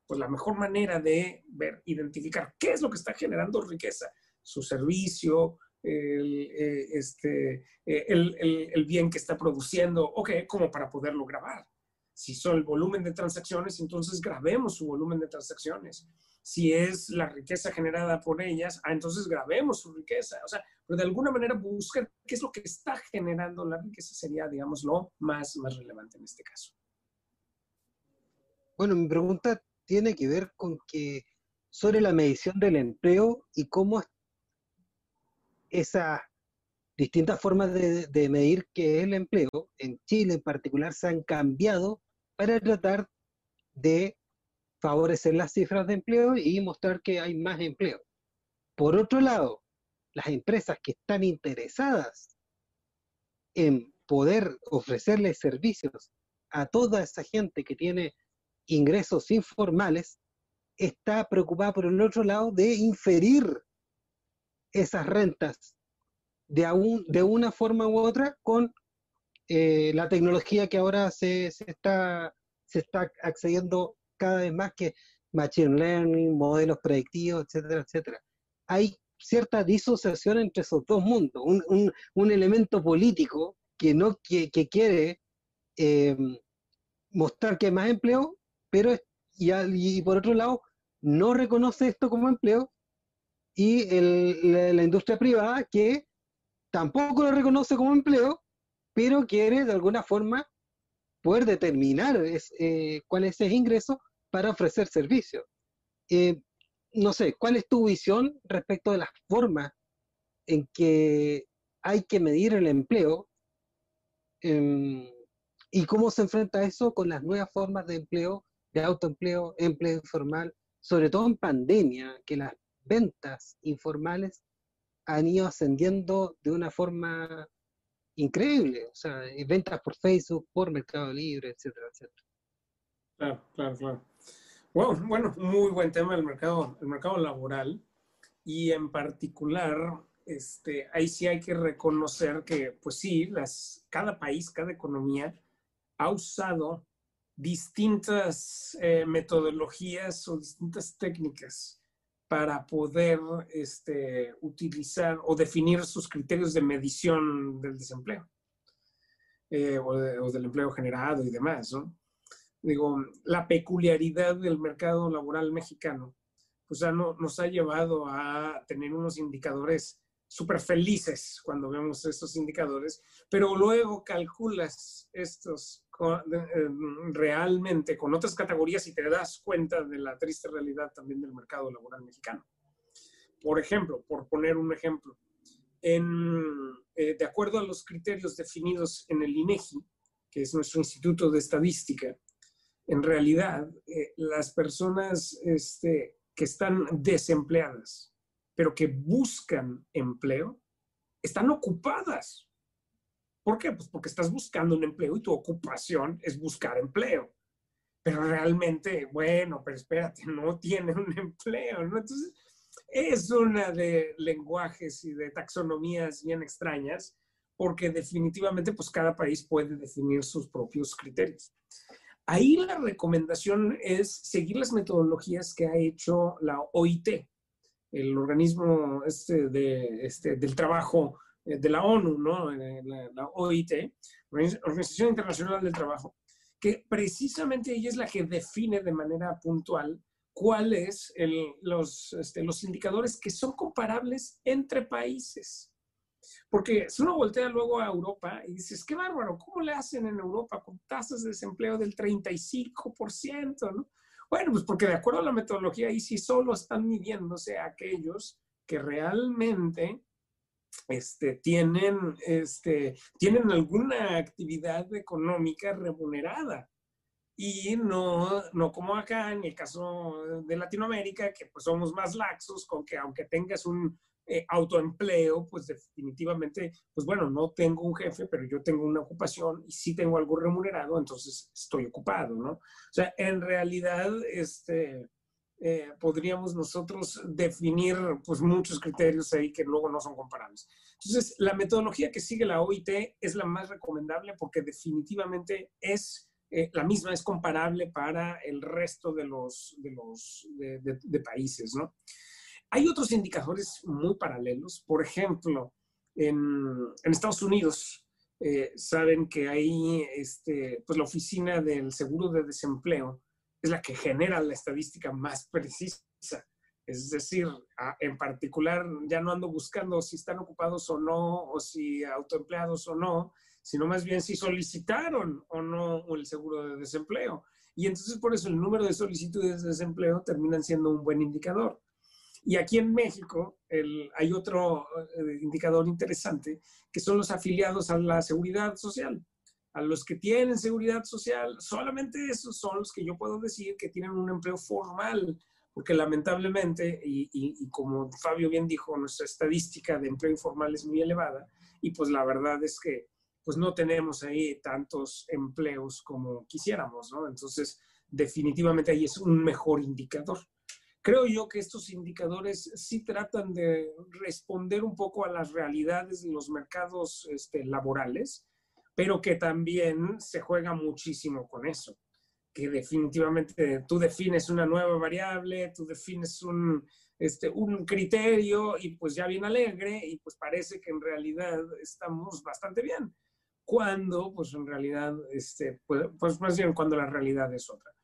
pues la mejor manera de ver, identificar qué es lo que está generando riqueza, su servicio, el, eh, este, eh, el, el, bien que está produciendo, ok, como para poderlo grabar. Si son el volumen de transacciones, entonces grabemos su volumen de transacciones. Si es la riqueza generada por ellas, ah, entonces grabemos su riqueza. O sea, pero de alguna manera buscar qué es lo que está generando la riqueza sería, digamos, lo más, más relevante en este caso. Bueno, mi pregunta tiene que ver con que sobre la medición del empleo y cómo esas distintas formas de, medir qué es el empleo, en Chile en particular, se han cambiado para tratar de favorecer las cifras de empleo y mostrar que hay más empleo. Por otro lado, las empresas que están interesadas en poder ofrecerles servicios a toda esa gente que tiene ingresos informales, está preocupada por el otro lado de inferir esas rentas de, de una forma u otra con eh, la tecnología que ahora se, está, se está accediendo cada vez más que machine learning, modelos predictivos, etcétera, etcétera. Hay cierta disociación entre esos dos mundos, un, elemento político que no que, quiere eh, mostrar que hay más empleo, pero y, por otro lado no reconoce esto como empleo y la, industria privada que tampoco lo reconoce como empleo, pero quiere de alguna forma poder determinar eh, cuál es ese ingreso para ofrecer servicios. Eh, no sé, ¿cuál es tu visión respecto de las formas en que hay que medir el empleo em, y cómo se enfrenta eso con las nuevas formas de empleo, de autoempleo, empleo informal, sobre todo en pandemia, que las ventas informales han ido ascendiendo de una forma increíble, o sea, ventas por Facebook, por Mercado Libre, etcétera, etcétera. Claro, claro, claro. Bueno, muy buen tema el mercado, el mercado laboral y en particular, este, ahí sí hay que reconocer que, pues sí, las, cada país, cada economía ha usado distintas eh, metodologías o distintas técnicas para poder este, utilizar o definir sus criterios de medición del desempleo eh, o, del empleo generado y demás. Digo, la peculiaridad del mercado laboral mexicano pues no, nos ha llevado a tener unos indicadores súper felices cuando vemos estos indicadores, pero luego calculas estos eh, realmente con otras categorías y te das cuenta de la triste realidad también del mercado laboral mexicano. Por ejemplo, por poner un ejemplo, eh, de acuerdo a los criterios definidos en el INEGI, que es nuestro instituto de estadística, en realidad eh, las personas este, que están desempleadas, pero que buscan empleo, están ocupadas. ¿Por qué? Pues porque estás buscando un empleo y tu ocupación es buscar empleo. Pero realmente, bueno, pero espérate, no tiene un empleo, ¿no? Entonces, es una de lenguajes y de taxonomías bien extrañas, porque definitivamente, pues cada país puede definir sus propios criterios. Ahí la recomendación es seguir las metodologías que ha hecho la OIT, el organismo este de, este, del trabajo eh, de la ONU, ¿no? Eh, la, OIT, Organización Internacional del Trabajo, que precisamente ella es la que define de manera puntual cuáles los, este, los indicadores que son comparables entre países. Porque si uno voltea luego a Europa y dices, qué bárbaro, ¿cómo le hacen en Europa con tasas de desempleo del 35%? ¿no? Bueno, pues porque de acuerdo a la metodología ahí sí solo están midiéndose aquellos que realmente este, tienen, este, tienen alguna actividad económica remunerada. Y no, no como acá en el caso de Latinoamérica, que pues somos más laxos con que aunque tengas un eh, autoempleo, pues definitivamente, pues bueno, no tengo un jefe, pero yo tengo una ocupación y sí tengo algo remunerado, entonces estoy ocupado, ¿no? O sea, en realidad, este, eh, podríamos nosotros definir pues muchos criterios ahí que luego no son comparables. Entonces, la metodología que sigue la OIT es la más recomendable porque definitivamente es eh, la misma, es comparable para el resto de los, de los de países, ¿no? Hay otros indicadores muy paralelos. Por ejemplo, en, Estados Unidos eh, saben que hay este, pues la oficina del seguro de desempleo es la que genera la estadística más precisa. Es decir, en particular, ya no ando buscando si están ocupados o no, o si autoempleados o no, sino más bien si solicitaron o no el seguro de desempleo. Y entonces por eso el número de solicitudes de desempleo terminan siendo un buen indicador. Y aquí en México hay otro eh, indicador interesante, que son los afiliados a la seguridad social. A los que tienen seguridad social, solamente esos son los que yo puedo decir que tienen un empleo formal, porque lamentablemente, y, como Fabio bien dijo, nuestra estadística de empleo informal es muy elevada, y pues la verdad es que pues no tenemos ahí tantos empleos como quisiéramos, ¿no? Entonces, definitivamente ahí es un mejor indicador. Creo yo que estos indicadores sí tratan de responder un poco a las realidades de los mercados este, laborales, pero que también se juega muchísimo con eso, que definitivamente tú defines una nueva variable, tú defines un, este, un criterio y pues ya bien alegre y pues parece que en realidad estamos bastante bien, cuando pues en realidad, este, pues, pues más bien cuando la realidad es otra.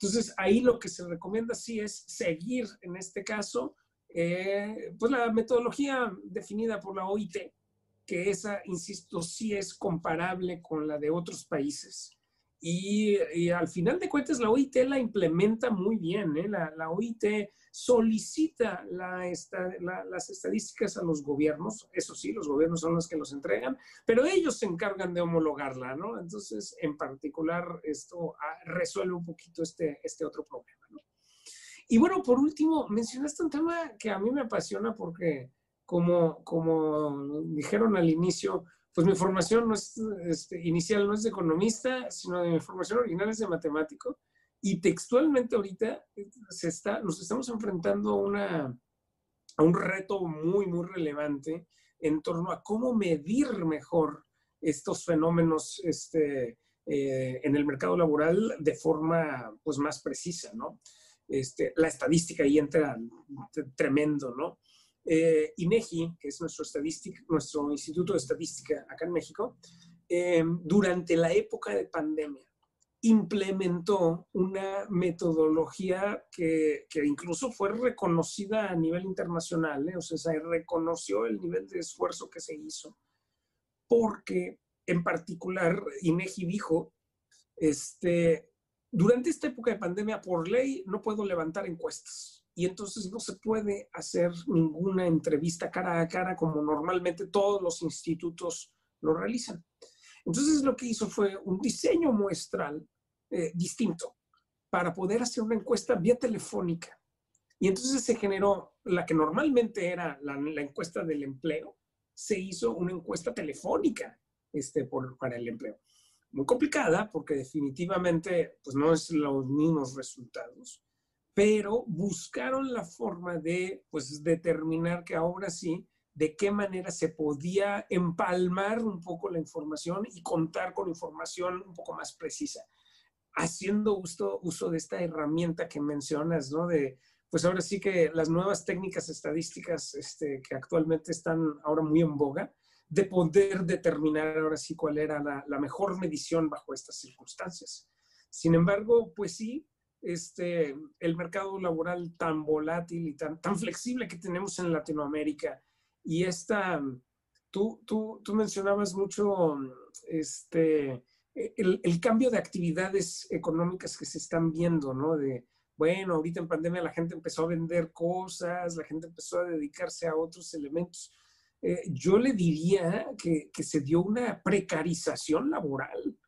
Entonces, ahí lo que se recomienda sí es seguir, en este caso, eh, pues la metodología definida por la OIT, que esa, insisto, sí es comparable con la de otros países. Y, al final de cuentas, la OIT la implementa muy bien. ¿eh? La, la, OIT solicita las estadísticas a los gobiernos. Eso sí, los gobiernos son los que los entregan, pero ellos se encargan de homologarla, ¿no? Entonces, en particular, esto ah, resuelve un poquito este, este otro problema, ¿no? Y bueno, por último, mencionaste un tema que a mí me apasiona porque, como, como dijeron al inicio, pues mi formación no es, este, inicial no es de economista, sino de mi formación original es de matemático. Y textualmente ahorita se está, nos estamos enfrentando a, una, a un reto muy, muy relevante en torno a cómo medir mejor estos fenómenos este, eh, en el mercado laboral de forma pues, más precisa, ¿no? Este, la estadística ahí entra tremendo, ¿no? Eh, INEGI, que es nuestro, nuestro instituto de estadística acá en México, eh, durante la época de pandemia implementó una metodología que, que, incluso fue reconocida a nivel internacional, ¿eh? o sea, se reconoció el nivel de esfuerzo que se hizo, porque en particular INEGI dijo, este, durante esta época de pandemia, por ley, no puedo levantar encuestas. Y entonces no se puede hacer ninguna entrevista cara a cara como normalmente todos los institutos lo realizan. Entonces lo que hizo fue un diseño muestral eh, distinto para poder hacer una encuesta vía telefónica. Y entonces se generó la que normalmente era la, encuesta del empleo, se hizo una encuesta telefónica este, por, para el empleo muy complicada porque definitivamente pues no es los mismos resultados, pero buscaron la forma de pues determinar que ahora sí, de qué manera se podía empalmar un poco la información y contar con información un poco más precisa, haciendo uso, uso de esta herramienta que mencionas, ¿no? De, pues ahora sí que las nuevas técnicas estadísticas este, que actualmente están ahora muy en boga, de poder determinar ahora sí cuál era la, mejor medición bajo estas circunstancias. Sin embargo, pues sí, este, el mercado laboral tan volátil y tan, tan flexible que tenemos en Latinoamérica y esta, tú, tú, tú mencionabas mucho este, el, el, cambio de actividades económicas que se están viendo, ¿no? De, bueno, ahorita en pandemia la gente empezó a vender cosas, la gente empezó a dedicarse a otros elementos. Eh, yo le diría que, que se dio una precarización laboral,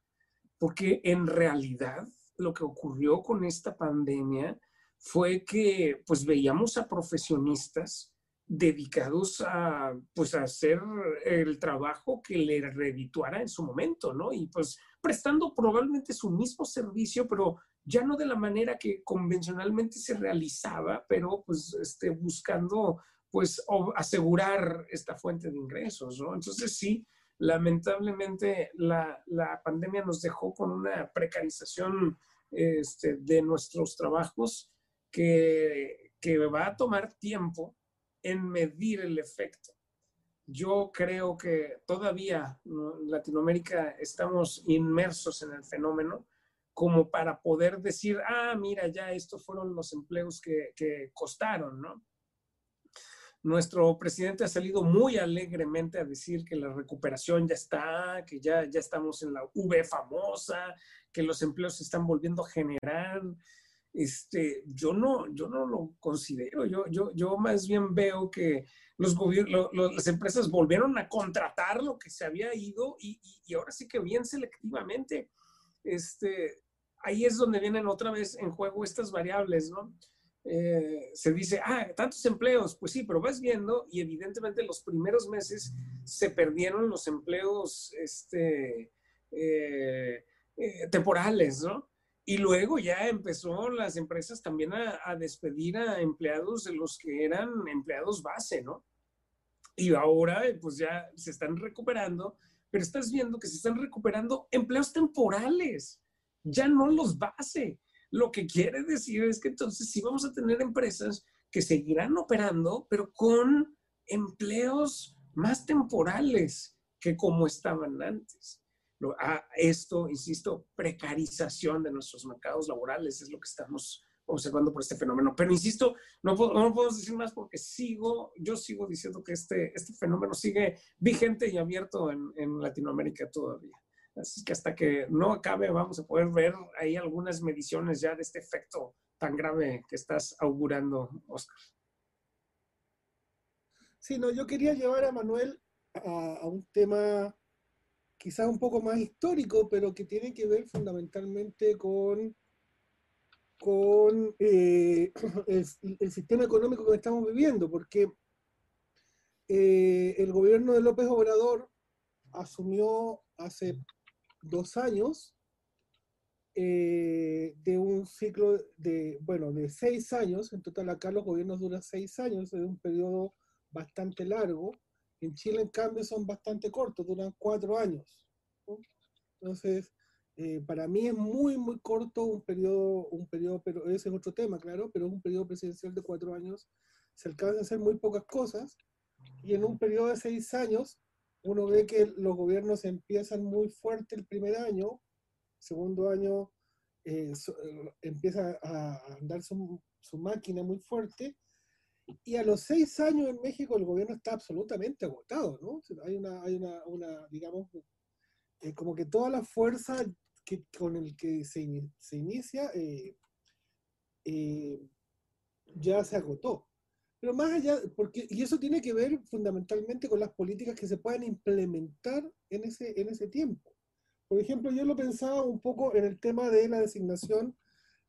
porque en realidad lo que ocurrió con esta pandemia fue que pues veíamos a profesionistas dedicados a pues a hacer el trabajo que le redituara en su momento, ¿no? Y pues prestando probablemente su mismo servicio, pero ya no de la manera que convencionalmente se realizaba, pero pues este, buscando pues asegurar esta fuente de ingresos, ¿no? Entonces sí, lamentablemente la, pandemia nos dejó con una precarización este, de nuestros trabajos que, que va a tomar tiempo en medir el efecto. Yo creo que todavía en Latinoamérica estamos inmersos en el fenómeno como para poder decir, ah, mira, ya estos fueron los empleos que, que costaron, ¿no? Nuestro presidente ha salido muy alegremente a decir que la recuperación ya está, que ya, ya estamos en la V famosa, que los empleos se están volviendo a generar. Este, yo, no, yo no lo considero, yo, yo, yo más bien veo que los las empresas volvieron a contratar lo que se había ido y, y, ahora sí que bien selectivamente. Este, ahí es donde vienen otra vez en juego estas variables, ¿no? Eh, se dice, ah, tantos empleos, pues sí, pero vas viendo y evidentemente los primeros meses se perdieron los empleos este, eh, eh, temporales, ¿no? Y luego ya empezó las empresas también a, a, despedir a empleados de los que eran empleados base, ¿no? Y ahora pues ya se están recuperando, pero estás viendo que se están recuperando empleos temporales, ya no los base. Lo que quiere decir es que entonces sí vamos a tener empresas que seguirán operando, pero con empleos más temporales que como estaban antes. Esto, insisto, precarización de nuestros mercados laborales es lo que estamos observando por este fenómeno. Pero insisto, no, no podemos decir más porque sigo, yo sigo diciendo que este, este fenómeno sigue vigente y abierto en, en Latinoamérica todavía. Así que hasta que no acabe vamos a poder ver ahí algunas mediciones ya de este efecto tan grave que estás augurando, Oscar. Sí, no, yo quería llevar a Manuel a, un tema quizás un poco más histórico, pero que tiene que ver fundamentalmente con, con eh, el, sistema económico que estamos viviendo, porque eh, el gobierno de López Obrador asumió hace dos años eh, de un ciclo de, bueno, de seis años. En total acá los gobiernos duran seis años, es un periodo bastante largo. En Chile, en cambio, son bastante cortos, duran cuatro años. Entonces, eh, para mí es muy, muy corto un periodo, un periodo, pero ese es otro tema, claro, pero es un periodo presidencial de cuatro años. Se alcanza a hacer muy pocas cosas y en un periodo de seis años uno ve que los gobiernos empiezan muy fuerte el primer año, segundo año eh, eh, empieza a andar su, su, máquina muy fuerte, y a los seis años en México el gobierno está absolutamente agotado, ¿no? Hay una, hay una, digamos, eh, como que toda la fuerza con el que se, se inicia ya se agotó. Pero más allá, porque, y eso tiene que ver fundamentalmente con las políticas que se pueden implementar en ese, en ese tiempo. Por ejemplo, yo lo pensaba un poco en el tema de la designación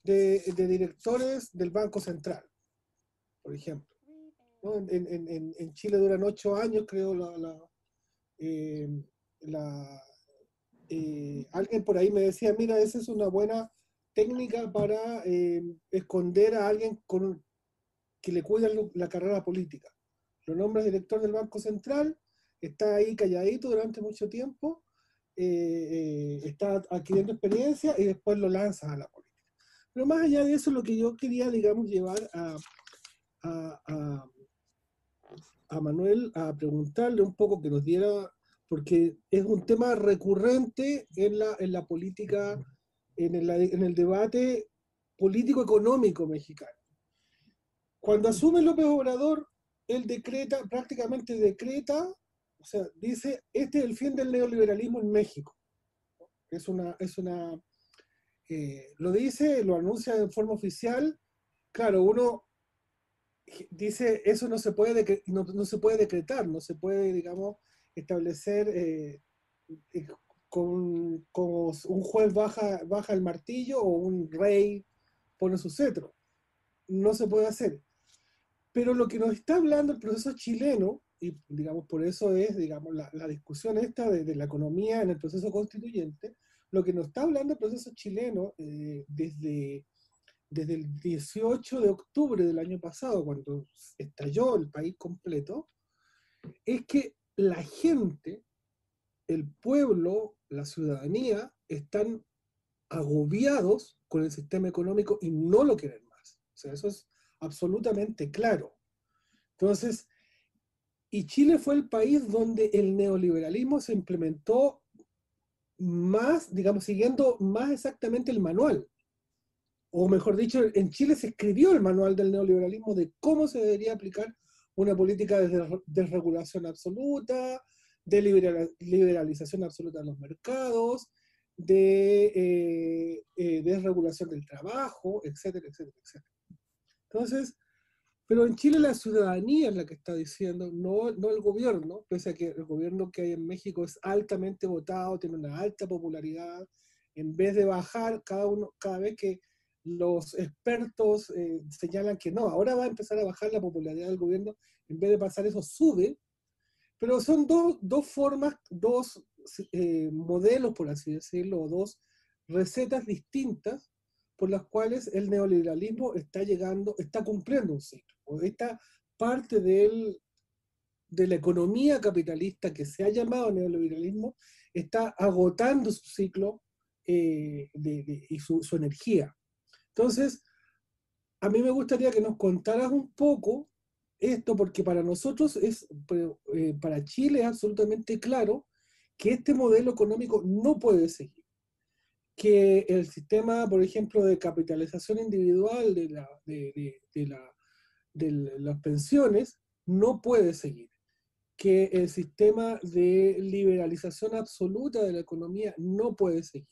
de, de directores del Banco Central, por ejemplo. ¿No? En, en, en, Chile duran ocho años, creo, la, la, eh, eh, alguien por ahí me decía, mira, esa es una buena técnica para eh, esconder a alguien con, que le cuida la carrera política. Lo nombra director del Banco Central, está ahí calladito durante mucho tiempo, está adquiriendo experiencia y después lo lanza a la política. Pero más allá de eso, lo que yo quería, digamos, llevar a, Manuel a preguntarle un poco que nos diera, porque es un tema recurrente en la, en la política, en el, en el debate político-económico mexicano. Cuando asume López Obrador, él decreta, prácticamente decreta, o sea, dice, este es el fin del neoliberalismo en México. Es una, es una, eh, lo dice, lo anuncia en forma oficial. Claro, uno dice, eso no se puede, no, no se puede decretar, no se puede, digamos, establecer eh, eh, con, como un juez baja, baja el martillo o un rey pone su cetro. No se puede hacer. Pero lo que nos está hablando el proceso chileno, y digamos por eso es digamos, la, discusión esta de, de, la economía en el proceso constituyente, lo que nos está hablando el proceso chileno eh, desde, desde el 18 de octubre del año pasado, cuando estalló el país completo, es que la gente, el pueblo, la ciudadanía, están agobiados con el sistema económico y no lo quieren más. O sea, eso es absolutamente claro. Entonces, y Chile fue el país donde el neoliberalismo se implementó más, digamos, siguiendo más exactamente el manual. O mejor dicho, en Chile se escribió el manual del neoliberalismo de cómo se debería aplicar una política de desregulación absoluta, de liberalización absoluta de los mercados, de eh, eh, desregulación del trabajo, etcétera, etcétera, etcétera. Entonces, pero en Chile la ciudadanía es la que está diciendo, no, no el gobierno, pese a que el gobierno que hay en México es altamente votado, tiene una alta popularidad, en vez de bajar cada, uno, cada vez que los expertos eh, señalan que no, ahora va a empezar a bajar la popularidad del gobierno, en vez de pasar eso sube, pero son dos, dos formas, dos eh, modelos, por así decirlo, o dos recetas distintas por las cuales el neoliberalismo está llegando, está cumpliendo un ciclo. Esta parte del, de la economía capitalista que se ha llamado neoliberalismo está agotando su ciclo eh, y su, energía. Entonces, a mí me gustaría que nos contaras un poco esto, porque para nosotros es, eh, para Chile es absolutamente claro que este modelo económico no puede seguir que el sistema, por ejemplo, de capitalización individual de, la, las pensiones no puede seguir, que el sistema de liberalización absoluta de la economía no puede seguir.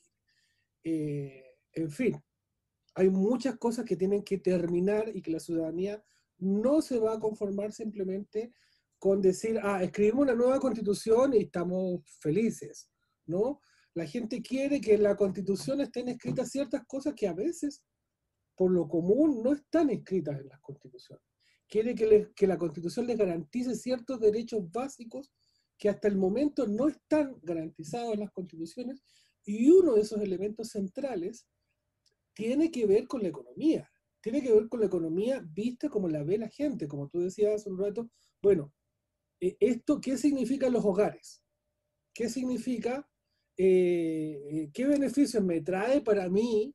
Eh, en fin, hay muchas cosas que tienen que terminar y que la ciudadanía no se va a conformar simplemente con decir, ah, escribimos una nueva constitución y estamos felices, ¿no? La gente quiere que en la constitución estén escritas ciertas cosas que a veces, por lo común, no están escritas en las constituciones. Quiere que, les, que la constitución les garantice ciertos derechos básicos que hasta el momento no están garantizados en las constituciones y uno de esos elementos centrales tiene que ver con la economía, tiene que ver con la economía vista como la ve la gente, como tú decías hace un rato. Bueno, eh, ¿esto qué significa los hogares? ¿Qué significa? Eh, ¿Qué beneficios me trae para mí,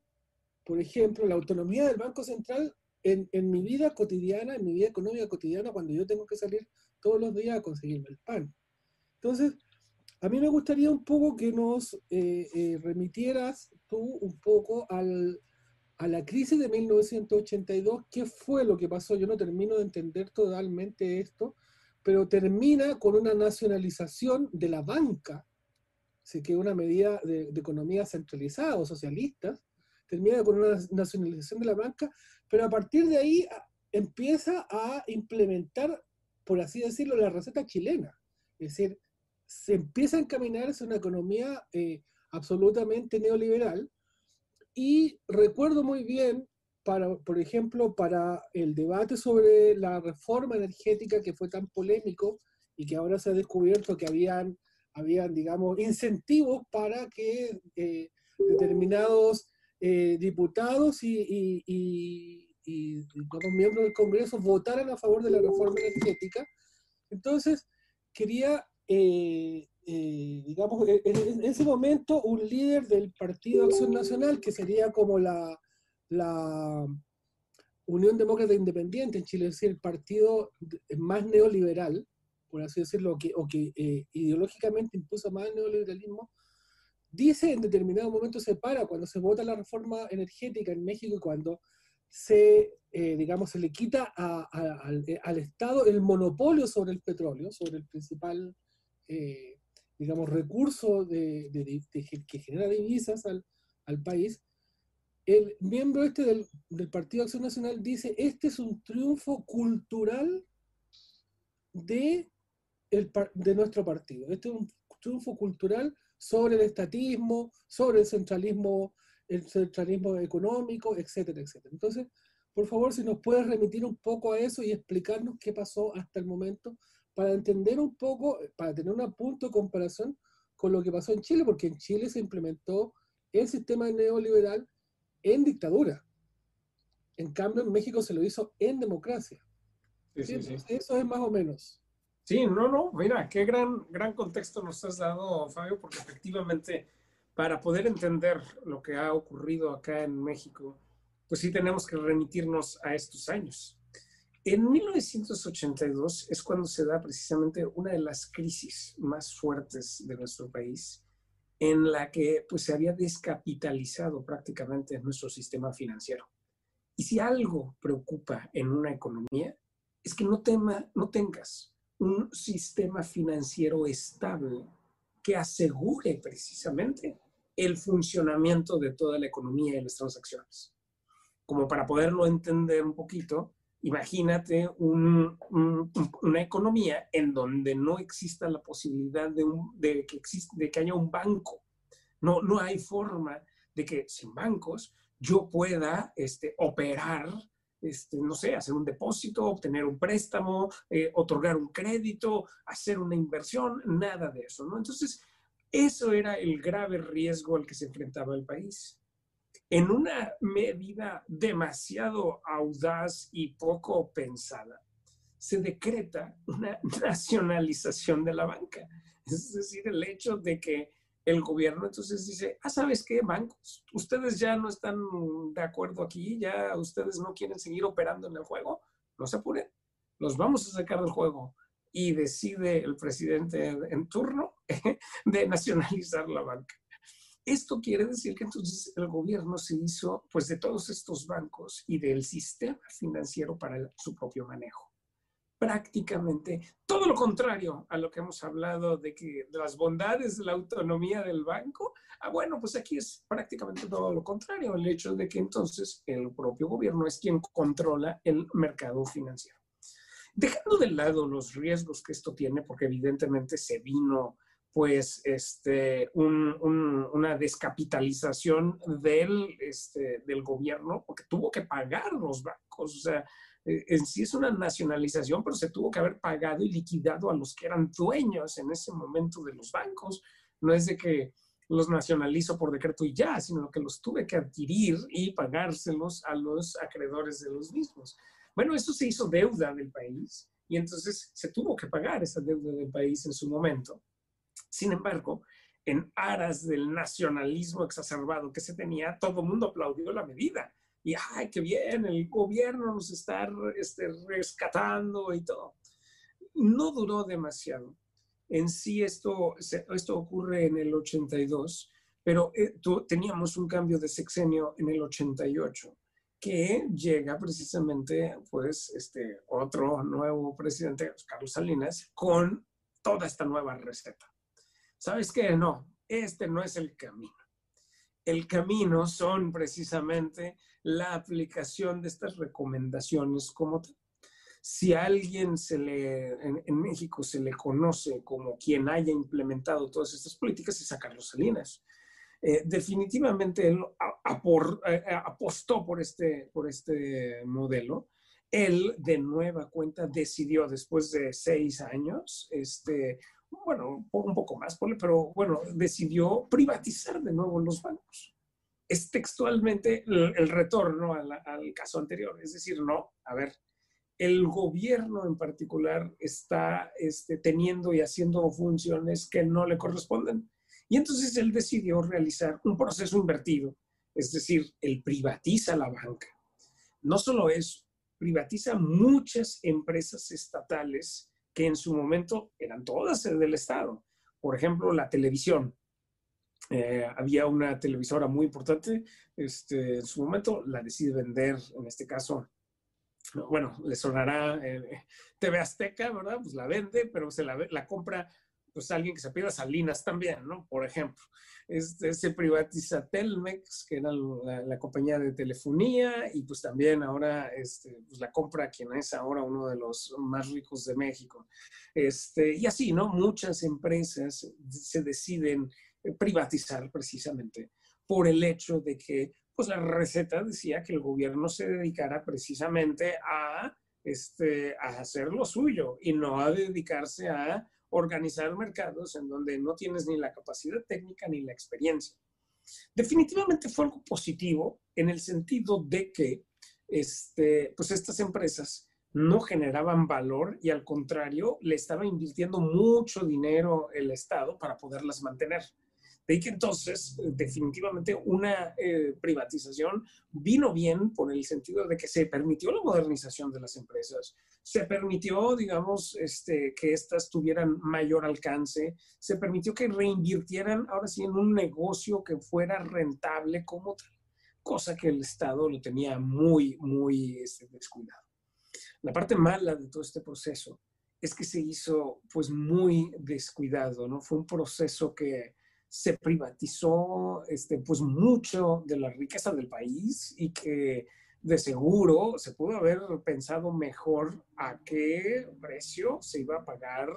por ejemplo, la autonomía del Banco Central en, en, mi vida cotidiana, en mi vida económica cotidiana, cuando yo tengo que salir todos los días a conseguirme el pan? Entonces, a mí me gustaría un poco que nos eh, eh, remitieras tú un poco al, a la crisis de 1982, qué fue lo que pasó. Yo no termino de entender totalmente esto, pero termina con una nacionalización de la banca, así que una medida de, economía centralizada o socialista, termina con una nacionalización de la banca, pero a partir de ahí empieza a implementar, por así decirlo, la receta chilena. Es decir, se empieza a encaminar hacia una economía eh, absolutamente neoliberal. Y recuerdo muy bien, para, por ejemplo, para el debate sobre la reforma energética que fue tan polémico y que ahora se ha descubierto que habían, habían digamos, incentivos para que eh, determinados eh, diputados y, y, miembros del Congreso votaran a favor de la reforma energética. Entonces, quería eh, eh, digamos, e, e, en, ese momento un líder del Partido Acción Nacional, que sería como la, la Unión Demócrata Independiente en Chile, es decir, el partido más neoliberal, por así decirlo, que, o que eh, ideológicamente impuso más neoliberalismo, dice en determinado momento se para cuando se vota la reforma energética en México y cuando se, digamos, se le quita al, al, Estado el monopolio sobre el petróleo, sobre el principal eh, digamos, recurso que genera divisas al, país, el miembro este del, Partido Acción Nacional dice, este es un triunfo cultural de, de nuestro partido, este es un triunfo cultural sobre el estatismo, sobre el centralismo, el centralismo económico, etcétera, etcétera. Entonces, por favor, si nos puedes remitir un poco a eso y explicarnos qué pasó hasta el momento para entender un poco, para tener un punto de comparación con lo que pasó en Chile, porque en Chile se implementó el sistema neoliberal en dictadura. En cambio, en México se lo hizo en democracia. Sí, sí, Eso es más o menos. Sí, no, no, mira, qué gran, gran contexto nos has dado, Fabio, porque efectivamente, para poder entender lo que ha ocurrido acá en México, pues sí tenemos que remitirnos a estos años. En 1982 es cuando se da precisamente una de las crisis más fuertes de nuestro país, en la que pues, se había descapitalizado prácticamente nuestro sistema financiero. Y si algo preocupa en una economía, es que no, tema, no tengas un sistema financiero estable que asegure precisamente el funcionamiento de toda la economía y las transacciones. Como para poderlo entender un poquito, Imagínate una economía en donde no exista la posibilidad de, que existe, de que haya un banco. No, no hay forma de que sin bancos yo pueda este, operar, este, no sé, hacer un depósito, obtener un préstamo, eh, otorgar un crédito, hacer una inversión, nada de eso. Entonces, eso era el grave riesgo al que se enfrentaba el país en una medida demasiado audaz y poco pensada, se decreta una nacionalización de la banca. Es decir, el hecho de que el gobierno entonces dice, ah, ¿sabes qué? Bancos, ustedes ya no están de acuerdo aquí, ya ustedes no quieren seguir operando en el juego, no se apuren, los vamos a sacar del juego. Y decide el presidente en turno de nacionalizar la banca. Esto quiere decir que entonces el gobierno se hizo pues de todos estos bancos y del sistema financiero para su propio manejo. Prácticamente todo lo contrario a lo que hemos hablado de que las bondades de la autonomía del banco. Ah, bueno, pues aquí es prácticamente todo lo contrario, el hecho de que entonces el propio gobierno es quien controla el mercado financiero. Dejando de lado los riesgos que esto tiene, porque evidentemente se vino pues este, una descapitalización del, este, del gobierno, porque tuvo que pagar los bancos. O sea, eh, en sí es una nacionalización, pero se tuvo que haber pagado y liquidado a los que eran dueños en ese momento de los bancos. No es de que los nacionalizo por decreto y ya, sino que los tuve que adquirir y pagárselos a los acreedores de los mismos. Bueno, eso se hizo deuda del país y entonces se tuvo que pagar esa deuda del país en su momento. Sin embargo, en aras del nacionalismo exacerbado que se tenía, todo el mundo aplaudió la medida. Y, ay, qué bien, el gobierno nos está este, rescatando y todo. No duró demasiado. En sí esto, ocurre en el 82, pero eh, teníamos un cambio de sexenio en el 88 que llega precisamente, pues, este otro nuevo presidente, Carlos Salinas, con toda esta nueva receta. ¿Sabes qué? No, este no es el camino. El camino son precisamente la aplicación de estas recomendaciones como si a alguien se le, en, México se le conoce como quien haya implementado todas estas políticas es a Carlos Salinas. Eh, definitivamente él eh, apostó por este, por este modelo. Él de nueva cuenta decidió después de seis años este, bueno, un poco más, pero bueno, decidió privatizar de nuevo los bancos. Es textualmente el, retorno al, caso anterior, es decir, no, a ver, el gobierno en particular está este, teniendo y haciendo funciones que no le corresponden. Y entonces él decidió realizar un proceso invertido, es decir, él privatiza la banca. No solo eso, privatiza muchas empresas estatales que en su momento eran todas del Estado. Por ejemplo, la televisión. Eh, había una televisora muy importante, este, en su momento la decide vender, en este caso, bueno, le sonará eh, TV Azteca, ¿verdad? Pues la vende, pero se la compra pues alguien que se pida Salinas también, ¿no? Por ejemplo, este, se privatiza Telmex, que era la, compañía de telefonía, y pues también ahora este, pues la compra quien es ahora uno de los más ricos de México. Este, y así, ¿no? Muchas empresas se deciden privatizar precisamente por el hecho de que pues la receta decía que el gobierno se dedicara precisamente a, este, a hacer lo suyo y no a dedicarse a organizar mercados en donde no tienes ni la capacidad técnica ni la experiencia. Definitivamente fue algo positivo en el sentido de que este, pues estas empresas no generaban valor y al contrario le estaba invirtiendo mucho dinero el Estado para poderlas mantener. De ahí que entonces, definitivamente, una eh, privatización vino bien por el sentido de que se permitió la modernización de las empresas, se permitió, digamos, este, que éstas tuvieran mayor alcance, se permitió que reinvirtieran ahora sí en un negocio que fuera rentable como tal, cosa que el Estado lo tenía muy, muy este, descuidado. La parte mala de todo este proceso es que se hizo pues muy descuidado, ¿no? Fue un proceso que se privatizó este, pues mucho de la riqueza del país y que de seguro se pudo haber pensado mejor a qué precio se iba a pagar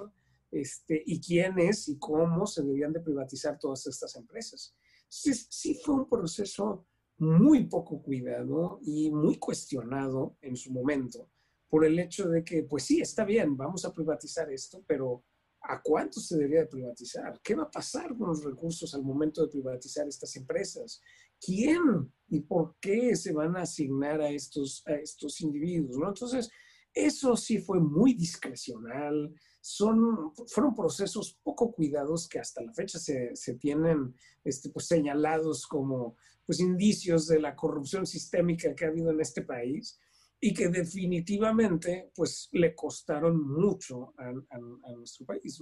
este, y quiénes y cómo se debían de privatizar todas estas empresas. Sí, sí fue un proceso muy poco cuidado y muy cuestionado en su momento por el hecho de que, pues sí, está bien, vamos a privatizar esto, pero ¿A cuánto se debería de privatizar? ¿Qué va a pasar con los recursos al momento de privatizar estas empresas? ¿Quién y por qué se van a asignar a estos, a estos individuos? ¿no? Entonces, eso sí fue muy discrecional. Son, fueron procesos poco cuidados que hasta la fecha se, se tienen este, pues, señalados como pues, indicios de la corrupción sistémica que ha habido en este país y que definitivamente pues le costaron mucho a, nuestro país.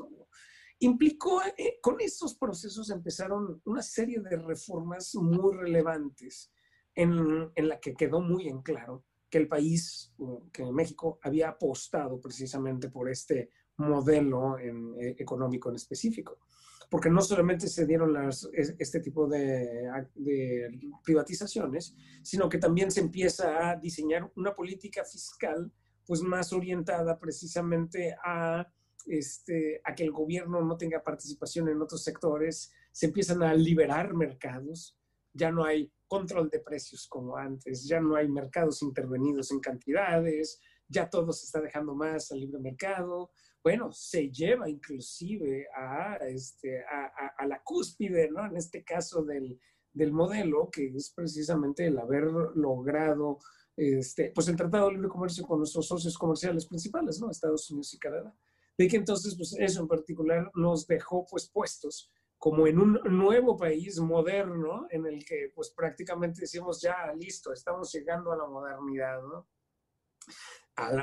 Implicó, eh, con estos procesos empezaron una serie de reformas muy relevantes en, en, la que quedó muy en claro que el país, que México había apostado precisamente por este modelo en, eh, económico en específico porque no solamente se dieron este tipo de, de, privatizaciones, sino que también se empieza a diseñar una política fiscal pues más orientada precisamente a, este, a que el gobierno no tenga participación en otros sectores, se empiezan a liberar mercados, ya no hay control de precios como antes, ya no hay mercados intervenidos en cantidades, ya todo se está dejando más al libre mercado, bueno, se lleva inclusive a, este, a, la cúspide, ¿no? En este caso del, del, modelo, que es precisamente el haber logrado, este, pues el Tratado de Libre Comercio con nuestros socios comerciales principales, ¿no? Estados Unidos y Canadá. De que entonces, pues eso en particular nos dejó pues puestos como en un nuevo país moderno en el que pues prácticamente decimos ya listo, estamos llegando a la modernidad, ¿no?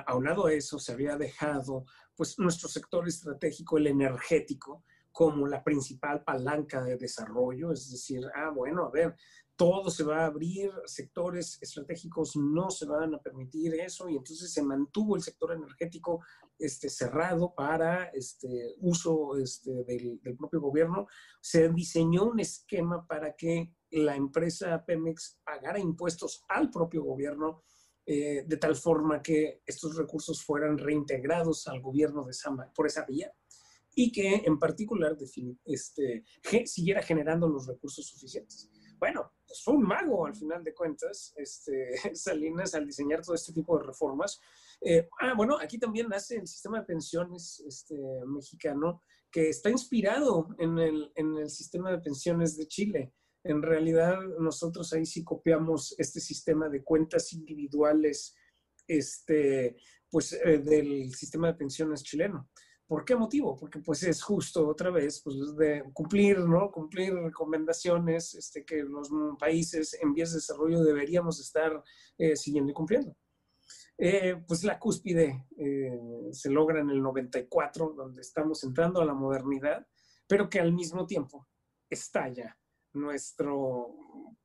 aunado a eso, se había dejado pues, nuestro sector estratégico, el energético, como la principal palanca de desarrollo, es decir, ah, bueno, a ver, todo se va a abrir, sectores estratégicos no se van a permitir eso, y entonces se mantuvo el sector energético este, cerrado para este, uso este, del, del, propio gobierno. Se diseñó un esquema para que la empresa Pemex pagara impuestos al propio gobierno eh, de tal forma que estos recursos fueran reintegrados al gobierno de Sama por esa vía y que en particular este, siguiera generando los recursos suficientes. Bueno, pues fue un mago al final de cuentas, este, Salinas, al diseñar todo este tipo de reformas. Eh, ah, bueno, aquí también nace el sistema de pensiones este, mexicano, que está inspirado en el, en el sistema de pensiones de Chile. En realidad, nosotros ahí sí copiamos este sistema de cuentas individuales este, pues, eh, del sistema de pensiones chileno. ¿Por qué motivo? Porque pues es justo otra vez pues, de cumplir, ¿no? Cumplir recomendaciones este, que los países en vías de desarrollo deberíamos estar eh, siguiendo y cumpliendo. Eh, pues la cúspide se logra en el 94, donde estamos entrando a la modernidad, pero que al mismo tiempo estalla nuestro,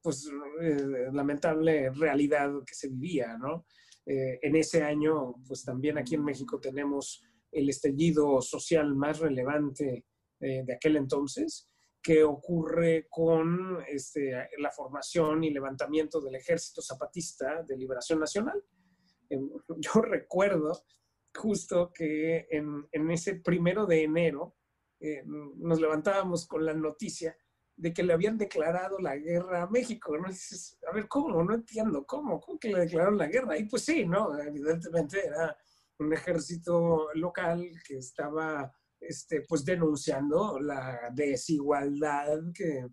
pues, eh, lamentable realidad que se vivía, ¿no? Eh, en ese año, pues también aquí en México tenemos el estallido social más relevante eh, de aquel entonces, que ocurre con este, la formación y levantamiento del Ejército Zapatista de Liberación Nacional. Em, yo recuerdo justo que en, en ese primero de enero nos levantábamos con la noticia de que le habían declarado la guerra a México, a ver, ¿cómo? No entiendo, ¿cómo? ¿Cómo que le declararon la guerra? Y pues sí, ¿no? Evidentemente era un ejército local que estaba, este, pues, denunciando la desigualdad que,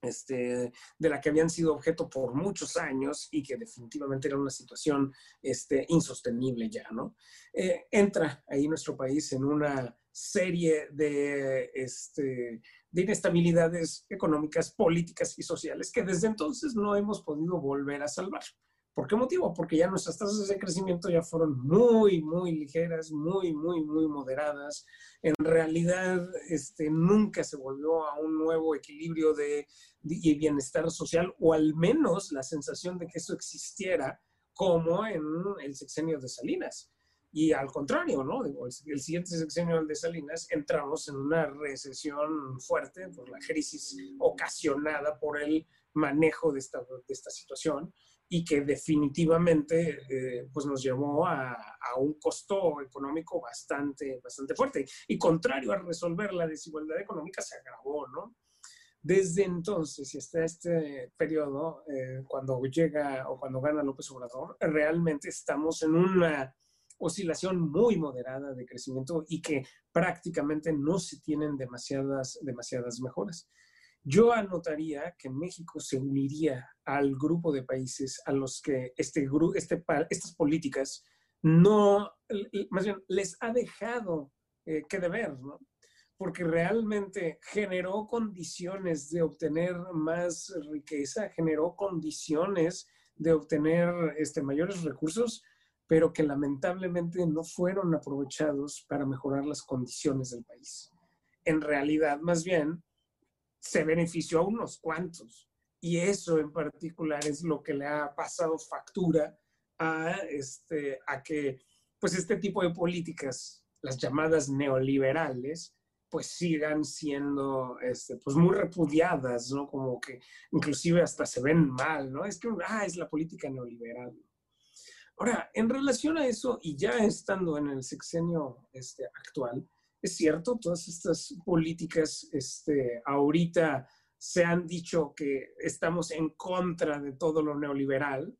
este, de la que habían sido objeto por muchos años y que definitivamente era una situación este, insostenible ya, ¿no? Eh, entra ahí nuestro país en una serie de, este, de inestabilidades económicas, políticas y sociales que desde entonces no hemos podido volver a salvar. ¿Por qué motivo? Porque ya nuestras tasas de crecimiento ya fueron muy, muy ligeras, muy, muy, muy moderadas. En realidad, este, nunca se volvió a un nuevo equilibrio de, de bienestar social, o al menos la sensación de que eso existiera como en el sexenio de Salinas. Y al contrario, ¿no? el, siguiente sexenio de Salinas entramos en una recesión fuerte por la crisis ocasionada por el manejo de esta, de esta situación y que definitivamente eh, pues nos llevó a, a, un costo económico bastante, bastante fuerte. Y contrario a resolver la desigualdad económica, se agravó, ¿no? Desde entonces y hasta este periodo, eh, cuando llega o cuando gana López Obrador, realmente estamos en una oscilación muy moderada de crecimiento y que prácticamente no se tienen demasiadas, demasiadas mejoras. Yo anotaría que México se uniría al grupo de países a los que este, este, estas políticas no, más bien, les ha dejado eh, que deber, ¿no? Porque realmente generó condiciones de obtener más riqueza, generó condiciones de obtener este, mayores recursos, pero que lamentablemente no fueron aprovechados para mejorar las condiciones del país. En realidad, más bien, se benefició a unos cuantos. Y eso en particular es lo que le ha pasado factura a, este, a que pues este tipo de políticas, las llamadas neoliberales, pues sigan siendo este, pues muy repudiadas, ¿no? Como que inclusive hasta se ven mal, ¿no? Es que, ah, es la política neoliberal. Ahora, en relación a eso, y ya estando en el sexenio este, actual, es cierto, todas estas políticas este, ahorita se han dicho que estamos en contra de todo lo neoliberal.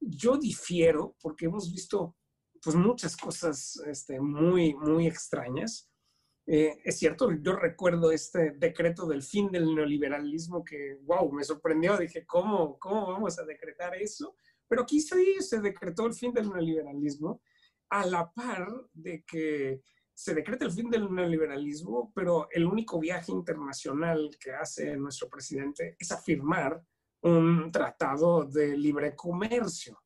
Yo difiero porque hemos visto pues muchas cosas este, muy, muy extrañas. Eh, es cierto, yo recuerdo este decreto del fin del neoliberalismo que, wow, me sorprendió. Dije, ¿cómo, cómo vamos a decretar eso? Pero aquí sí se decretó el fin del neoliberalismo a la par de que se decreta el fin del neoliberalismo, pero el único viaje internacional que hace nuestro presidente es afirmar un tratado de libre comercio.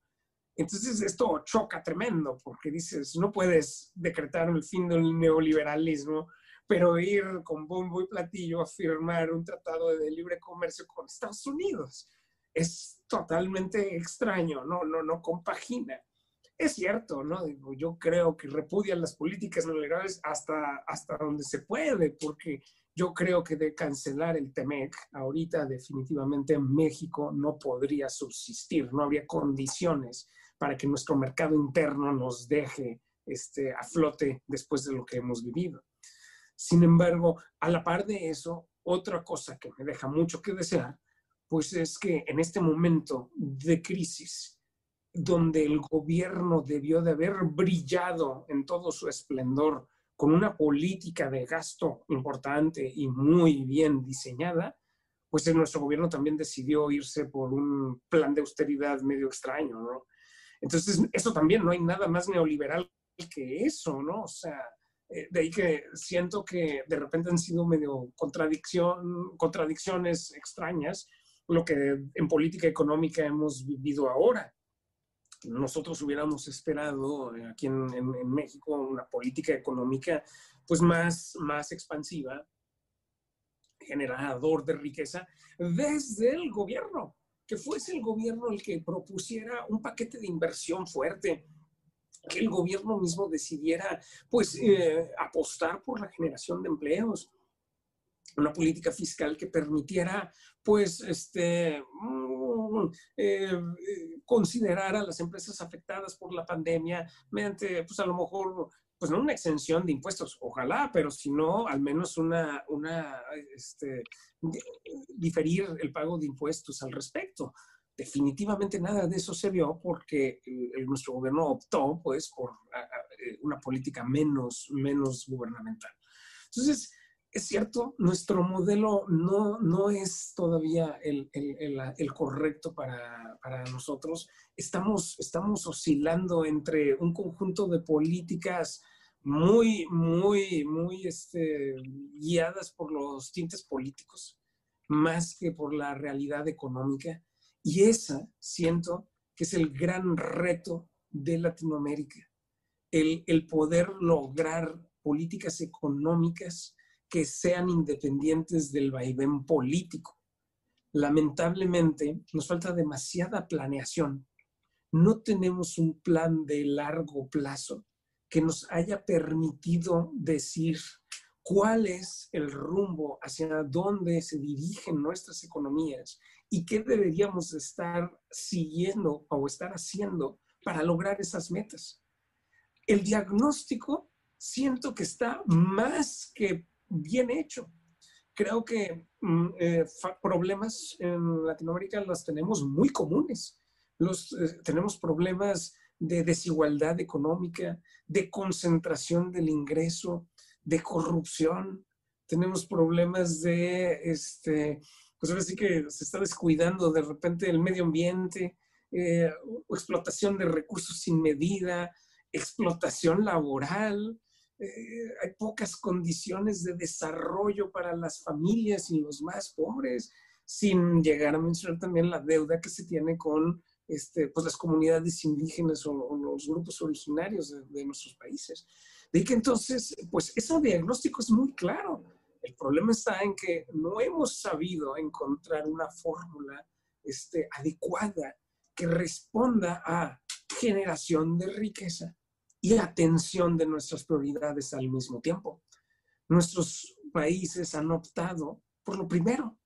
Entonces esto choca tremendo porque dices, no puedes decretar el fin del neoliberalismo, pero ir con bombo y platillo a firmar un tratado de libre comercio con Estados Unidos. Es totalmente extraño, no, no, no compagina. Es cierto, ¿no? Digo, yo creo que repudian las políticas neoliberales hasta, hasta donde se puede, porque yo creo que de cancelar el TEMEC, ahorita definitivamente México no podría subsistir, no habría condiciones para que nuestro mercado interno nos deje este, a flote después de lo que hemos vivido. Sin embargo, a la par de eso, otra cosa que me deja mucho que desear, pues es que en este momento de crisis, donde el gobierno debió de haber brillado en todo su esplendor con una política de gasto importante y muy bien diseñada, pues nuestro gobierno también decidió irse por un plan de austeridad medio extraño, ¿no? Entonces, eso también no hay nada más neoliberal que eso, ¿no? O sea, eh, de ahí que siento que de repente han sido medio contradicción, contradicciones extrañas lo que en política económica hemos vivido ahora. Nosotros hubiéramos esperado eh, aquí en, en, México una política económica pues más, más expansiva, generador de riqueza desde el gobierno, que fuese el gobierno el que propusiera un paquete de inversión fuerte, que el gobierno mismo decidiera, pues, eh, apostar por la generación de empleos, una política fiscal que permitiera, pues, este, mm, eh, considerar a las empresas afectadas por la pandemia mediante, pues, a lo mejor pues no una exención de impuestos, ojalá, pero si no, al menos una, una este, diferir el pago de impuestos al respecto. Definitivamente nada de eso se vio porque el, nuestro gobierno optó pues por eh, una política menos, menos gubernamental. Entonces, es cierto, nuestro modelo no, no es todavía el, el, el correcto para, para, nosotros. Estamos, estamos oscilando entre un conjunto de políticas muy, muy, muy este, guiadas por los tintes políticos, más que por la realidad económica. Y esa, siento, que es el gran reto de Latinoamérica, el, el poder lograr políticas económicas que sean independientes del vaivén político. Lamentablemente, nos falta demasiada planeación. No tenemos un plan de largo plazo que nos haya permitido decir cuál es el rumbo hacia dónde se dirigen nuestras economías y qué deberíamos estar siguiendo o estar haciendo para lograr esas metas. El diagnóstico siento que está más que bien hecho. Creo que mm, eh, problemas en Latinoamérica los tenemos muy comunes. Los, eh, tenemos problemas de desigualdad económica, de concentración del ingreso, de corrupción. Tenemos problemas de, este, pues ahora sí que se está descuidando de repente el medio ambiente, eh, explotación de recursos sin medida, explotación laboral. Eh, hay pocas condiciones de desarrollo para las familias y los más pobres, sin llegar a mencionar también la deuda que se tiene con este, pues las comunidades indígenas o, los grupos originarios de, nuestros países. De que entonces, pues ese diagnóstico es muy claro. El problema está en que no hemos sabido encontrar una fórmula este, adecuada que responda a generación de riqueza y atención de nuestras prioridades al mismo tiempo. Nuestros países han optado por lo primero,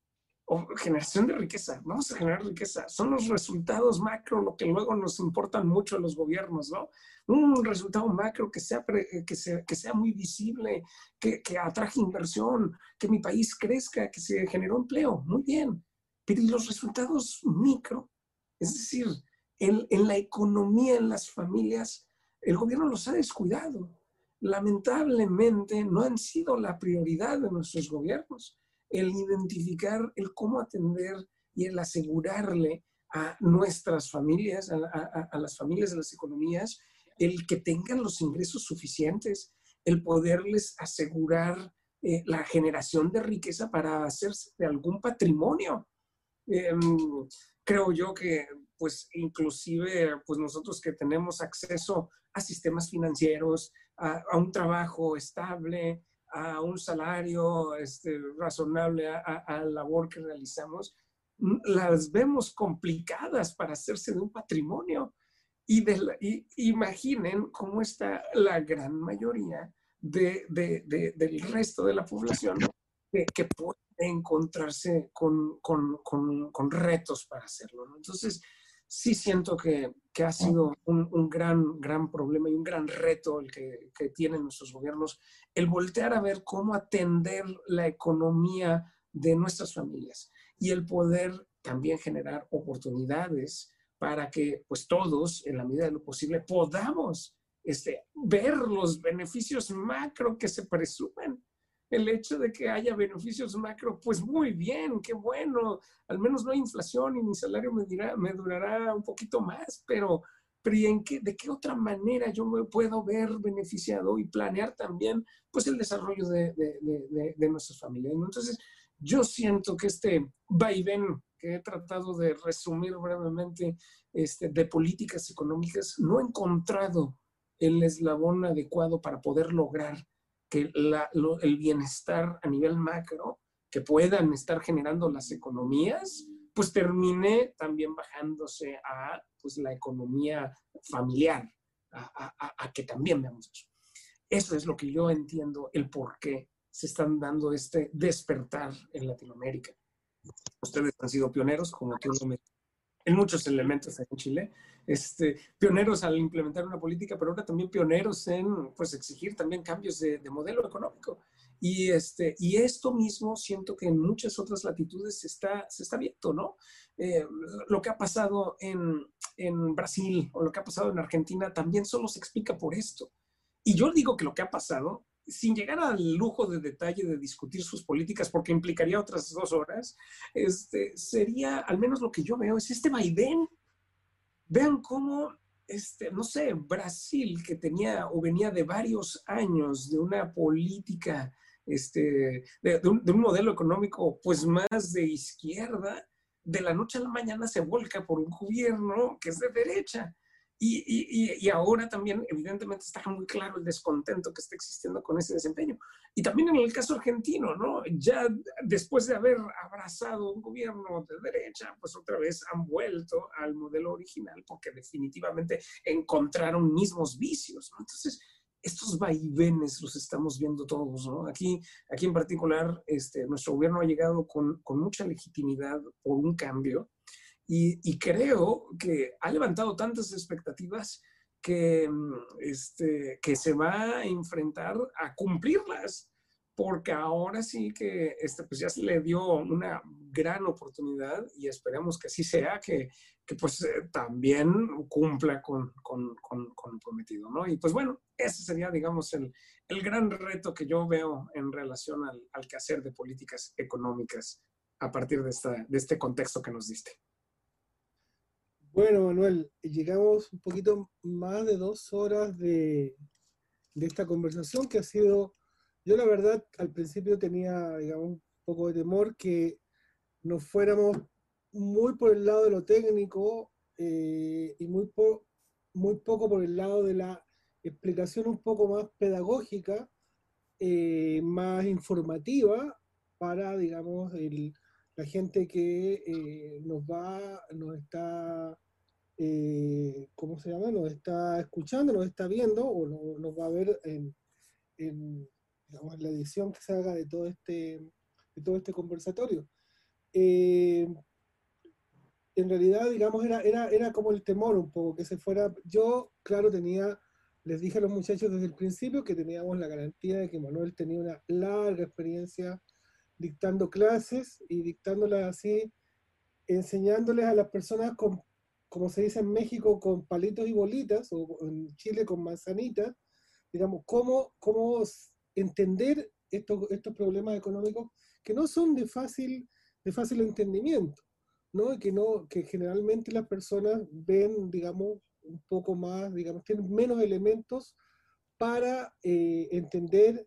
generación de riqueza, vamos a generar riqueza. Son los resultados macro lo que luego nos importan mucho a los gobiernos, ¿no? Un resultado macro que sea, que sea, que sea muy visible, que, que atraje inversión, que mi país crezca, que se generó empleo, muy bien. Pero ¿y los resultados micro? Es decir, en, en la economía, en las familias, el gobierno los ha descuidado. Lamentablemente no han sido la prioridad de nuestros gobiernos el identificar, el cómo atender y el asegurarle a nuestras familias, a, las familias de las economías, el que tengan los ingresos suficientes, el poderles asegurar eh, la generación de riqueza para hacerse de algún patrimonio. Em, creo yo que, pues, inclusive, pues nosotros que tenemos acceso a sistemas financieros, a, un trabajo estable, a un salario este, razonable, a, la labor que realizamos, las vemos complicadas para hacerse de un patrimonio. Y, de imaginen cómo está la gran mayoría de, del resto de la población que, puede encontrarse con, con, con, retos para hacerlo. Entonces, sí siento que, que ha sido un, un, gran, gran problema y un gran reto el que, que, tienen nuestros gobiernos, el voltear a ver cómo atender la economía de nuestras familias y el poder también generar oportunidades para que pues todos, en la medida de lo posible, podamos este, ver los beneficios macro que se presumen. El hecho de que haya beneficios macro, pues muy bien, qué bueno. Al menos no hay inflación y mi salario me, dirá, me durará un poquito más, pero, pero en qué, ¿de qué otra manera yo me puedo ver beneficiado y planear también pues el desarrollo de, de, de, de nuestras familias? Entonces, yo siento que este vaivén que he tratado de resumir brevemente este, de políticas económicas, no he encontrado el eslabón adecuado para poder lograr que el bienestar a nivel macro que puedan estar generando las economías, pues termine también bajándose a pues, la economía familiar, a, a que también veamos eso. Eso es lo que yo entiendo, el por qué se están dando este despertar en Latinoamérica. Ustedes han sido pioneros, como tú lo en muchos elementos en Chile, este, pioneros al implementar una política, pero ahora también pioneros en pues, exigir también cambios de, modelo económico. Y, este, y esto mismo siento que en muchas otras latitudes se está, se está viendo, ¿no? Eh, lo que ha pasado en, en Brasil o lo que ha pasado en Argentina también solo se explica por esto. Y yo digo que lo que ha pasado sin llegar al lujo de detalle de discutir sus políticas, porque implicaría otras dos horas, este, sería, al menos lo que yo veo, es este vaivén. Vean cómo, este, no sé, Brasil, que tenía o venía de varios años de una política, este, de, un, de un modelo económico pues más de izquierda, de la noche a la mañana se volca por un gobierno que es de derecha. Y, y, y, ahora también, evidentemente, está muy claro el descontento que está existiendo con ese desempeño. Y también en el caso argentino, ¿no? Ya después de haber abrazado un gobierno de derecha, pues otra vez han vuelto al modelo original porque definitivamente encontraron mismos vicios, ¿no? Entonces, estos vaivenes los estamos viendo todos, ¿no? Aquí, aquí en particular, este, nuestro gobierno ha llegado con, con mucha legitimidad por un cambio y, creo que ha levantado tantas expectativas que, mm, este, que se va a enfrentar a cumplirlas, porque ahora sí que este, pues ya se le dio una gran oportunidad y esperemos que así sea, que, que pues eh, también cumpla con, con, con, con, prometido, ¿no? Y pues bueno, ese sería, digamos, el, el gran reto que yo veo en relación al, al quehacer de políticas económicas a partir de, esta, de este contexto que nos diste. Bueno, Manuel, llegamos un poquito más de dos horas de, esta conversación que ha sido, yo la verdad al principio tenía, digamos, un poco de temor que nos fuéramos muy por el lado de lo técnico eh, y muy, muy poco por el lado de la explicación un poco más pedagógica, eh, más informativa para, digamos, la gente que eh, nos va, nos está eh, ¿cómo se llama? Nos está escuchando, nos está viendo o nos va a ver en, la edición que se haga de todo este, de todo este conversatorio. Eh, en realidad, digamos, era, era, era como el temor un poco, que se fuera. Yo, claro, tenía, les dije a los muchachos desde el principio que teníamos la garantía de que Manuel tenía una larga experiencia dictando clases y dictándolas así, enseñándoles a las personas con como se dice en México, con palitos y bolitas, o en Chile con manzanitas, digamos, cómo, cómo entender estos, estos problemas económicos que no son de fácil, de fácil entendimiento, ¿no? Y que, no, que generalmente las personas ven, digamos, un poco más, digamos, tienen menos elementos para eh, entender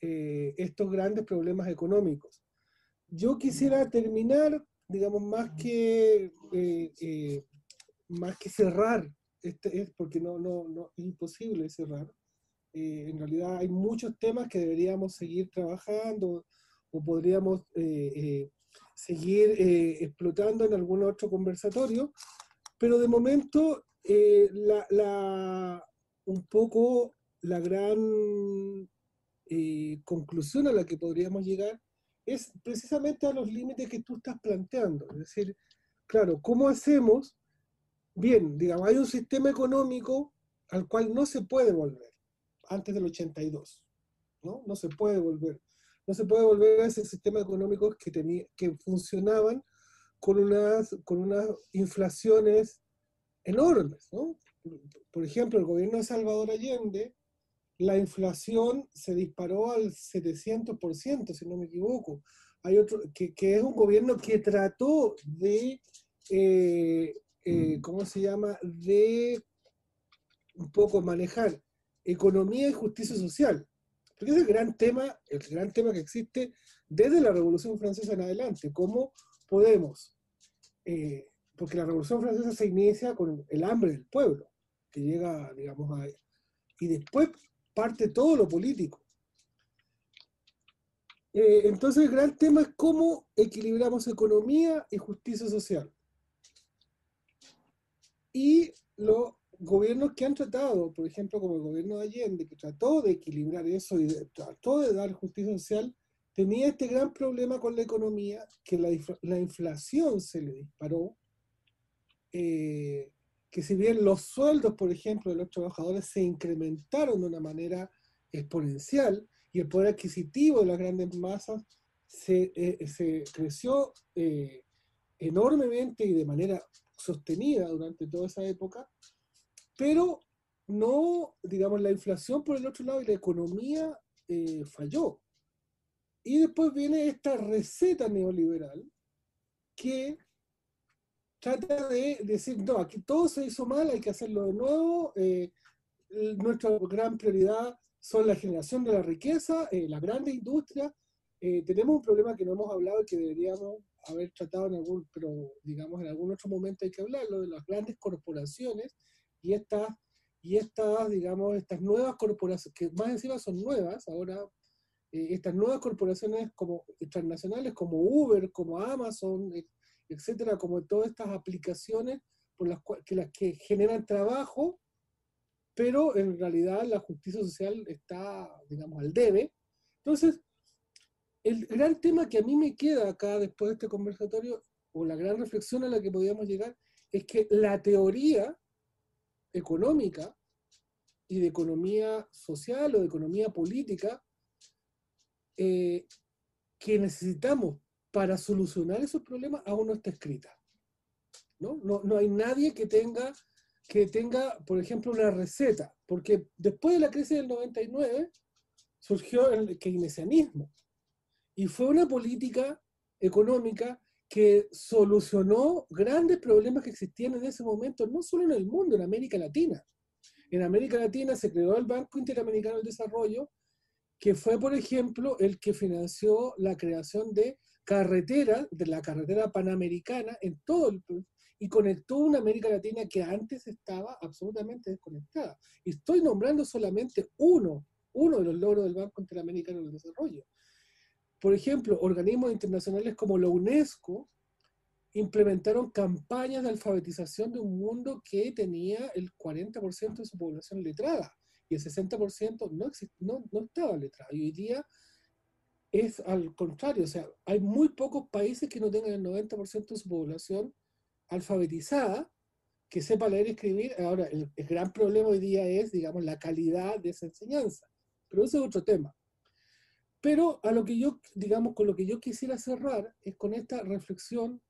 eh, estos grandes problemas económicos. Yo quisiera terminar, digamos, más que, eh, más que cerrar, este, porque no, no, no, es imposible cerrar. en realidad hay muchos temas que deberíamos seguir trabajando o podríamos seguir explotando en algún otro conversatorio, pero de momento la, la, un poco la gran eh, conclusión a la que podríamos llegar es precisamente a los límites que tú estás planteando. Es decir, claro, ¿cómo hacemos? Bien, digamos, hay un sistema económico al cual no se puede volver antes del 82, ¿no? No se puede volver. No se puede volver a ese sistema económico que, tenía, que funcionaban con unas, con unas inflaciones enormes, ¿no? Por ejemplo, el gobierno de Salvador Allende la inflación se disparó al 700%, si no me equivoco. Hay otro, que, es un gobierno que trató de, eh, eh, ¿cómo se llama?, de un poco manejar economía y justicia social. Porque es el gran tema, el gran tema que existe desde la Revolución Francesa en adelante. ¿Cómo podemos? Eh, porque la Revolución Francesa se inicia con el hambre del pueblo, que llega, digamos, a... Y después parte todo lo político. Eh, entonces el gran tema es cómo equilibramos economía y justicia social. Y los gobiernos que han tratado, por ejemplo, como el gobierno de Allende, que trató de equilibrar eso y trató de dar justicia social, tenía este gran problema con la economía, que la, inflación se le disparó, eh, que si bien los sueldos, por ejemplo, de los trabajadores se incrementaron de una manera exponencial y el poder adquisitivo de las grandes masas se, eh, creció eh, enormemente y de manera sostenida durante toda esa época, pero no, digamos, la inflación por el otro lado y la economía eh, falló. Y después viene esta receta neoliberal que trata de decir, no, aquí todo se hizo mal, hay que hacerlo de nuevo, eh, nuestra gran prioridad son la generación de la riqueza, eh, la grande industria. Eh, tenemos un problema que no hemos hablado y que deberíamos haber tratado en algún, pero digamos en algún otro momento hay que hablarlo, de las grandes corporaciones y estas, y estas digamos, estas nuevas corporaciones, que más encima son nuevas, ahora estas nuevas corporaciones como internacionales como Uber, como Amazon, etcétera, como todas estas aplicaciones por las que, las que generan trabajo, pero en realidad la justicia social está, digamos, al debe. Entonces, el gran tema que a mí me queda acá después de este conversatorio, o la gran reflexión a la que podíamos llegar, es que la teoría económica y de economía social o de economía política eh, que necesitamos para solucionar esos problemas aún no está escrita. ¿no? No, hay nadie que tenga, que tenga, por ejemplo, una receta, porque después de la crisis del 99 surgió el keynesianismo y fue una política económica que solucionó grandes problemas que existían en ese momento, no solo en el mundo, en América Latina. En América Latina se creó el Banco Interamericano del Desarrollo, que fue, por ejemplo, el que financió la creación de carretera, de la carretera panamericana en todo el y conectó una América Latina que antes estaba absolutamente desconectada. Y estoy nombrando solamente uno, uno de los logros del Banco Interamericano del Desarrollo. Por ejemplo, organismos internacionales como la UNESCO implementaron campañas de alfabetización de un mundo que tenía el 40% de su población letrada y el 60% no, no, no estaba letrada. Y hoy día es al contrario, o sea, hay muy pocos países que no tengan el 90% de su población alfabetizada, que sepa leer y escribir. Ahora, el, gran problema hoy día es, digamos, la calidad de esa enseñanza, pero ese es otro tema. Pero a lo que yo, digamos, con lo que yo quisiera cerrar es con esta reflexión,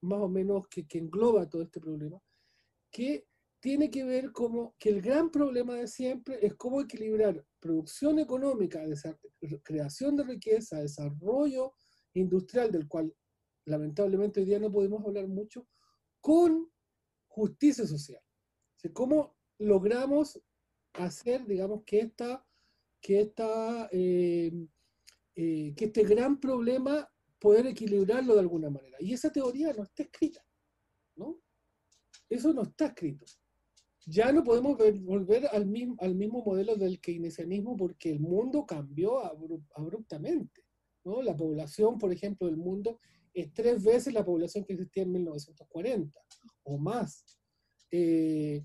más o menos, que, que engloba todo este problema, que tiene que ver como que el gran problema de siempre es cómo equilibrar producción económica, creación de riqueza, desarrollo industrial, del cual lamentablemente hoy día no podemos hablar mucho, con justicia social. ¿Cómo logramos hacer, digamos, que, esta, que, esta, eh, eh, que este gran problema, poder equilibrarlo de alguna manera? Y esa teoría no está escrita, ¿no? Eso no está escrito. Ya no podemos volver al mismo, al mismo modelo del keynesianismo porque el mundo cambió abruptamente. La población, por ejemplo, del mundo es tres veces la población que existía en 1940 o más. Eh,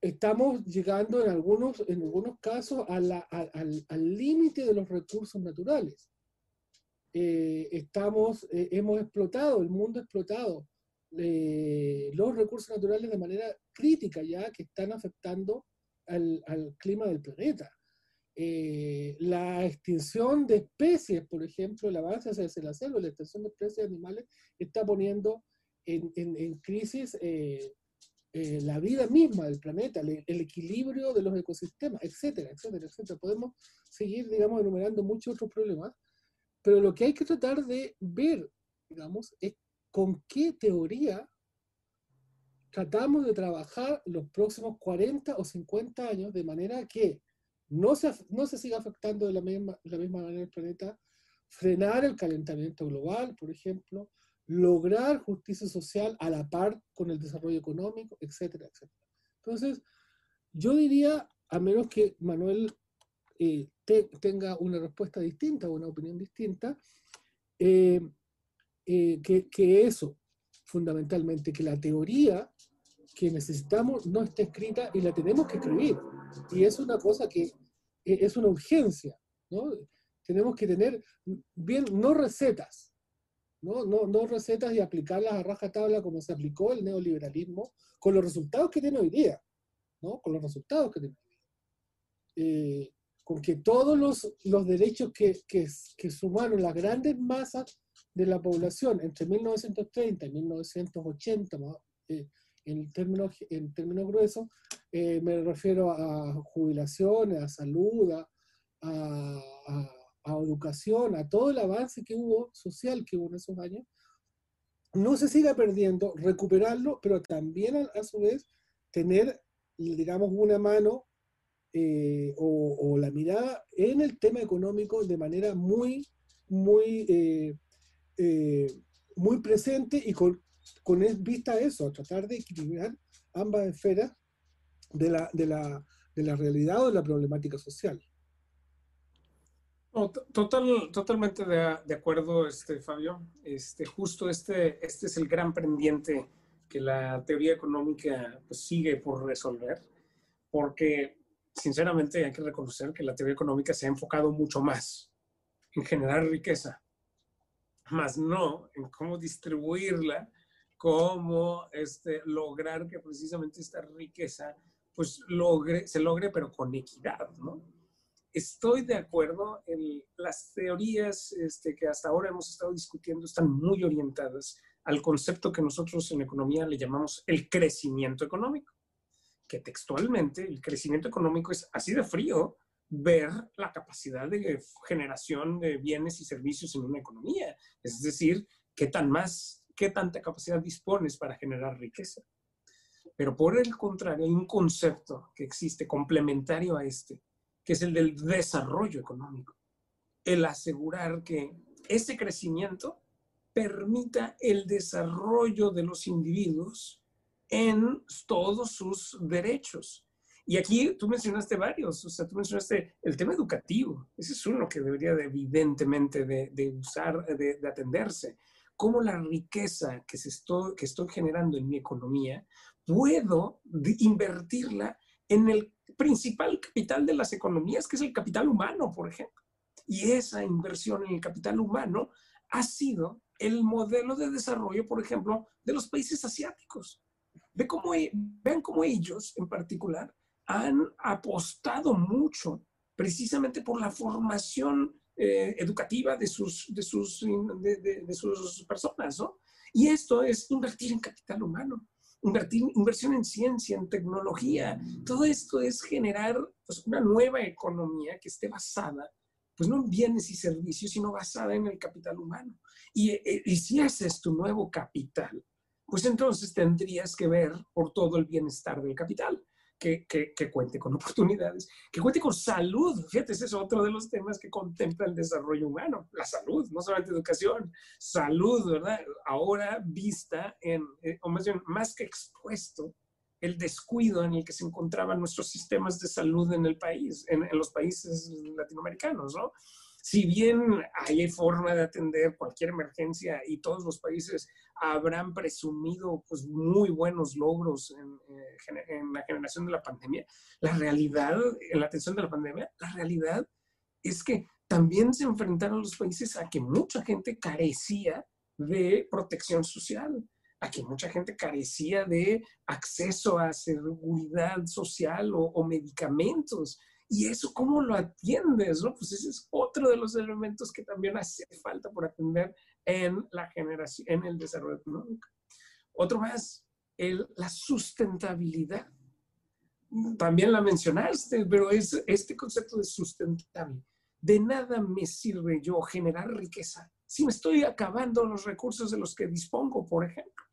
estamos llegando en algunos, en algunos casos al límite de los recursos naturales. Eh, estamos, eh, hemos explotado, el mundo ha explotado los recursos naturales de manera crítica ya que están afectando al, al clima del planeta. Eh, la extinción de especies, por ejemplo, el avance hacia la selva, la extinción de especies de animales, está poniendo en, en, crisis eh, eh, la vida misma del planeta, el, equilibrio de los ecosistemas, etcétera, etcétera, etcétera. Podemos seguir, digamos, enumerando muchos otros problemas, pero lo que hay que tratar de ver, digamos, es con qué teoría tratamos de trabajar los próximos 40 o 50 años de manera que no se, no se siga afectando de la misma, la misma manera el planeta, frenar el calentamiento global, por ejemplo, lograr justicia social a la par con el desarrollo económico, etcétera, etcétera. Entonces, yo diría, a menos que Manuel eh, tenga una respuesta distinta o una opinión distinta, eh, eh, que, que, eso, fundamentalmente, que la teoría que necesitamos no está escrita y la tenemos que escribir. Y es una cosa que es una urgencia, ¿no? Tenemos que tener, bien, no recetas, ¿no? No, no recetas y aplicarlas a raja tabla como se aplicó el neoliberalismo, con los resultados que tiene hoy día, ¿no? Con los resultados que tiene hoy día. Eh, con que todos los, los derechos que, que, que sumaron las grandes masas de la población entre 1930 y 1980, eh, en términos, en términos gruesos, eh, me refiero a jubilaciones, a salud, a, a, educación, a todo el avance que hubo social que hubo en esos años, no se siga perdiendo, recuperarlo, pero también a, su vez tener, digamos, una mano eh, o, la mirada en el tema económico de manera muy, muy, eh, muy presente y con, con vista a eso, a tratar de equilibrar ambas esferas de la, de la, de la realidad o de la problemática social. Total, totalmente de, de, acuerdo, este, Fabio. Este, justo este, este es el gran pendiente que la teoría económica pues, sigue por resolver, porque sinceramente hay que reconocer que la teoría económica se ha enfocado mucho más en generar riqueza, más no en cómo distribuirla cómo este, lograr que precisamente esta riqueza pues logre, se logre, pero con equidad, ¿no? Estoy de acuerdo, en las teorías este, que hasta ahora hemos estado discutiendo están muy orientadas al concepto que nosotros en economía le llamamos el crecimiento económico, que textualmente el crecimiento económico es así de frío ver la capacidad de generación de bienes y servicios en una economía, es decir, qué tan más qué tanta capacidad dispones para generar riqueza. Pero por el contrario, hay un concepto que existe complementario a este, que es el del desarrollo económico. El asegurar que ese crecimiento permita el desarrollo de los individuos en todos sus derechos. Y aquí tú mencionaste varios, o sea, tú mencionaste el tema educativo, ese es uno que debería de, evidentemente de, usar, de, de, atenderse cómo la riqueza que, estoy, que estoy generando en mi economía puedo invertirla en el principal capital de las economías, que es el capital humano, por ejemplo. Y esa inversión en el capital humano ha sido el modelo de desarrollo, por ejemplo, de los países asiáticos. Ve cómo, e, vean cómo ellos, en particular, han apostado mucho precisamente por la formación eh, educativa de sus, de, sus, de, sus personas, ¿no? Y esto es invertir en capital humano. Invertir, inversión en ciencia, en tecnología. Todo esto es generar pues, una nueva economía que esté basada, pues no en bienes y servicios, sino basada en el capital humano. Y, eh, y si ese es tu nuevo capital, pues entonces tendrías que ver por todo el bienestar del capital que, que, cuente con oportunidades, que cuente con salud. Fíjate, ese es otro de los temas que contempla el desarrollo humano, la salud, no solamente educación, salud, ¿verdad? Ahora vista en, eh, o más bien, más que expuesto, el descuido en el que se encontraban nuestros sistemas de salud en el país, en, en los países latinoamericanos, ¿no? Si bien hay forma de atender cualquier emergencia y todos los países habrán presumido pues, muy buenos logros en, eh, en, la generación de la pandemia, la realidad, en la atención de la pandemia, la realidad es que también se enfrentaron los países a que mucha gente carecía de protección social, a que mucha gente carecía de acceso a seguridad social o medicamentos. ¿Y eso cómo lo atiendes? ¿no? Pues ese es otro de los elementos que también hace falta por atender en la generación, en el desarrollo económico. Otro más, el, la sustentabilidad. También la mencionaste, pero es este concepto de sustentable. De nada me sirve yo generar riqueza si me estoy acabando los recursos de los que dispongo, por ejemplo.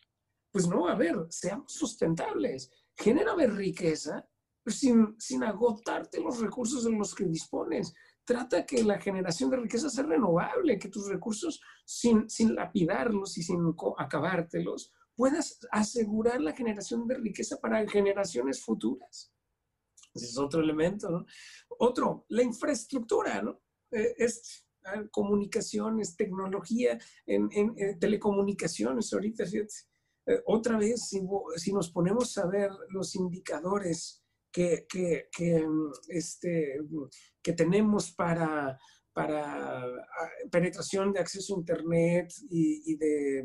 Pues no, a ver, seamos sustentables. Genérame riqueza sin, sin agotarte los recursos de los que dispones. Trata que la generación de riqueza sea renovable, que tus recursos, sin, sin lapidarlos y sin acabártelos, puedas asegurar la generación de riqueza para generaciones futuras. Ese es otro elemento, ¿no? Otro, la infraestructura, ¿no? Eh, es comunicaciones, tecnología, en, en, telecomunicaciones, ahorita, fíjate. Eh, otra vez, si, si, nos ponemos a ver los indicadores que, que, mm, este, que tenemos para, para ah, penetración de acceso a Internet y, de,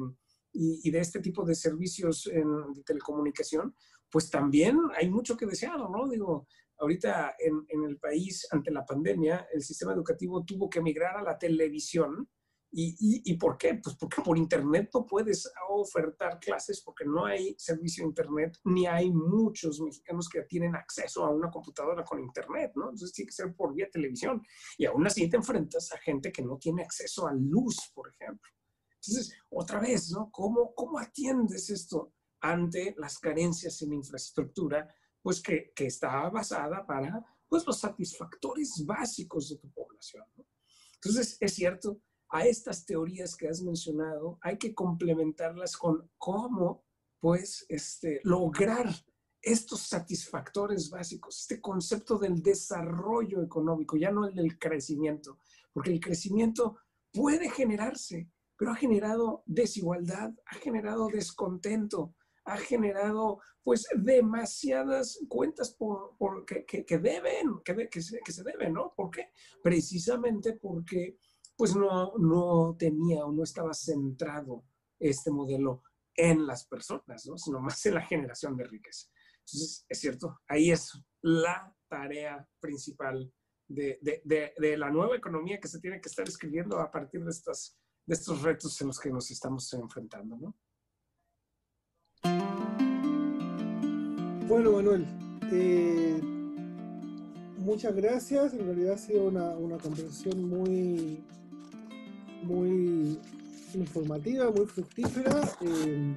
y, y, de este tipo de servicios en, de telecomunicación, pues también hay mucho que desear, ¿no? Digo, ahorita en, en, el país, ante la pandemia, el sistema educativo tuvo que migrar a la televisión ¿Y, y, por qué? Pues porque por Internet no puedes ofertar clases porque no hay servicio de Internet, ni hay muchos mexicanos que tienen acceso a una computadora con Internet, ¿no? Entonces tiene que ser por vía televisión. Y aún así te enfrentas a gente que no tiene acceso a luz, por ejemplo. Entonces, otra vez, ¿no? ¿Cómo, cómo atiendes esto ante las carencias en infraestructura? Pues que, que está basada para, pues, los satisfactores básicos de tu población, ¿no? Entonces, es cierto, a estas teorías que has mencionado hay que complementarlas con cómo, pues, este, lograr estos satisfactores básicos, este concepto del desarrollo económico, ya no el del crecimiento, porque el crecimiento puede generarse, pero ha generado desigualdad, ha generado descontento, ha generado pues demasiadas cuentas por, por que, que, deben, que, que, se, que se deben, ¿no? ¿Por qué? Precisamente porque pues no, no tenía o no estaba centrado este modelo en las personas, ¿no? sino más en la generación de riqueza. Entonces, es cierto, ahí es la tarea principal de, de, de, la nueva economía que se tiene que estar escribiendo a partir de, estas, de estos retos en los que nos estamos enfrentando. ¿no? Bueno, Manuel, eh, muchas gracias. En realidad ha sido una, una conversación muy, muy informativa, muy fructífera. Eh,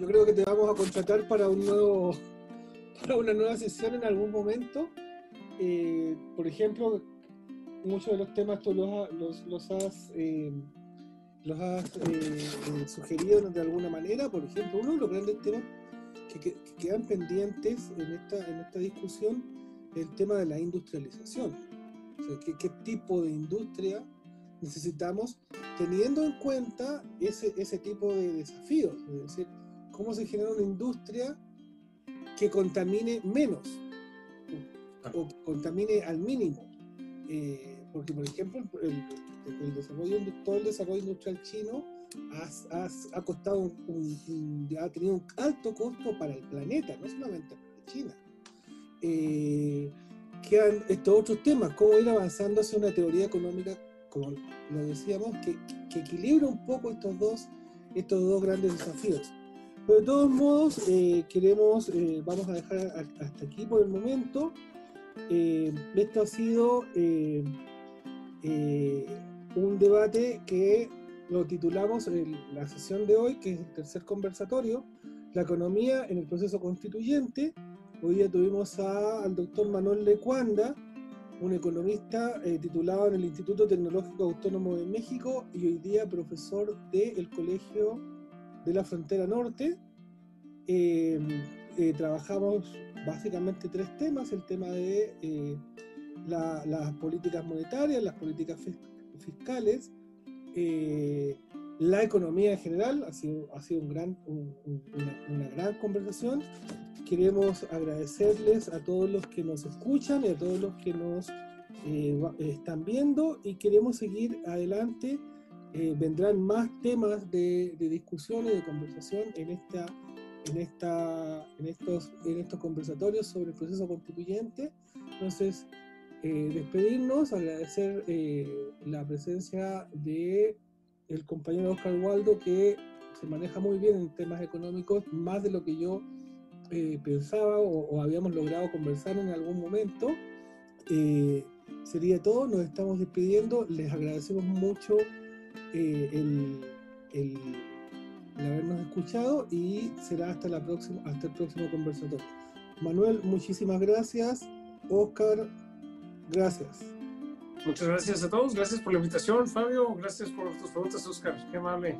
yo creo que te vamos a contratar para un nuevo para una nueva sesión en algún momento. Eh, por ejemplo, muchos de los temas tú los, los, los has, eh, los has sugerido de alguna manera. Por ejemplo, uno de los grandes temas que, que, quedan pendientes en esta, en esta discusión es el tema de la industrialización. O sea, ¿qué, qué tipo de industria necesitamos teniendo en cuenta ese, ese tipo de desafíos, es decir, cómo se genera una industria que contamine menos o que contamine al mínimo. Eh, porque, por ejemplo, el, el, desarrollo, todo el desarrollo industrial chino ha, ha costado un, ha tenido un alto costo para el planeta, no solamente para China. Eh, quedan estos otros temas, cómo ir avanzando hacia una teoría económica como lo decíamos, que, que, equilibra un poco estos dos, estos dos grandes desafíos. Pero de todos modos, eh, queremos, eh, vamos a dejar hasta aquí por el momento. Eh, esto ha sido un debate que lo titulamos en la sesión de hoy, que es el tercer conversatorio, la economía en el proceso constituyente. Hoy día tuvimos al doctor Manuel Lecuanda, un economista titulado en el Instituto Tecnológico Autónomo de México y hoy día profesor del Colegio de la frontera norte. Eh, eh, trabajamos básicamente tres temas, el tema de eh, las políticas monetarias, las políticas fiscales, la economía en general, ha sido, ha sido un gran, una, gran conversación. Queremos agradecerles a todos los que nos escuchan y a todos los que nos están viendo y queremos seguir adelante eh, vendrán más temas de, de, discusión y de conversación en, esta, en, esta, en, estos, en estos conversatorios sobre el proceso constituyente. Entonces, eh, despedirnos, agradecer eh, la presencia de el compañero Oscar Waldo, que se maneja muy bien en temas económicos, más de lo que yo pensaba o, habíamos logrado conversar en algún momento. sería todo, nos estamos despidiendo, les agradecemos mucho eh, el, habernos escuchado y será hasta, la próxima, hasta el próximo conversatorio. Manuel, muchísimas gracias. Oscar, gracias. Muchas gracias a todos. Gracias por la invitación, Fabio. Gracias por tus preguntas, Oscar. Qué amable.